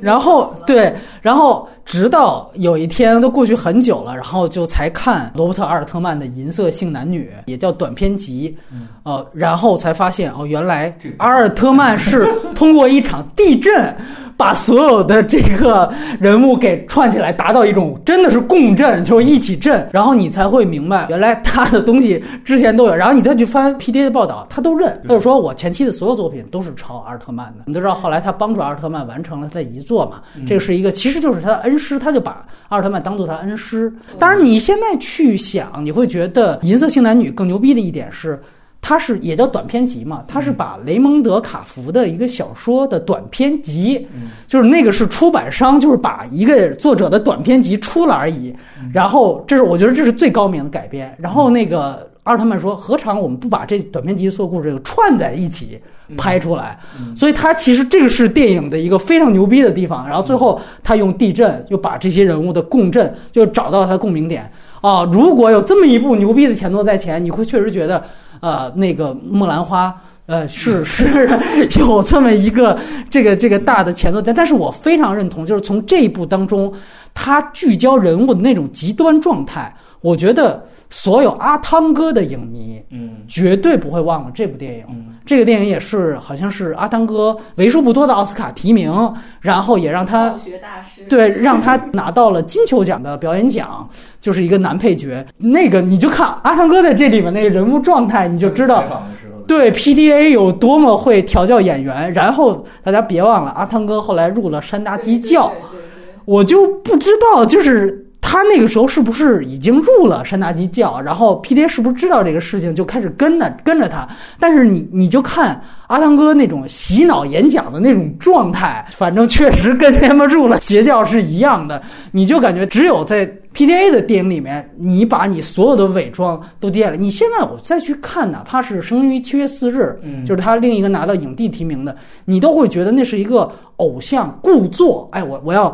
[SPEAKER 3] 然后对，然后直到有一天都过去很久了，然后就才看罗伯特阿尔特曼的《银色性男女》，也叫短篇集。呃，然后才发现哦，原来阿尔特曼是通过一场地震。把所有的这个人物给串起来，达到一种真的是共振，就是一起震，然后你才会明白，原来他的东西之前都有，然后你再去翻 P D A 的报道，他都认，他就说我前期的所有作品都是抄阿尔特曼的。你都知道，后来他帮助阿尔特曼完成了他的遗作嘛？这个是一个，其实就是他的恩师，他就把阿尔特曼当做他恩师。当然，你现在去想，你会觉得《银色性男女》更牛逼的一点是。它是也叫短篇集嘛？它是把雷蒙德·卡福的一个小说的短篇集，就是那个是出版商，就是把一个作者的短篇集出了而已。然后这是我觉得这是最高明的改编。然后那个阿尔特曼说：“何尝我们不把这短篇集所有故事串在一起拍出来？”所以他其实这个是电影的一个非常牛逼的地方。然后最后他用地震又把这些人物的共振就找到他的共鸣点啊！如果有这么一部牛逼的前作在前，你会确实觉得。呃，那个木兰花，呃，是 是有这么一个这个这个大的前作，但但是我非常认同，就是从这一部当中，他聚焦人物的那种极端状态，我觉得所有阿汤哥的影迷，嗯，绝对不会忘了这部电影。这个电影也是好像是阿汤哥为数不多的奥斯卡提名，然后也让他对让他拿到了金球奖的表演奖。就是一个男配角，那个你就看阿汤哥在这里面那个人物状态，你就知道，对 PDA 有多么会调教演员。然后大家别忘了，阿汤哥后来入了山达基教，我就不知道，就是他那个时候是不是已经入了山大基教，然后 PDA 是不是知道这个事情就开始跟着跟着他。但是你你就看。阿汤哥那种洗脑演讲的那种状态，反正确实跟他们入了邪教是一样的。你就感觉只有在 PTA 的电影里面，你把你所有的伪装都跌了。你现在我再去看，哪怕是《生于七月四日》，就是他另一个拿到影帝提名的，你都会觉得那是一个偶像故作。哎，我我要。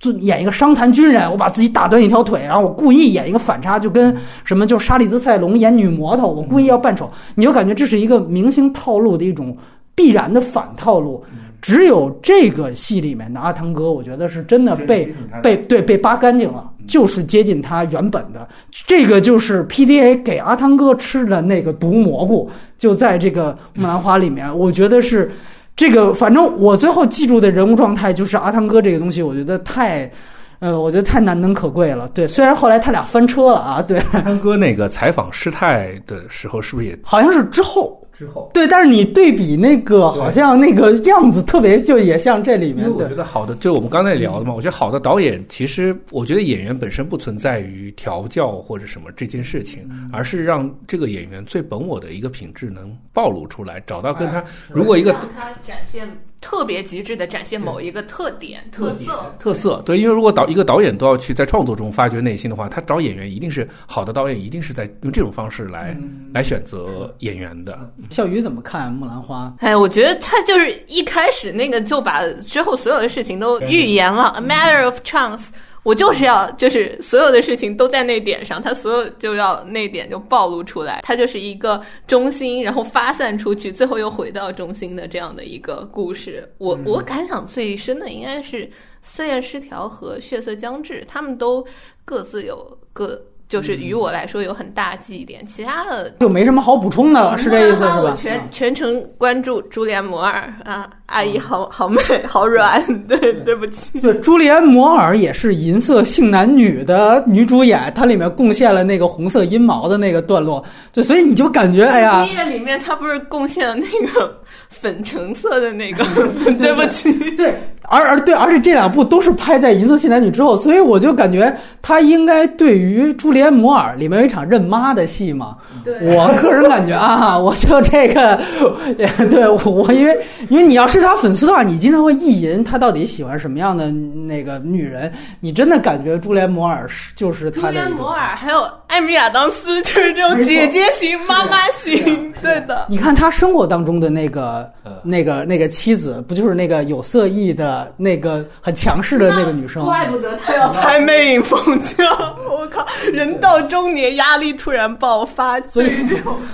[SPEAKER 3] 就演一个伤残军人，我把自己打断一条腿，然后我故意演一个反差，就跟什么就是沙莉兹塞隆演女魔头，我故意要扮丑，你就感觉这是一个明星套路的一种必然的反套路。只有这个戏里面的阿汤哥，我觉得是真的被被对被扒干净了，就是接近他原本的。这个就是 PDA 给阿汤哥吃的那个毒蘑菇，就在这个木兰花里面，我觉得是。这个反正我最后记住的人物状态就是阿汤哥这个东西，我觉得太，呃，我觉得太难能可贵了。对，虽然后来他俩翻车了啊，对。
[SPEAKER 2] 阿汤哥那个采访师太的时候，是不是也
[SPEAKER 3] 好像是之后？
[SPEAKER 2] 之后，
[SPEAKER 3] 对，但是你对比那个，好像那个样子特别，就也像这里面。
[SPEAKER 2] 我觉得好的，就我们刚才聊的嘛。我觉得好的导演，其实我觉得演员本身不存在于调教或者什么这件事情，而是让这个演员最本我的一个品质能暴露出来，找到跟他如果一个
[SPEAKER 1] 他展现。特别极致的展现某一个特点、特色、
[SPEAKER 2] 特色。对，因为如果导一个导演都要去在创作中发掘内心的话，他找演员一定是好的导演，一定是在用这种方式来来选择演员的。
[SPEAKER 3] 笑鱼怎么看《木兰花》？
[SPEAKER 1] 哎，我觉得他就是一开始那个就把之后所有的事情都预言了，a matter of chance。我就是要，就是所有的事情都在那点上，他所有就要那点就暴露出来，他就是一个中心，然后发散出去，最后又回到中心的这样的一个故事。我我感想最深的应该是《四眼失调》和《血色将至》，他们都各自有各。就是于我来说有很大记忆点，其他的
[SPEAKER 3] 就没什么好补充的了，是这意思是吧？
[SPEAKER 1] 全全程关注朱莲摩尔啊，阿姨好好美好软，对对不起。
[SPEAKER 3] 对，朱莲摩尔也是银色性男女的女主演，她里面贡献了那个红色阴毛的那个段落，对，所以你就感觉哎呀，
[SPEAKER 1] 第一页里面她不是贡献了那个粉橙色的那个，对不起，
[SPEAKER 3] 对。而而对，而且这两部都是拍在《银色性男女》之后，所以我就感觉他应该对于《朱丽安·摩尔》里面有一场认妈的戏嘛。我个人感觉啊，我就这个，对我因为因为你要是他粉丝的话，你经常会意淫他到底喜欢什么样的那个女人，你真的感觉朱莲·摩尔是就是他的。朱
[SPEAKER 1] 莲·摩尔还有艾米亚当斯就是这种姐姐型、妈妈型，对的。
[SPEAKER 3] 你看他生活当中的那个、那个、那个妻子，不就是那个有色艺的那个很强势的那个女生？
[SPEAKER 1] 怪不得他要拍《魅影风将》，我靠！人到中年，压力突然爆发，
[SPEAKER 3] 所以，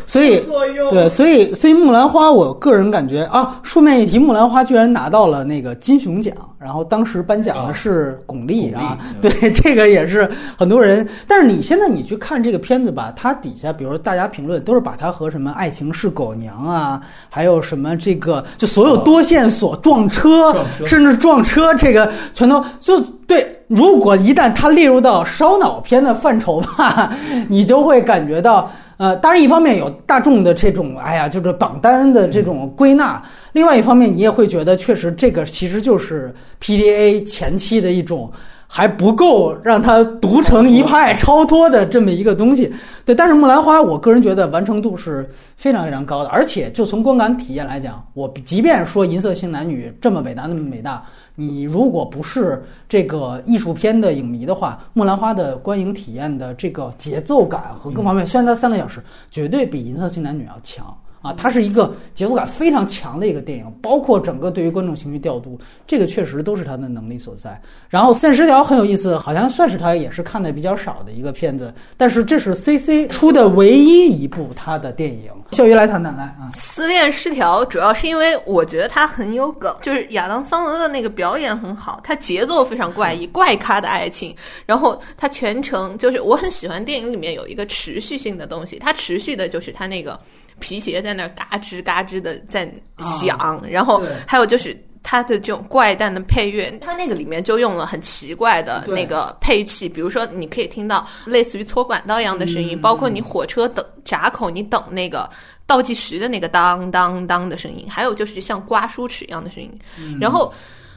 [SPEAKER 3] 所以对，所以，所以木兰花，我个人感觉啊，顺便一提，木兰花居然拿到了那个金熊奖，然后当时颁奖的是巩俐啊，对，这个也是很多人。但是你现在你去看这个片子吧，它底下，比如大家评论都是把它和什么爱情是狗娘啊，还有什么这个，就所有多线索撞车，甚至撞车，这个全都就对。如果一旦它列入到烧脑片的范畴吧，你就会感觉到，呃，当然一方面有大众的这种，哎呀，就是榜单的这种归纳；另外一方面，你也会觉得，确实这个其实就是 PDA 前期的一种还不够让它独成一派、超脱的这么一个东西。对，但是《木兰花》，我个人觉得完成度是非常非常高的，而且就从观感体验来讲，我即便说《银色性男女》这么伟大，那么伟大。你如果不是这个艺术片的影迷的话，《木兰花》的观影体验的这个节奏感和各方面，虽然它三个小时，绝对比《银色性男女》要强。啊，它是一个节奏感非常强的一个电影，包括整个对于观众情绪调度，这个确实都是他的能力所在。然后《三十条》很有意思，好像算是他也是看的比较少的一个片子，但是这是 C C 出的唯一一部他的电影。笑鱼来谈谈来啊，《
[SPEAKER 1] 思恋失调》主要是因为我觉得他很有梗，就是亚当桑德的那个表演很好，他节奏非常怪异，怪咖的爱情，然后他全程就是我很喜欢电影里面有一个持续性的东西，它持续的就是他那个。皮鞋在那儿嘎吱嘎吱的在响，然后还有就是它的这种怪诞的配乐，它那个里面就用了很奇怪的那个配器，比如说你可以听到类似于搓管道一样的声音，包括你火车等闸口你等那个倒计时的那个当当当的声音，还有就是像刮书齿一样的声音，然后。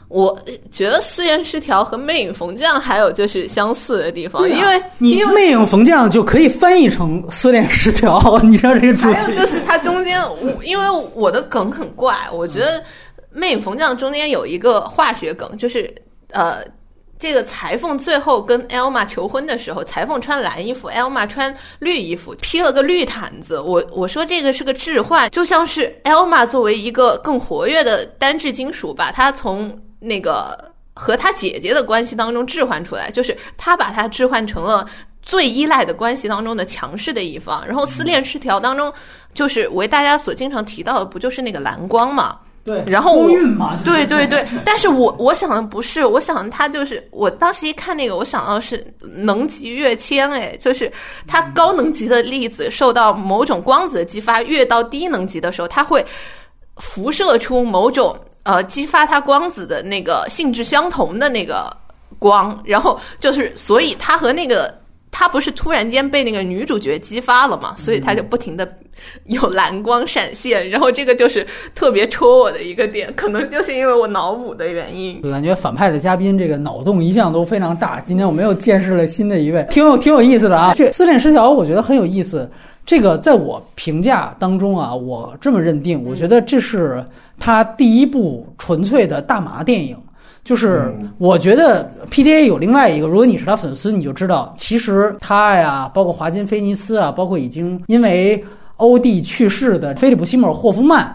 [SPEAKER 1] 我觉得四言失调和魅影缝匠还有就是相似的地方，因为
[SPEAKER 3] 你魅影缝匠就可以翻译成思恋失调。你知道这个主
[SPEAKER 1] 还有就是它中间，因为我的梗很怪，我觉得魅影缝匠中间有一个化学梗，就是呃，这个裁缝最后跟 Elma 求婚的时候，裁缝穿蓝衣服，Elma 穿绿衣服，披了个绿毯子。我我说这个是个置换，就像是 Elma 作为一个更活跃的单质金属，把它从那个和他姐姐的关系当中置换出来，就是他把他置换成了最依赖的关系当中的强势的一方。然后思恋失调当中，就是为大家所经常提到的，不就是那个蓝光嘛？
[SPEAKER 3] 对，
[SPEAKER 1] 然后我
[SPEAKER 3] 嘛，
[SPEAKER 1] 对对对。但是我我想的不是，我想他就是我当时一看那个，我想到是能级跃迁，哎，就是他高能级的粒子受到某种光子的激发，越到低能级的时候，它会辐射出某种。呃，激发它光子的那个性质相同的那个光，然后就是，所以它和那个它不是突然间被那个女主角激发了嘛，所以它就不停的有蓝光闪现，然后这个就是特别戳我的一个点，可能就是因为我脑补的原因。
[SPEAKER 3] 我感觉反派的嘉宾这个脑洞一向都非常大，今天我们又见识了新的一位，挺有挺有意思的啊。这失恋失调，我觉得很有意思。这个在我评价当中啊，我这么认定，我觉得这是他第一部纯粹的大麻电影。就是我觉得 PDA 有另外一个，如果你是他粉丝，你就知道，其实他呀，包括华金菲尼斯啊，包括已经因为。欧弟去世的菲利普·西莫尔·霍夫曼，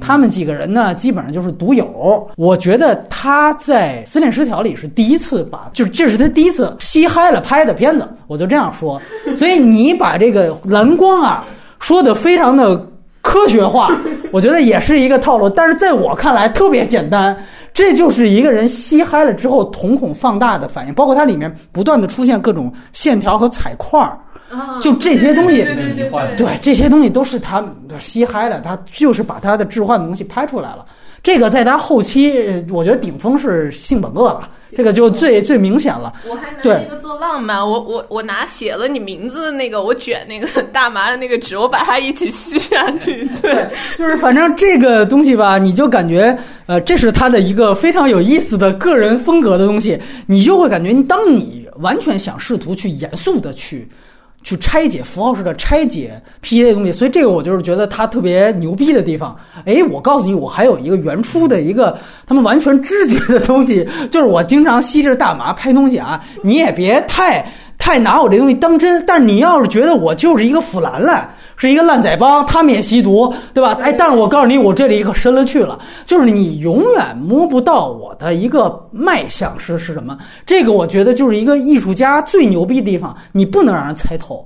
[SPEAKER 3] 他们几个人呢，基本上就是独友。我觉得他在《思恋失调》里是第一次把，就是这是他第一次吸嗨了拍的片子，我就这样说。所以你把这个蓝光啊说的非常的科学化，我觉得也是一个套路。但是在我看来特别简单，这就是一个人吸嗨了之后瞳孔放大的反应，包括它里面不断的出现各种线条和彩块儿。就这些东西，对这些东西都是他吸嗨了，他就是把他的置换的东西拍出来了。这个在他后期，我觉得顶峰是性本恶了，这个就最最明显了。
[SPEAKER 1] 我还拿那个做浪漫，我我我拿写了你名字的那个，我卷那个 大麻的那个纸，我把它一起吸下去。对，
[SPEAKER 3] 就是反正这个东西吧，你就感觉呃，这是他的一个非常有意思的个人风格的东西，你就会感觉，当你完全想试图去严肃的去。去拆解符号式的拆解 P A 的东西，所以这个我就是觉得它特别牛逼的地方。哎，我告诉你，我还有一个原初的一个他们完全知觉的东西，就是我经常吸着大麻拍东西啊，你也别太。太拿我这东西当真。但是你要是觉得我就是一个腐兰兰，是一个烂仔帮，他们也吸毒，对吧？哎，但是我告诉你，我这里可深了去了，就是你永远摸不到我的一个脉象是是什么。这个我觉得就是一个艺术家最牛逼的地方，你不能让人猜透。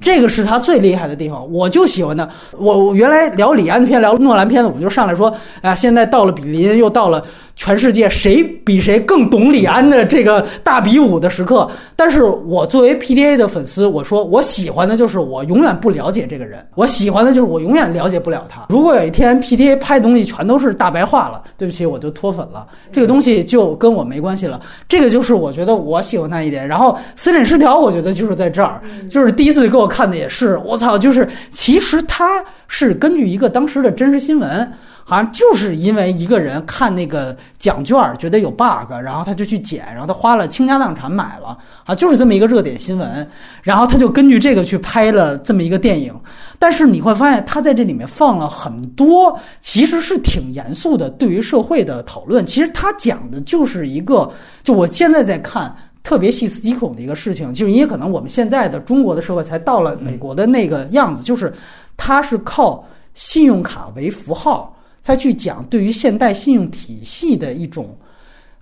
[SPEAKER 3] 这个是他最厉害的地方，我就喜欢他。我我原来聊李安的片，聊诺兰片的，我们就上来说，啊，现在到了比林，又到了。全世界谁比谁更懂李安的这个大比武的时刻？但是我作为 PDA 的粉丝，我说我喜欢的就是我永远不了解这个人，我喜欢的就是我永远了解不了他。如果有一天 PDA 拍的东西全都是大白话了，对不起，我就脱粉了，这个东西就跟我没关系了。这个就是我觉得我喜欢他一点。然后思念失调，我觉得就是在这儿，就是第一次给我看的也是，我操，就是其实他是根据一个当时的真实新闻。好像就是因为一个人看那个奖券觉得有 bug，然后他就去捡，然后他花了倾家荡产买了啊，就是这么一个热点新闻，然后他就根据这个去拍了这么一个电影。但是你会发现，他在这里面放了很多其实是挺严肃的对于社会的讨论。其实他讲的就是一个，就我现在在看特别细思极恐的一个事情，就是因为可能我们现在的中国的社会才到了美国的那个样子，就是它是靠信用卡为符号。再去讲对于现代信用体系的一种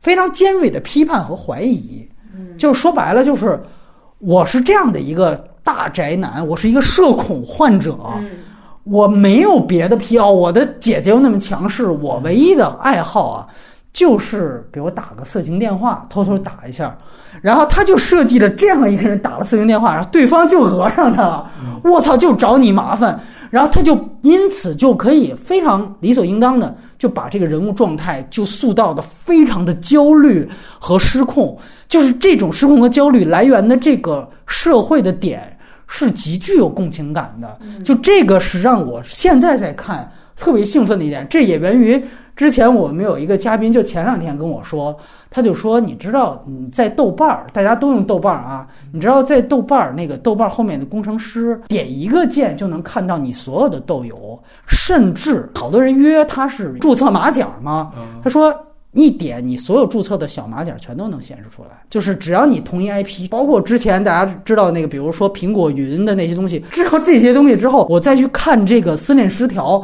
[SPEAKER 3] 非常尖锐的批判和怀疑，就是说白了，就是我是这样的一个大宅男，我是一个社恐患者，我没有别的癖好，我的姐姐又那么强势，我唯一的爱好啊，就是比如打个色情电话，偷偷打一下，然后他就设计了这样一个人打了色情电话，然后对方就讹上他了，我操，就找你麻烦。然后他就因此就可以非常理所应当的就把这个人物状态就塑造的非常的焦虑和失控，就是这种失控和焦虑来源的这个社会的点是极具有共情感的，就这个是让我现在在看特别兴奋的一点，这也源于。之前我们有一个嘉宾，就前两天跟我说，他就说，你知道你在豆瓣儿，大家都用豆瓣儿啊，你知道在豆瓣儿那个豆瓣儿后面的工程师点一个键就能看到你所有的豆友，甚至好多人约他是注册马甲吗？他说一点你所有注册的小马甲全都能显示出来，就是只要你同一 IP，包括之前大家知道那个，比如说苹果云的那些东西，知道这些东西之后，我再去看这个思念失调。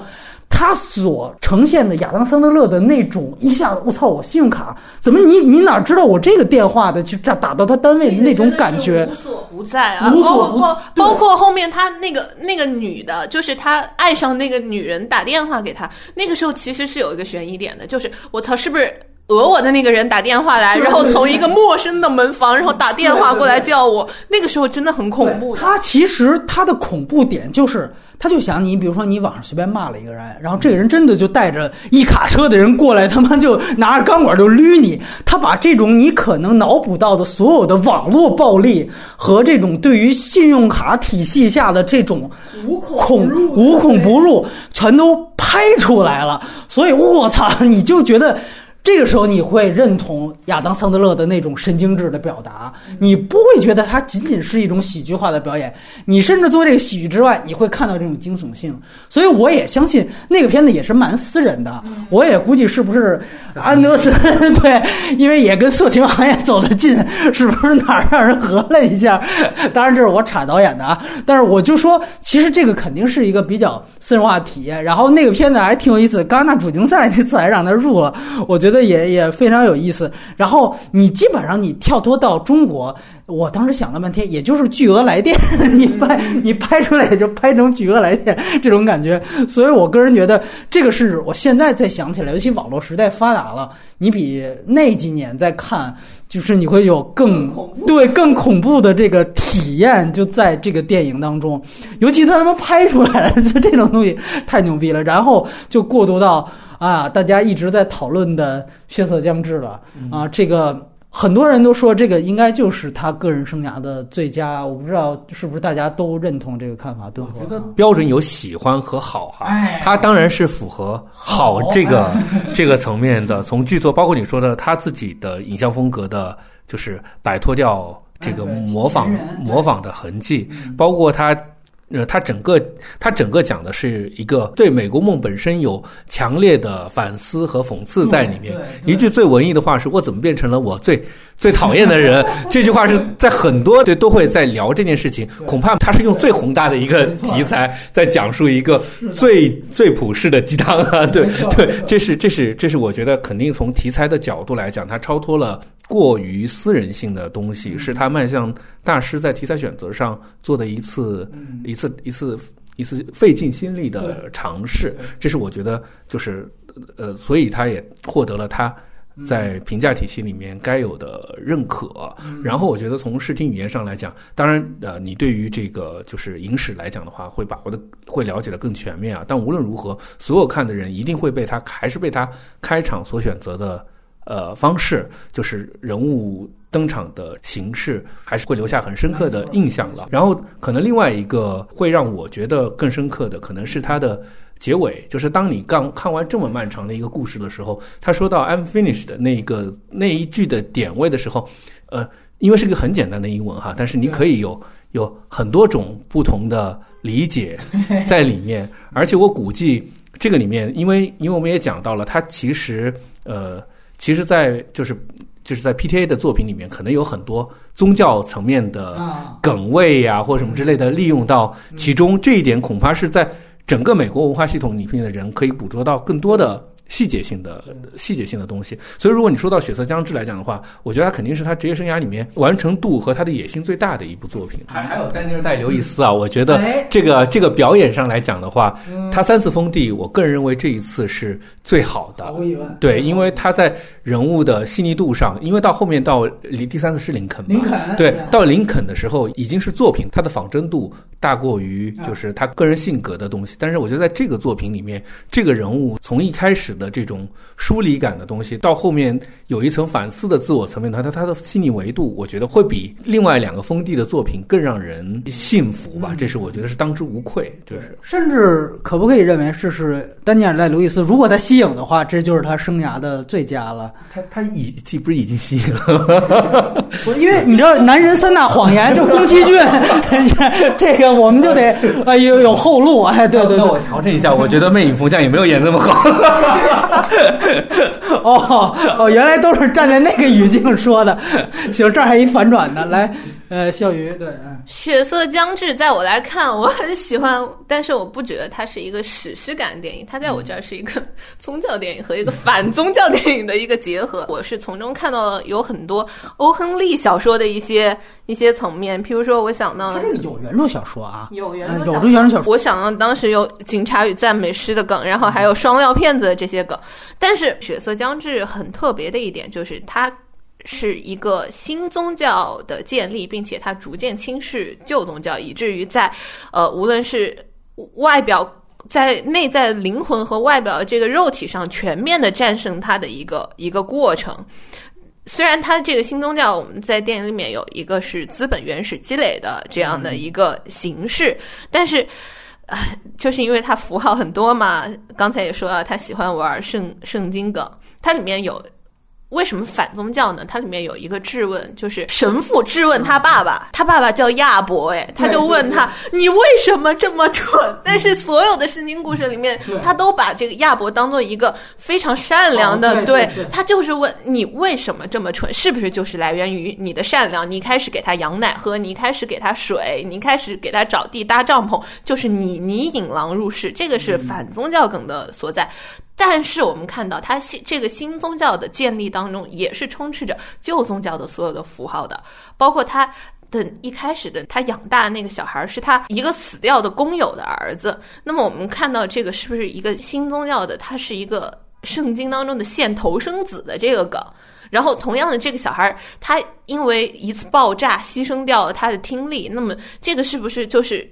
[SPEAKER 3] 他所呈现的亚当·桑德勒的那种一下子，我操！我信用卡怎么你你哪知道我这个电话的？去打打到他单位的那种感觉，
[SPEAKER 1] 无所不在啊！包括包括后面他那个那个女的，就是他爱上那个女人打电话给他，那个时候其实是有一个悬疑点的，就是我操，是不是讹我的那个人打电话来，然后从一个陌生的门房，然后打电话过来叫我？那个时候真的很恐怖。
[SPEAKER 3] 他其实他的恐怖点就是。他就想你，比如说你网上随便骂了一个人，然后这个人真的就带着一卡车的人过来，他妈就拿着钢管就捋你。他把这种你可能脑补到的所有的网络暴力和这种对于信用卡体系下的这种
[SPEAKER 1] 无孔
[SPEAKER 3] 无孔不入，全都拍出来了。所以，我操，你就觉得。这个时候你会认同亚当·桑德勒的那种神经质的表达，你不会觉得它仅仅是一种喜剧化的表演，你甚至做这个喜剧之外，你会看到这种惊悚性。所以我也相信那个片子也是蛮私人的，我也估计是不是安德森 对，因为也跟色情行业走得近，是不是哪儿让人合了一下？当然这是我插导演的啊，但是我就说，其实这个肯定是一个比较私人化的体验。然后那个片子还挺有意思，戛纳主竞赛那次还让他入了，我觉得。得也也非常有意思。然后你基本上你跳脱到中国，我当时想了半天，也就是巨额来电，你拍你拍出来也就拍成巨额来电 这种感觉。所以我个人觉得，这个是我现在再想起来，尤其网络时代发达了，你比那几年再看，就是你会有更对更恐怖的这个体验，就在这个电影当中。尤其他他妈拍出来了，就这种东西太牛逼了。然后就过渡到。啊，大家一直在讨论的血色将至了啊！这个很多人都说这个应该就是他个人生涯的最佳，我不知道是不是大家都认同这个看法？对，
[SPEAKER 2] 我觉得标准有喜欢和好哈，他当然是符合好这个 这个层面的。从剧作，包括你说的他自己的影像风格的，就是摆脱掉这个模仿模仿的痕迹，包括他。呃，他整个他整个讲的是一个对美国梦本身有强烈的反思和讽刺在里面。一句最文艺的话是：“我怎么变成了我最最讨厌的人？”这句话是在很多对都会在聊这件事情。恐怕他是用最宏大的一个题材在讲述一个最最普世的鸡汤啊！对对，这是这是这是我觉得肯定从题材的角度来讲，它超脱了。过于私人性的东西，是他迈向大师在题材选择上做的一次一次一次一次费尽心力的尝试。这是我觉得就是呃，所以他也获得了他在评价体系里面该有的认可。然后我觉得从视听语言上来讲，当然呃，你对于这个就是影史来讲的话，会把握的会了解的更全面啊。但无论如何，所有看的人一定会被他还是被他开场所选择的。呃，方式就是人物登场的形式，还是会留下很深刻的印象了。然后，可能另外一个会让我觉得更深刻的，可能是它的结尾，就是当你刚看完这么漫长的一个故事的时候，他说到 "I'm finished" 的那个那一句的点位的时候，呃，因为是个很简单的英文哈，但是你可以有有很多种不同的理解在里面。而且我估计这个里面，因为因为我们也讲到了，它其实呃。其实，在就是就是在 PTA 的作品里面，可能有很多宗教层面的梗位呀，或者什么之类的利用到其中。这一点恐怕是在整个美国文化系统里面的人可以捕捉到更多的。细节性的细节性的东西，所以如果你说到《血色将至》来讲的话，我觉得他肯定是他职业生涯里面完成度和他的野心最大的一部作品。还还有丹尼尔戴刘易斯啊，我觉得这个这个表演上来讲的话，他三次封地，我个人认为这一次是最好的。毫无疑问。对，因为他在人物的细腻度上，因为到后面到第第三次是林肯，
[SPEAKER 3] 林肯。
[SPEAKER 2] 对，到林肯的时候已经是作品，他的仿真度大过于就是他个人性格的东西。但是我觉得在这个作品里面，这个人物从一开始。的这种疏离感的东西，到后面有一层反思的自我层面，他他他的细腻维度，我觉得会比另外两个封地的作品更让人信服吧。这是我觉得是当之无愧，就是
[SPEAKER 3] 甚至可不可以认为这是丹尼尔赖·路易斯，如果他吸影的话，这就是他生涯的最佳了。
[SPEAKER 2] 他他已既不是已经吸影了？
[SPEAKER 3] 不，因为你知道，男人三大谎言就宫崎骏，这个我们就得啊 有有后路哎，对对，
[SPEAKER 2] 对。我调整一下，我觉得魅影风将也没有演那么好。
[SPEAKER 3] 哦哦，原来都是站在那个语境说的，行，这儿还一反转呢，来，呃，笑鱼，对，
[SPEAKER 1] 血色将至，在我来看，我很喜欢，但是我不觉得它是一个史诗感电影，它在我这儿是一个 宗教电影和一个反宗教电影的一个结合。我是从中看到了有很多欧亨利小说的一些一些层面，譬如说，我想到了
[SPEAKER 3] 有原著小说啊，
[SPEAKER 1] 有原
[SPEAKER 3] 著，有原著小说。
[SPEAKER 1] 我想到当时有警察与赞美诗的梗，然后还有双料骗子的这些梗，但是血色将至很特别的一点就是它。是一个新宗教的建立，并且它逐渐轻视旧宗教，以至于在，呃，无论是外表、在内在灵魂和外表这个肉体上全面的战胜它的一个一个过程。虽然它这个新宗教，我们在电影里面有一个是资本原始积累的这样的一个形式，但是，啊，就是因为它符号很多嘛，刚才也说了，他喜欢玩圣圣经梗，它里面有。为什么反宗教呢？它里面有一个质问，就是神父质问他爸爸，他爸爸叫亚伯，哎，他就问他，你为什么这么蠢？但是所有的圣经故事里面，他都把这个亚伯当做一个非常善良的，
[SPEAKER 3] 对
[SPEAKER 1] 他就是问你为什么这么蠢？是不是就是来源于你的善良？你开始给他羊奶喝，你开始给他水，你开始给他找地搭帐篷，就是你你引狼入室，这个是反宗教梗的所在。但是我们看到，它新这个新宗教的建立当中，也是充斥着旧宗教的所有的符号的，包括他的一开始的他养大那个小孩是他一个死掉的工友的儿子。那么我们看到这个是不是一个新宗教的？它是一个圣经当中的献头生子的这个梗。然后同样的，这个小孩他因为一次爆炸牺牲掉了他的听力，那么这个是不是就是？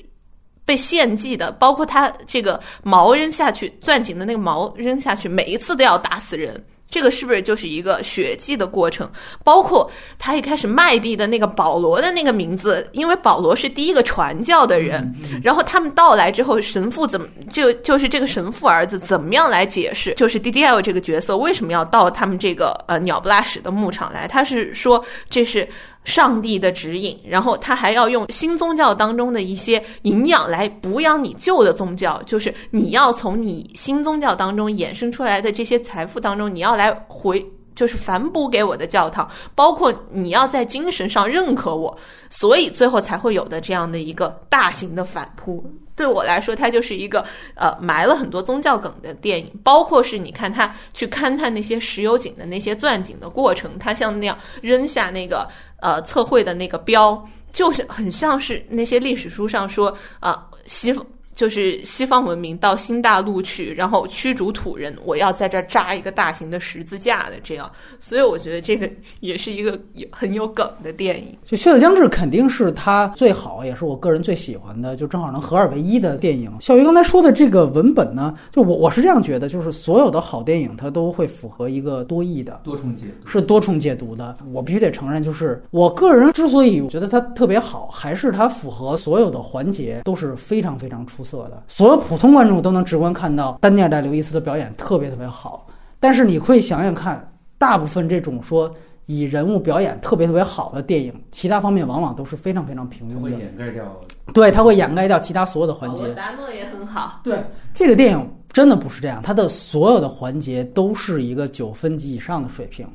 [SPEAKER 1] 被献祭的，包括他这个矛扔下去，攥紧的那个矛扔下去，每一次都要打死人。这个是不是就是一个血祭的过程？包括他一开始卖地的那个保罗的那个名字，因为保罗是第一个传教的人。然后他们到来之后，神父怎么就就是这个神父儿子怎么样来解释？就是 D D L 这个角色为什么要到他们这个呃鸟不拉屎的牧场来？他是说这是上帝的指引，然后他还要用新宗教当中的一些营养来补养你旧的宗教，就是你要从你新宗教当中衍生出来的这些财富当中，你要来回。就是反哺给我的教堂，包括你要在精神上认可我，所以最后才会有的这样的一个大型的反扑。对我来说，它就是一个呃埋了很多宗教梗的电影，包括是你看他去勘探那些石油井的那些钻井的过程，他像那样扔下那个呃测绘的那个标，就是很像是那些历史书上说啊西方。就是西方文明到新大陆去，然后驱逐土人，我要在这儿扎一个大型的十字架的这样，所以我觉得这个 也是一个有很有梗的电影。
[SPEAKER 3] 就《血色将至》肯定是他最好，也是我个人最喜欢的，就正好能合二为一的电影。小鱼刚才说的这个文本呢，就我我是这样觉得，就是所有的好电影它都会符合一个多义的
[SPEAKER 2] 多重解读，
[SPEAKER 3] 是多重解读的。我必须得承认，就是我个人之所以觉得它特别好，还是它符合所有的环节都是非常非常出色。色的，所有普通观众都能直观看到丹尼尔戴刘易斯的表演特别特别好。但是你会想想看，大部分这种说以人物表演特别特别好的电影，其他方面往往都是非常非常平庸的。
[SPEAKER 2] 会掩盖掉。
[SPEAKER 3] 对，它会掩盖掉其他所有的环节。
[SPEAKER 1] 达诺也很好。
[SPEAKER 3] 对，这个电影真的不是这样，它的所有的环节都是一个九分级以上的水平。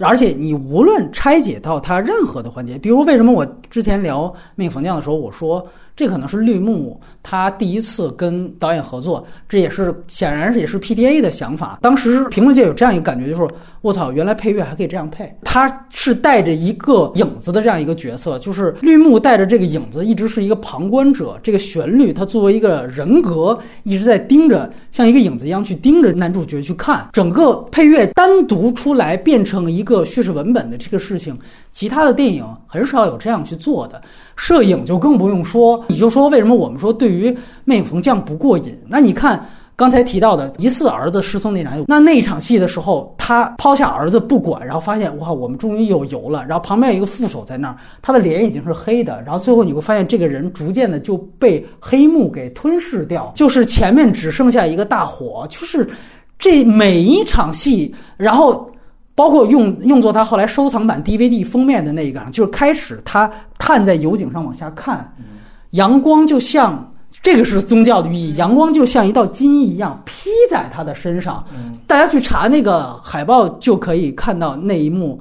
[SPEAKER 3] 而且你无论拆解到它任何的环节，比如为什么我之前聊《命运房将》的时候，我说。这可能是绿幕他第一次跟导演合作，这也是显然是也是 PDA 的想法。当时评论界有这样一个感觉，就是我操，原来配乐还可以这样配。他是带着一个影子的这样一个角色，就是绿幕带着这个影子，一直是一个旁观者。这个旋律，他作为一个人格，一直在盯着，像一个影子一样去盯着男主角去看。整个配乐单独出来变成一个叙事文本的这个事情，其他的电影很少有这样去做的。摄影就更不用说，你就说为什么我们说对于《魅影逢将》不过瘾？那你看刚才提到的疑似儿子失踪那场，那那一场戏的时候，他抛下儿子不管，然后发现哇，我们终于有油了。然后旁边有一个副手在那儿，他的脸已经是黑的。然后最后你会发现，这个人逐渐的就被黑幕给吞噬掉，就是前面只剩下一个大火，就是这每一场戏，然后。包括用用作他后来收藏版 DVD 封面的那一个，就是开始他探在油井上往下看，阳光就像这个是宗教的寓意，阳光就像一道金一样披在他的身上。大家去查那个海报就可以看到那一幕，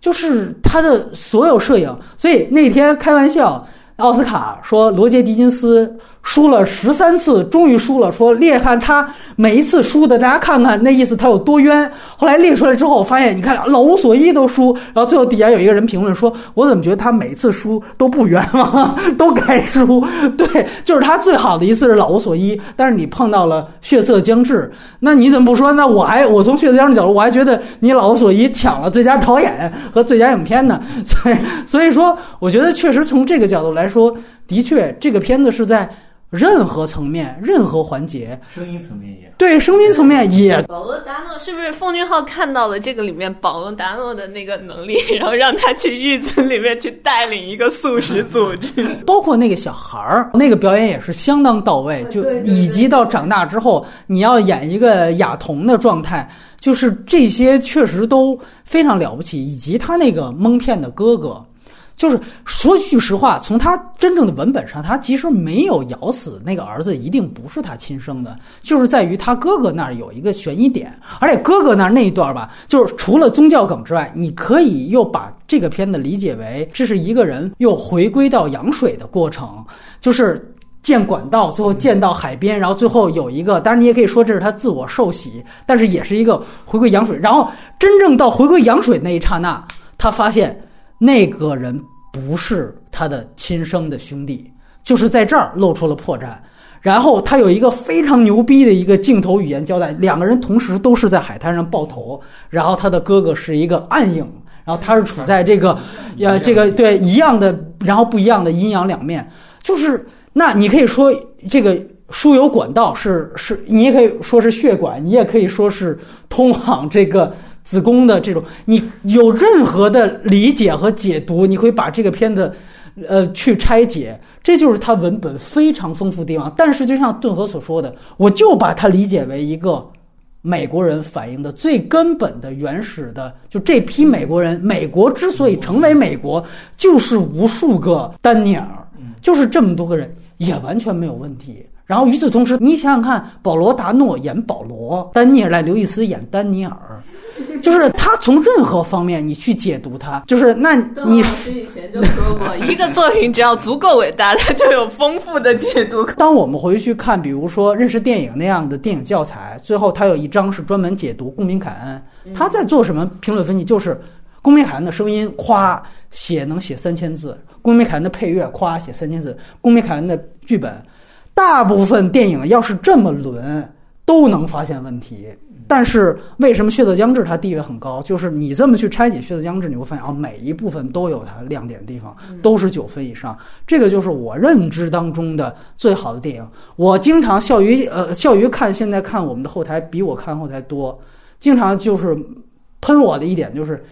[SPEAKER 3] 就是他的所有摄影。所以那天开玩笑，奥斯卡说罗杰·狄金斯。输了十三次，终于输了。说列看他每一次输的，大家看看那意思他有多冤。后来列出来之后，发现你看老无所依都输，然后最后底下有一个人评论说：“我怎么觉得他每次输都不冤 枉，都该输？”对，就是他最好的一次是老无所依，但是你碰到了血色将至，那你怎么不说？那我还我从血色将至角度，我还觉得你老无所依抢了最佳导演和最佳影片呢。所以，所以说，我觉得确实从这个角度来说，的确这个片子是在。任何层面、任何环节，
[SPEAKER 2] 声音层面也
[SPEAKER 3] 对，声音层面也。
[SPEAKER 1] 保罗·达诺是不是奉俊昊看到了这个里面保罗·达诺的那个能力，然后让他去狱子里面去带领一个素食组织？
[SPEAKER 3] 包括那个小孩儿，那个表演也是相当到位。就以及到长大之后，你要演一个亚童的状态，就是这些确实都非常了不起。以及他那个蒙骗的哥哥。就是说句实话，从他真正的文本上，他其实没有咬死那个儿子，一定不是他亲生的，就是在于他哥哥那儿有一个悬疑点，而且哥哥那儿那一段吧，就是除了宗教梗之外，你可以又把这个片子理解为这是一个人又回归到羊水的过程，就是建管道，最后建到海边，然后最后有一个，当然你也可以说这是他自我受洗，但是也是一个回归羊水，然后真正到回归羊水那一刹那，他发现。那个人不是他的亲生的兄弟，就是在这儿露出了破绽。然后他有一个非常牛逼的一个镜头语言交代：两个人同时都是在海滩上抱头，然后他的哥哥是一个暗影，然后他是处在这个，呃，这个对一样的，然后不一样的阴阳两面。就是那你可以说这个输油管道是是，你也可以说是血管，你也可以说是通往这个。子宫的这种，你有任何的理解和解读，你会把这个片子，呃，去拆解，这就是它文本非常丰富的地方。但是，就像顿河所说的，我就把它理解为一个美国人反映的最根本的、原始的，就这批美国人，美国之所以成为美国，就是无数个丹尼尔，就是这么多个人，也完全没有问题。然后与此同时，你想想看，保罗·达诺演保罗，丹尼尔·刘易斯演丹尼尔。就是他从任何方面你去解读他，就是那你
[SPEAKER 1] 老师以前就说过，一个作品只要足够伟大，它就有丰富的解读。
[SPEAKER 3] 当我们回去看，比如说认识电影那样的电影教材，最后他有一章是专门解读《公民凯恩》，他在做什么评论分析？就是《公民凯恩》的声音，夸写能写三千字；《公民凯恩》的配乐，夸写三千字；《公民凯恩》的剧本，大部分电影要是这么轮，都能发现问题。但是为什么《血色将至》它地位很高？就是你这么去拆解《血色将至》，你会发现啊，每一部分都有它亮点的地方，都是九分以上。这个就是我认知当中的最好的电影。我经常笑于呃笑于看现在看我们的后台比我看后台多，经常就是喷我的一点就是。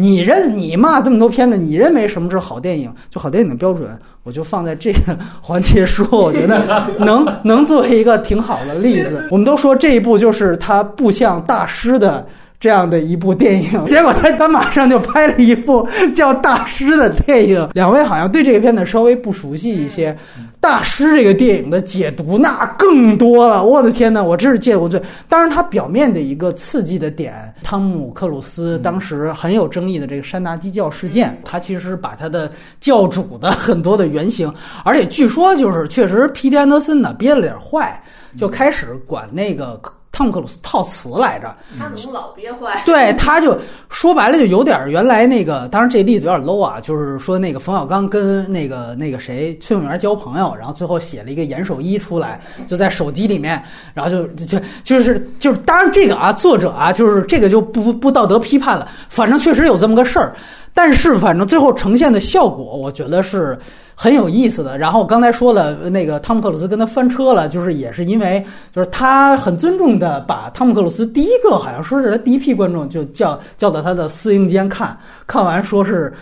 [SPEAKER 3] 你认你骂这么多片子，你认为什么是好电影？就好电影的标准，我就放在这个环节说，我觉得 能能作为一个挺好的例子。我们都说这一部就是他步向大师的。这样的一部电影，结果他他马上就拍了一部叫《大师》的电影。两位好像对这个片子稍微不熟悉一些，《大师》这个电影的解读那更多了。我的天呐，我真是见过最……当然，他表面的一个刺激的点，汤姆克鲁斯当时很有争议的这个山达基教事件，他其实把他的教主的很多的原型，而且据说就是确实皮蒂安德森呢憋了点坏，就开始管那个。汤姆克鲁斯套词来着，
[SPEAKER 1] 他怎么老憋坏？
[SPEAKER 3] 对，他就说白了就有点原来那个，当然这例子有点 low 啊，就是说那个冯小刚跟那个那个谁崔永元交朋友，然后最后写了一个严守一出来，就在手机里面，然后就就就是就是，当然这个啊，作者啊，就是这个就不不道德批判了，反正确实有这么个事儿。但是，反正最后呈现的效果，我觉得是很有意思的。然后刚才说了，那个汤姆克鲁斯跟他翻车了，就是也是因为，就是他很尊重的把汤姆克鲁斯第一个好像说是他第一批观众就叫叫到他的私营间看，看完说是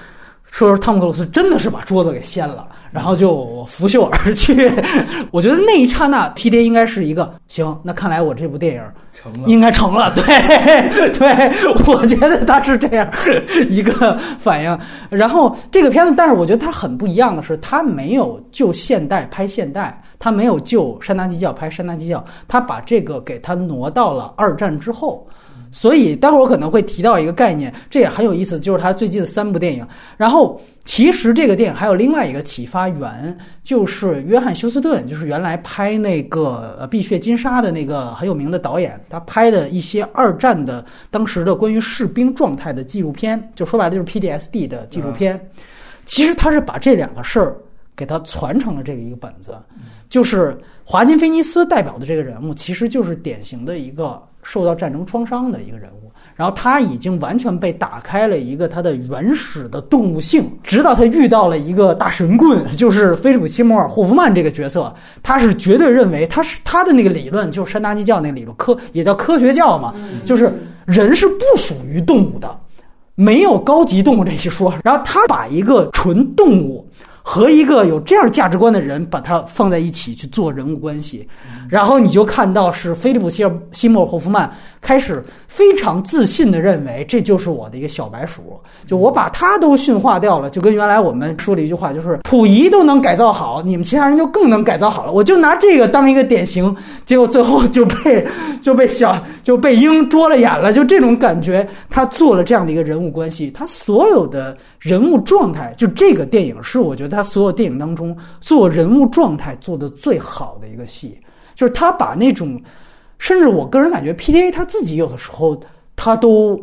[SPEAKER 3] 说是汤姆克鲁斯真的是把桌子给掀了。然后就拂袖而去。我觉得那一刹那，P D 应该是一个行。那看来我这部电影
[SPEAKER 2] 成了，
[SPEAKER 3] 应该成了。对对，我觉得他是这样 一个反应。然后这个片子，但是我觉得它很不一样的是，它没有就现代拍现代，它没有就山达基教拍山达基教，它把这个给它挪到了二战之后。所以待会儿我可能会提到一个概念，这也很有意思，就是他最近的三部电影。然后其实这个电影还有另外一个启发源，就是约翰休斯顿，就是原来拍那个《碧血金沙》的那个很有名的导演，他拍的一些二战的当时的关于士兵状态的纪录片，就说白了就是 PDSD 的纪录片。其实他是把这两个事儿给他传承了这个一个本子，就是华金菲尼斯代表的这个人物，其实就是典型的一个。受到战争创伤的一个人物，然后他已经完全被打开了一个他的原始的动物性，直到他遇到了一个大神棍，就是菲利普·西摩尔·霍夫曼这个角色，他是绝对认为他是他的那个理论，就是山达基教那个理论，科也叫科学教嘛，就是人是不属于动物的，没有高级动物这一说，然后他把一个纯动物。和一个有这样价值观的人把它放在一起去做人物关系，然后你就看到是菲利普希尔西莫霍夫曼开始非常自信的认为这就是我的一个小白鼠，就我把他都驯化掉了，就跟原来我们说了一句话，就是溥仪都能改造好，你们其他人就更能改造好了。我就拿这个当一个典型，结果最后就被 就被小就被鹰捉了眼了，就这种感觉，他做了这样的一个人物关系，他所有的。人物状态，就这个电影是我觉得他所有电影当中做人物状态做的最好的一个戏，就是他把那种，甚至我个人感觉 P T A 他自己有的时候他都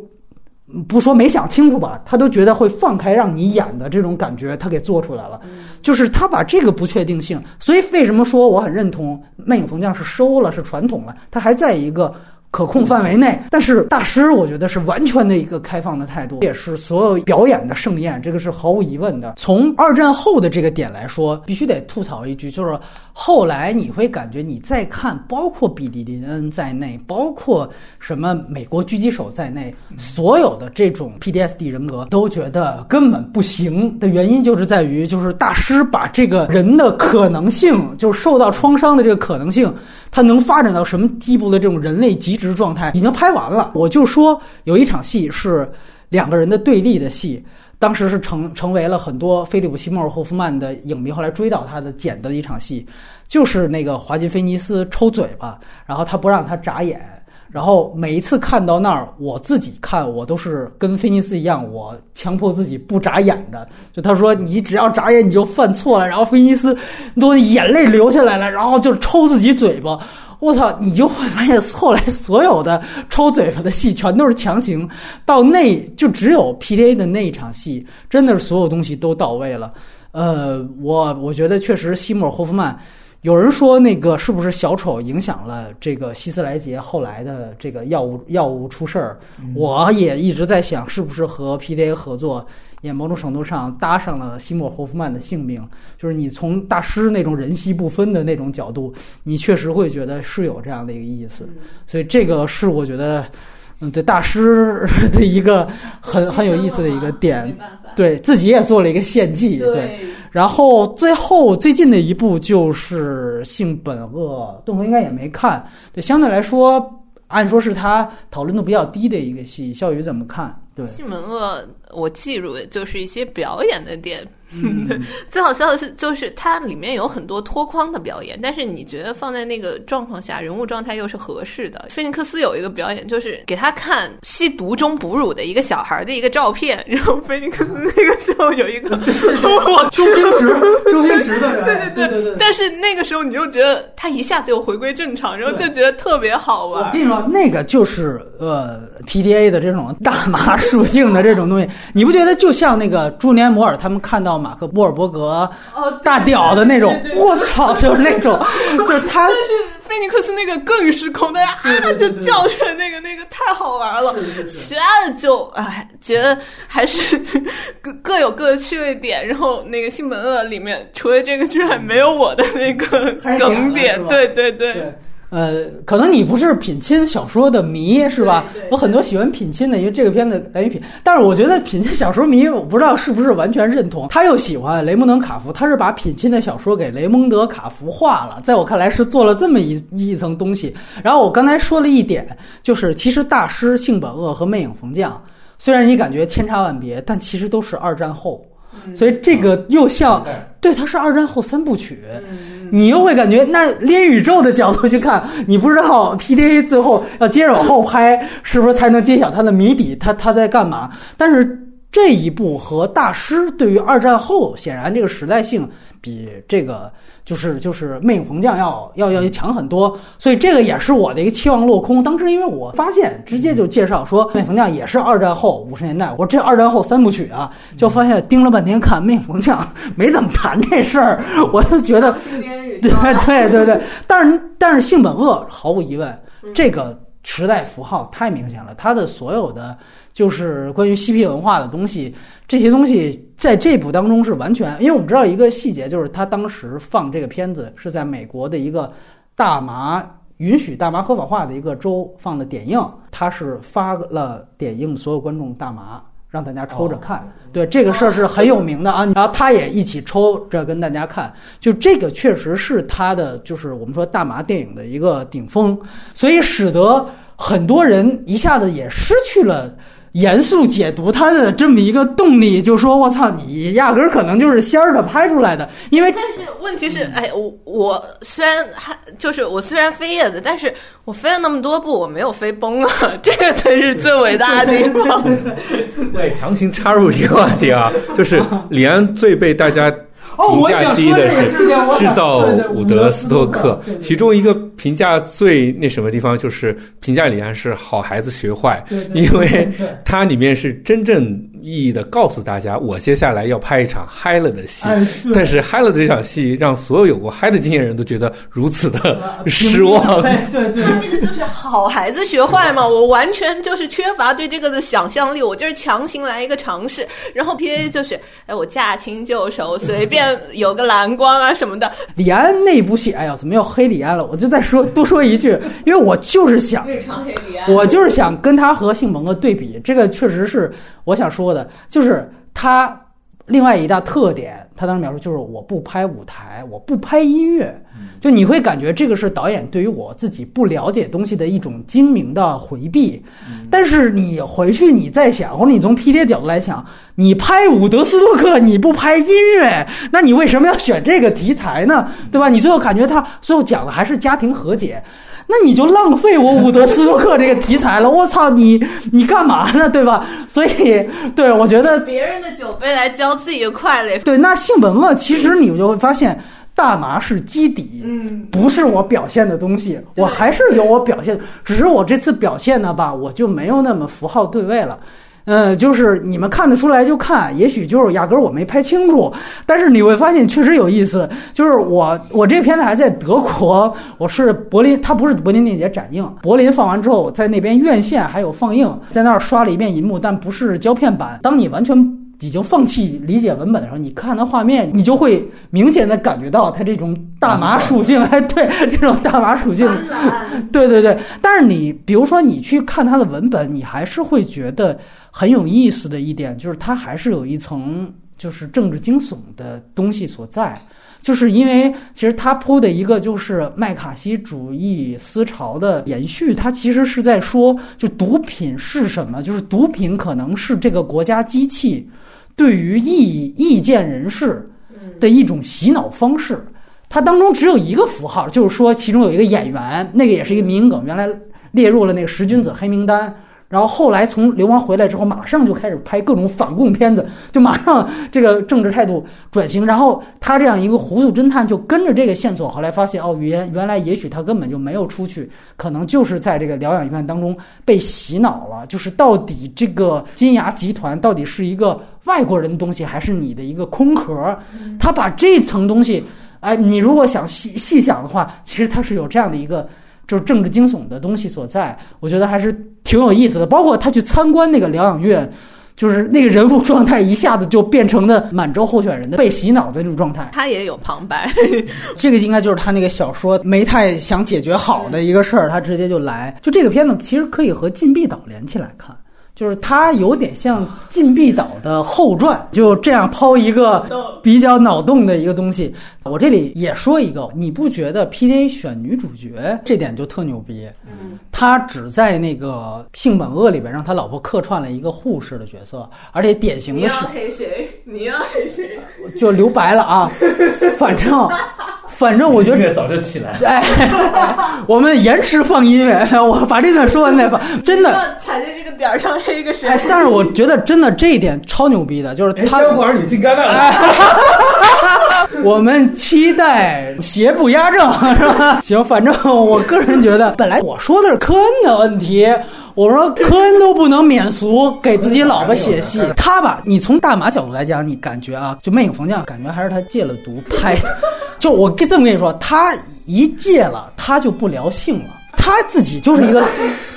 [SPEAKER 3] 不说没想清楚吧，他都觉得会放开让你演的这种感觉，他给做出来了。就是他把这个不确定性，所以为什么说我很认同《魅影逢将》是收了是传统了，他还在一个。可控范围内，但是大师我觉得是完全的一个开放的态度，也是所有表演的盛宴，这个是毫无疑问的。从二战后的这个点来说，必须得吐槽一句，就是后来你会感觉你再看，包括比利林恩在内，包括什么美国狙击手在内，所有的这种 PDSD 人格都觉得根本不行的原因，就是在于就是大师把这个人的可能性，就是受到创伤的这个可能性，他能发展到什么地步的这种人类极致。质状态，已经拍完了。我就说有一场戏是两个人的对立的戏，当时是成成为了很多菲利普·西莫尔·霍夫曼的影迷后来追到他的剪的一场戏，就是那个华金·菲尼斯抽嘴巴，然后他不让他眨眼。然后每一次看到那儿，我自己看我都是跟菲尼斯一样，我强迫自己不眨眼的。就他说你只要眨眼你就犯错了，然后菲尼斯都眼泪流下来了，然后就抽自己嘴巴。我操，你就会发现后来所有的抽嘴巴的戏全都是强行，到那就只有 PDA 的那一场戏，真的是所有东西都到位了。呃，我我觉得确实西莫尔霍夫曼。有人说那个是不是小丑影响了这个希斯莱杰后来的这个药物药物出事儿？我也一直在想，是不是和 PDA 合作也某种程度上搭上了西莫霍夫曼的性命？就是你从大师那种人戏不分的那种角度，你确实会觉得是有这样的一个意思。所以这个是我觉得，嗯，对大师 的一个很很有意思的一个点，对自己也做了一个献祭，对。然后最后最近的一部就是《性本恶》，邓哥应该也没看。对，相对来说，按说是他讨论度比较低的一个戏。笑宇怎么看？对，《
[SPEAKER 1] 性本恶》，我记住就是一些表演的点。最好笑的是，就是它里面有很多脱框的表演，但是你觉得放在那个状况下，人物状态又是合适的。菲尼克斯有一个表演，就是给他看吸毒中哺乳的一个小孩的一个照片，然后菲尼克斯那个时候有一个
[SPEAKER 3] 周星驰，周星驰的，
[SPEAKER 1] 对对对对。但是那个时候你就觉得他一下子又回归正常，然后就觉得特别好玩。
[SPEAKER 3] 我跟你说，那个就是呃 PDA 的这种大麻 属性的这种东西，你不觉得就像那个朱尼摩尔他们看到？马克·波尔伯格，大屌的那种，我操，就是那种，就是他。
[SPEAKER 1] 但是菲尼克斯那个更失控，大家啊就叫出来那个那个太好玩了。其他的就哎，觉得还是 各各有各的趣味点。然后那个《新本恶》里面，除了这个居然，没有我的那个梗点。对对对。
[SPEAKER 3] 呃，可能你不是品亲小说的迷是吧？我很多喜欢品亲的，因为这个片子来源于品。但是我觉得品亲小说迷，我不知道是不是完全认同。他又喜欢雷蒙德·卡夫，他是把品亲的小说给雷蒙德·卡夫画了。在我看来是做了这么一一层东西。然后我刚才说了一点，就是其实大师性本恶和魅影逢将，虽然你感觉千差万别，但其实都是二战后。所以这个又像，对，它是二战后三部曲，你又会感觉那连宇宙的角度去看，你不知道 PDA 最后要接着往后拍，是不是才能揭晓它的谜底？它它在干嘛？但是这一部和大师对于二战后，显然这个时代性比这个。就是就是魅影红将要要要强很多，所以这个也是我的一个期望落空。当时因为我发现直接就介绍说魅影红将也是二战后五十年代，我说这二战后三部曲啊，就发现盯了半天看魅影红将没怎么谈这事儿，我就觉得 对对对对，但是但是性本恶毫无疑问，这个时代符号太明显了，它的所有的。就是关于嬉皮文化的东西，这些东西在这部当中是完全，因为我们知道一个细节，就是他当时放这个片子是在美国的一个大麻允许大麻合法化的一个州放的点映，他是发了点映所有观众大麻，让大家抽着看。对这个事儿是很有名的啊，然后他也一起抽着跟大家看，就这个确实是他的，就是我们说大麻电影的一个顶峰，所以使得很多人一下子也失去了。严肃解读他的这么一个动力，就说我操，你压根儿可能就是仙儿的拍出来的。因为
[SPEAKER 1] 但是问题是，哎，我我虽然还就是我虽然飞叶子，但是我飞了那么多步，我没有飞崩啊，这个才是最伟大的地方。
[SPEAKER 2] 对，强行插入一个话题啊，就是李安最被大家。评价低的是制造伍德斯托克，其中一个评价最那什么地方就是评价李安是好孩子学坏，因为它里面是真正意义的告诉大家，我接下来要拍一场嗨了的戏，但是嗨了的这场戏让所有有过嗨的经验人都觉得如此的失望。
[SPEAKER 3] 对 对，
[SPEAKER 1] 这个就是好孩子学坏嘛，我完全就是缺乏对这个的想象力，我就是强行来一个尝试，然后 P A 就是哎我驾轻就熟，随便。有个蓝光啊什么的，
[SPEAKER 3] 李安那部戏，哎呀，怎么又黑李安了？我就再说多说一句，因为我就是想，我就是想跟他和性蒙的对比，这个确实是我想说的，就是他另外一大特点，他当时描述就是我不拍舞台，我不拍音乐，就你会感觉这个是导演对于我自己不了解东西的一种精明的回避。但是你回去你再想，或者你从 P D 角度来想，你拍伍德斯托克你不拍音乐，那你为什么要选这个题材呢？对吧？你最后感觉他最后讲的还是家庭和解。那你就浪费我伍德斯托克这个题材了，我操你你干嘛呢，对吧？所以，对我觉得
[SPEAKER 1] 别人的酒杯来浇自己的快乐。
[SPEAKER 3] 对，那性本恶，其实你就会发现，大麻是基底，
[SPEAKER 1] 嗯，
[SPEAKER 3] 不是我表现的东西，我还是有我表现，只是我这次表现的吧，我就没有那么符号对位了。嗯，就是你们看得出来就看，也许就是压根儿我没拍清楚，但是你会发现确实有意思。就是我我这片子还在德国，我是柏林，它不是柏林电影节展映，柏林放完之后，在那边院线还有放映，在那儿刷了一遍银幕，但不是胶片版。当你完全已经放弃理解文本的时候，你看它画面，你就会明显的感觉到它这种大麻属性，哎，对，这种大麻属性，对对对。但是你比如说你去看它的文本，你还是会觉得。很有意思的一点就是，它还是有一层就是政治惊悚的东西所在，就是因为其实它铺的一个就是麦卡锡主义思潮的延续，它其实是在说，就毒品是什么？就是毒品可能是这个国家机器对于意意见人士的一种洗脑方式。它当中只有一个符号，就是说其中有一个演员，那个也是一个民营梗，原来列入了那个十君子黑名单。然后后来从流亡回来之后，马上就开始拍各种反共片子，就马上这个政治态度转型。然后他这样一个糊涂侦探就跟着这个线索，后来发现哦，原原来也许他根本就没有出去，可能就是在这个疗养院当中被洗脑了。就是到底这个金牙集团到底是一个外国人的东西，还是你的一个空壳？他把这层东西，哎，你如果想细细想的话，其实他是有这样的一个。就是政治惊悚的东西所在，我觉得还是挺有意思的。包括他去参观那个疗养院，就是那个人物状态一下子就变成了满洲候选人的被洗脑的那种状态。
[SPEAKER 1] 他也有旁白，
[SPEAKER 3] 这个应该就是他那个小说没太想解决好的一个事儿，他直接就来。就这个片子其实可以和《禁闭岛》连起来看。就是它有点像《禁闭岛》的后传，就这样抛一个比较脑洞的一个东西。我这里也说一个，你不觉得 P D A 选女主角这点就特牛逼？
[SPEAKER 1] 嗯，
[SPEAKER 3] 他只在那个《性本恶》里边让他老婆客串了一个护士的角色，而且典型的是你
[SPEAKER 1] 要黑谁？你要黑谁？
[SPEAKER 3] 就留白了啊，反正。反正我觉得
[SPEAKER 2] 音乐早就起来了。
[SPEAKER 3] 哎，我们延迟放音乐，我把这段说完再放。真的
[SPEAKER 1] 踩在这个点儿上，这一个谁？
[SPEAKER 3] 但是我觉得真的这一点超牛逼的，就是他。
[SPEAKER 2] 小管你进戛纳
[SPEAKER 3] 了。我们期待邪不压正，是吧？行，反正我个人觉得，本来我说的是科恩的问题。我说科恩都不能免俗，给自己老婆写戏。他吧，你从大马角度来讲，你感觉啊，就《魅影逢将》，感觉还是他戒了毒拍的。就我这么跟你说，他一戒了，他就不聊性了。他自己就是一个，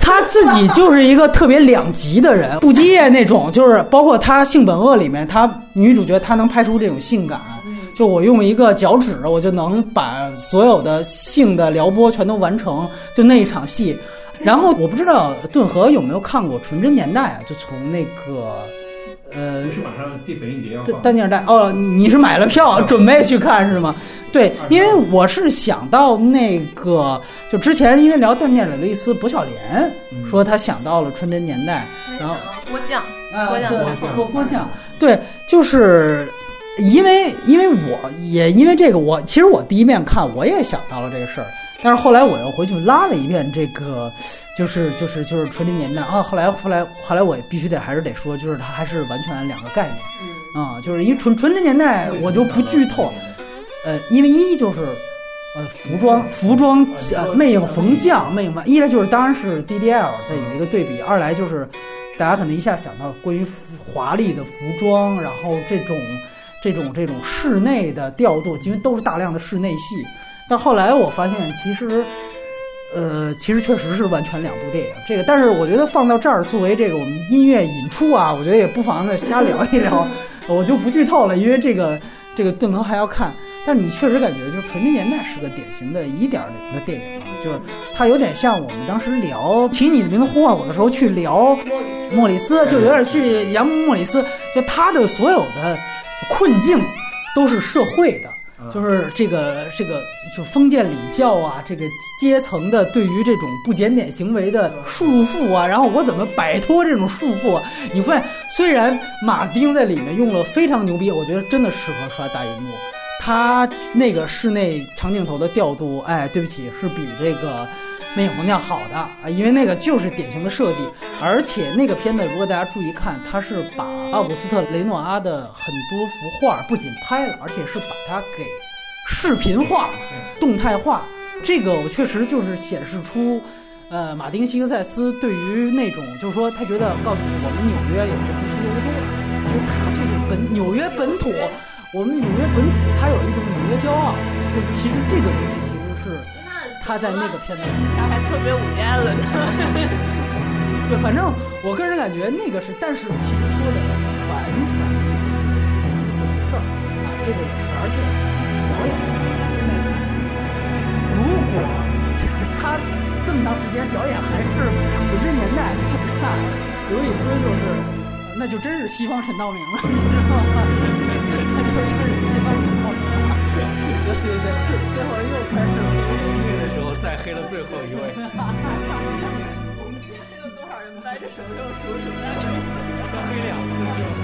[SPEAKER 3] 他自己就是一个特别两极的人，不戒那种，就是包括他《性本恶》里面，他女主角她能拍出这种性感，就我用一个脚趾，我就能把所有的性的撩拨全都完成，就那一场戏。然后我不知道顿河有没有看过《纯真年代》啊？就从那个，呃，
[SPEAKER 2] 是马上第北影节要
[SPEAKER 3] 丹尼尔戴哦，你你是买了票 准备去看是吗？对，因为我是想到那个，就之前因为聊邓电影的一次薄晓莲说他想到了《春真年代》，然后
[SPEAKER 1] 郭将
[SPEAKER 3] 啊，
[SPEAKER 1] 郭将
[SPEAKER 3] 郭郭将，对，就是因为因为我也因为这个，我其实我第一遍看我也想到了这个事儿。但是后来我又回去拉了一遍这个，就是就是就是纯真年代啊。后来后来后来我必须得还是得说，就是它还是完全两个概念。
[SPEAKER 1] 嗯
[SPEAKER 3] 啊，就是因为纯纯真年代我就不剧透，呃，因为一就是呃服装服装呃魅影逢将魅影嘛，一来就是当然是 DDL 在有一个对比，二来就是大家可能一下想到关于华丽的服装，然后这种这种这种室内的调度，因为都是大量的室内戏。但后来我发现，其实，呃，其实确实是完全两部电影。这个，但是我觉得放到这儿作为这个我们音乐引出啊，我觉得也不妨再瞎聊一聊。我就不剧透了，因为这个这个顿头还要看。但你确实感觉，就是《纯真年代》是个典型的一点零的电影啊，就是它有点像我们当时聊《请你的名字呼唤我》的时候去聊莫里斯，就有点去杨莫里斯，就他的所有的。困境都是社会的。就是这个这个，就封建礼教啊，这个阶层的对于这种不检点行为的束缚啊，然后我怎么摆脱这种束缚？你发现，虽然马丁在里面用了非常牛逼，我觉得真的适合刷大荧幕。他那个室内长镜头的调度，哎，对不起，是比这个。《魅影红将》好的啊，因为那个就是典型的设计，而且那个片子如果大家注意看，它是把奥古斯特·雷诺阿的很多幅画不仅拍了，而且是把它给视频化、动态化。这个我确实就是显示出，呃，马丁·西克塞斯对于那种就是说，他觉得告诉你，我们纽约也是不输欧洲的，其实他就是本纽约本土，我们纽约本土，他有一种纽约骄傲，就其实这个东西其实是。他在那个片段里，
[SPEAKER 1] 他还特别五年了呢。
[SPEAKER 3] 对，反正我个人感觉那个是，但是其实说的完全不是一回事儿啊，这个也是，而且如 果他这么长时间表演还是九十年代，看刘易斯就是，那就真是西方陈道明了，你知道吗？那就真是西方陈道明了。对对对，最后又开始黑的时候。
[SPEAKER 2] 再黑了最后一位。
[SPEAKER 1] 我们今天黑了多少人？掰着手指头数数，要 黑两次是吗？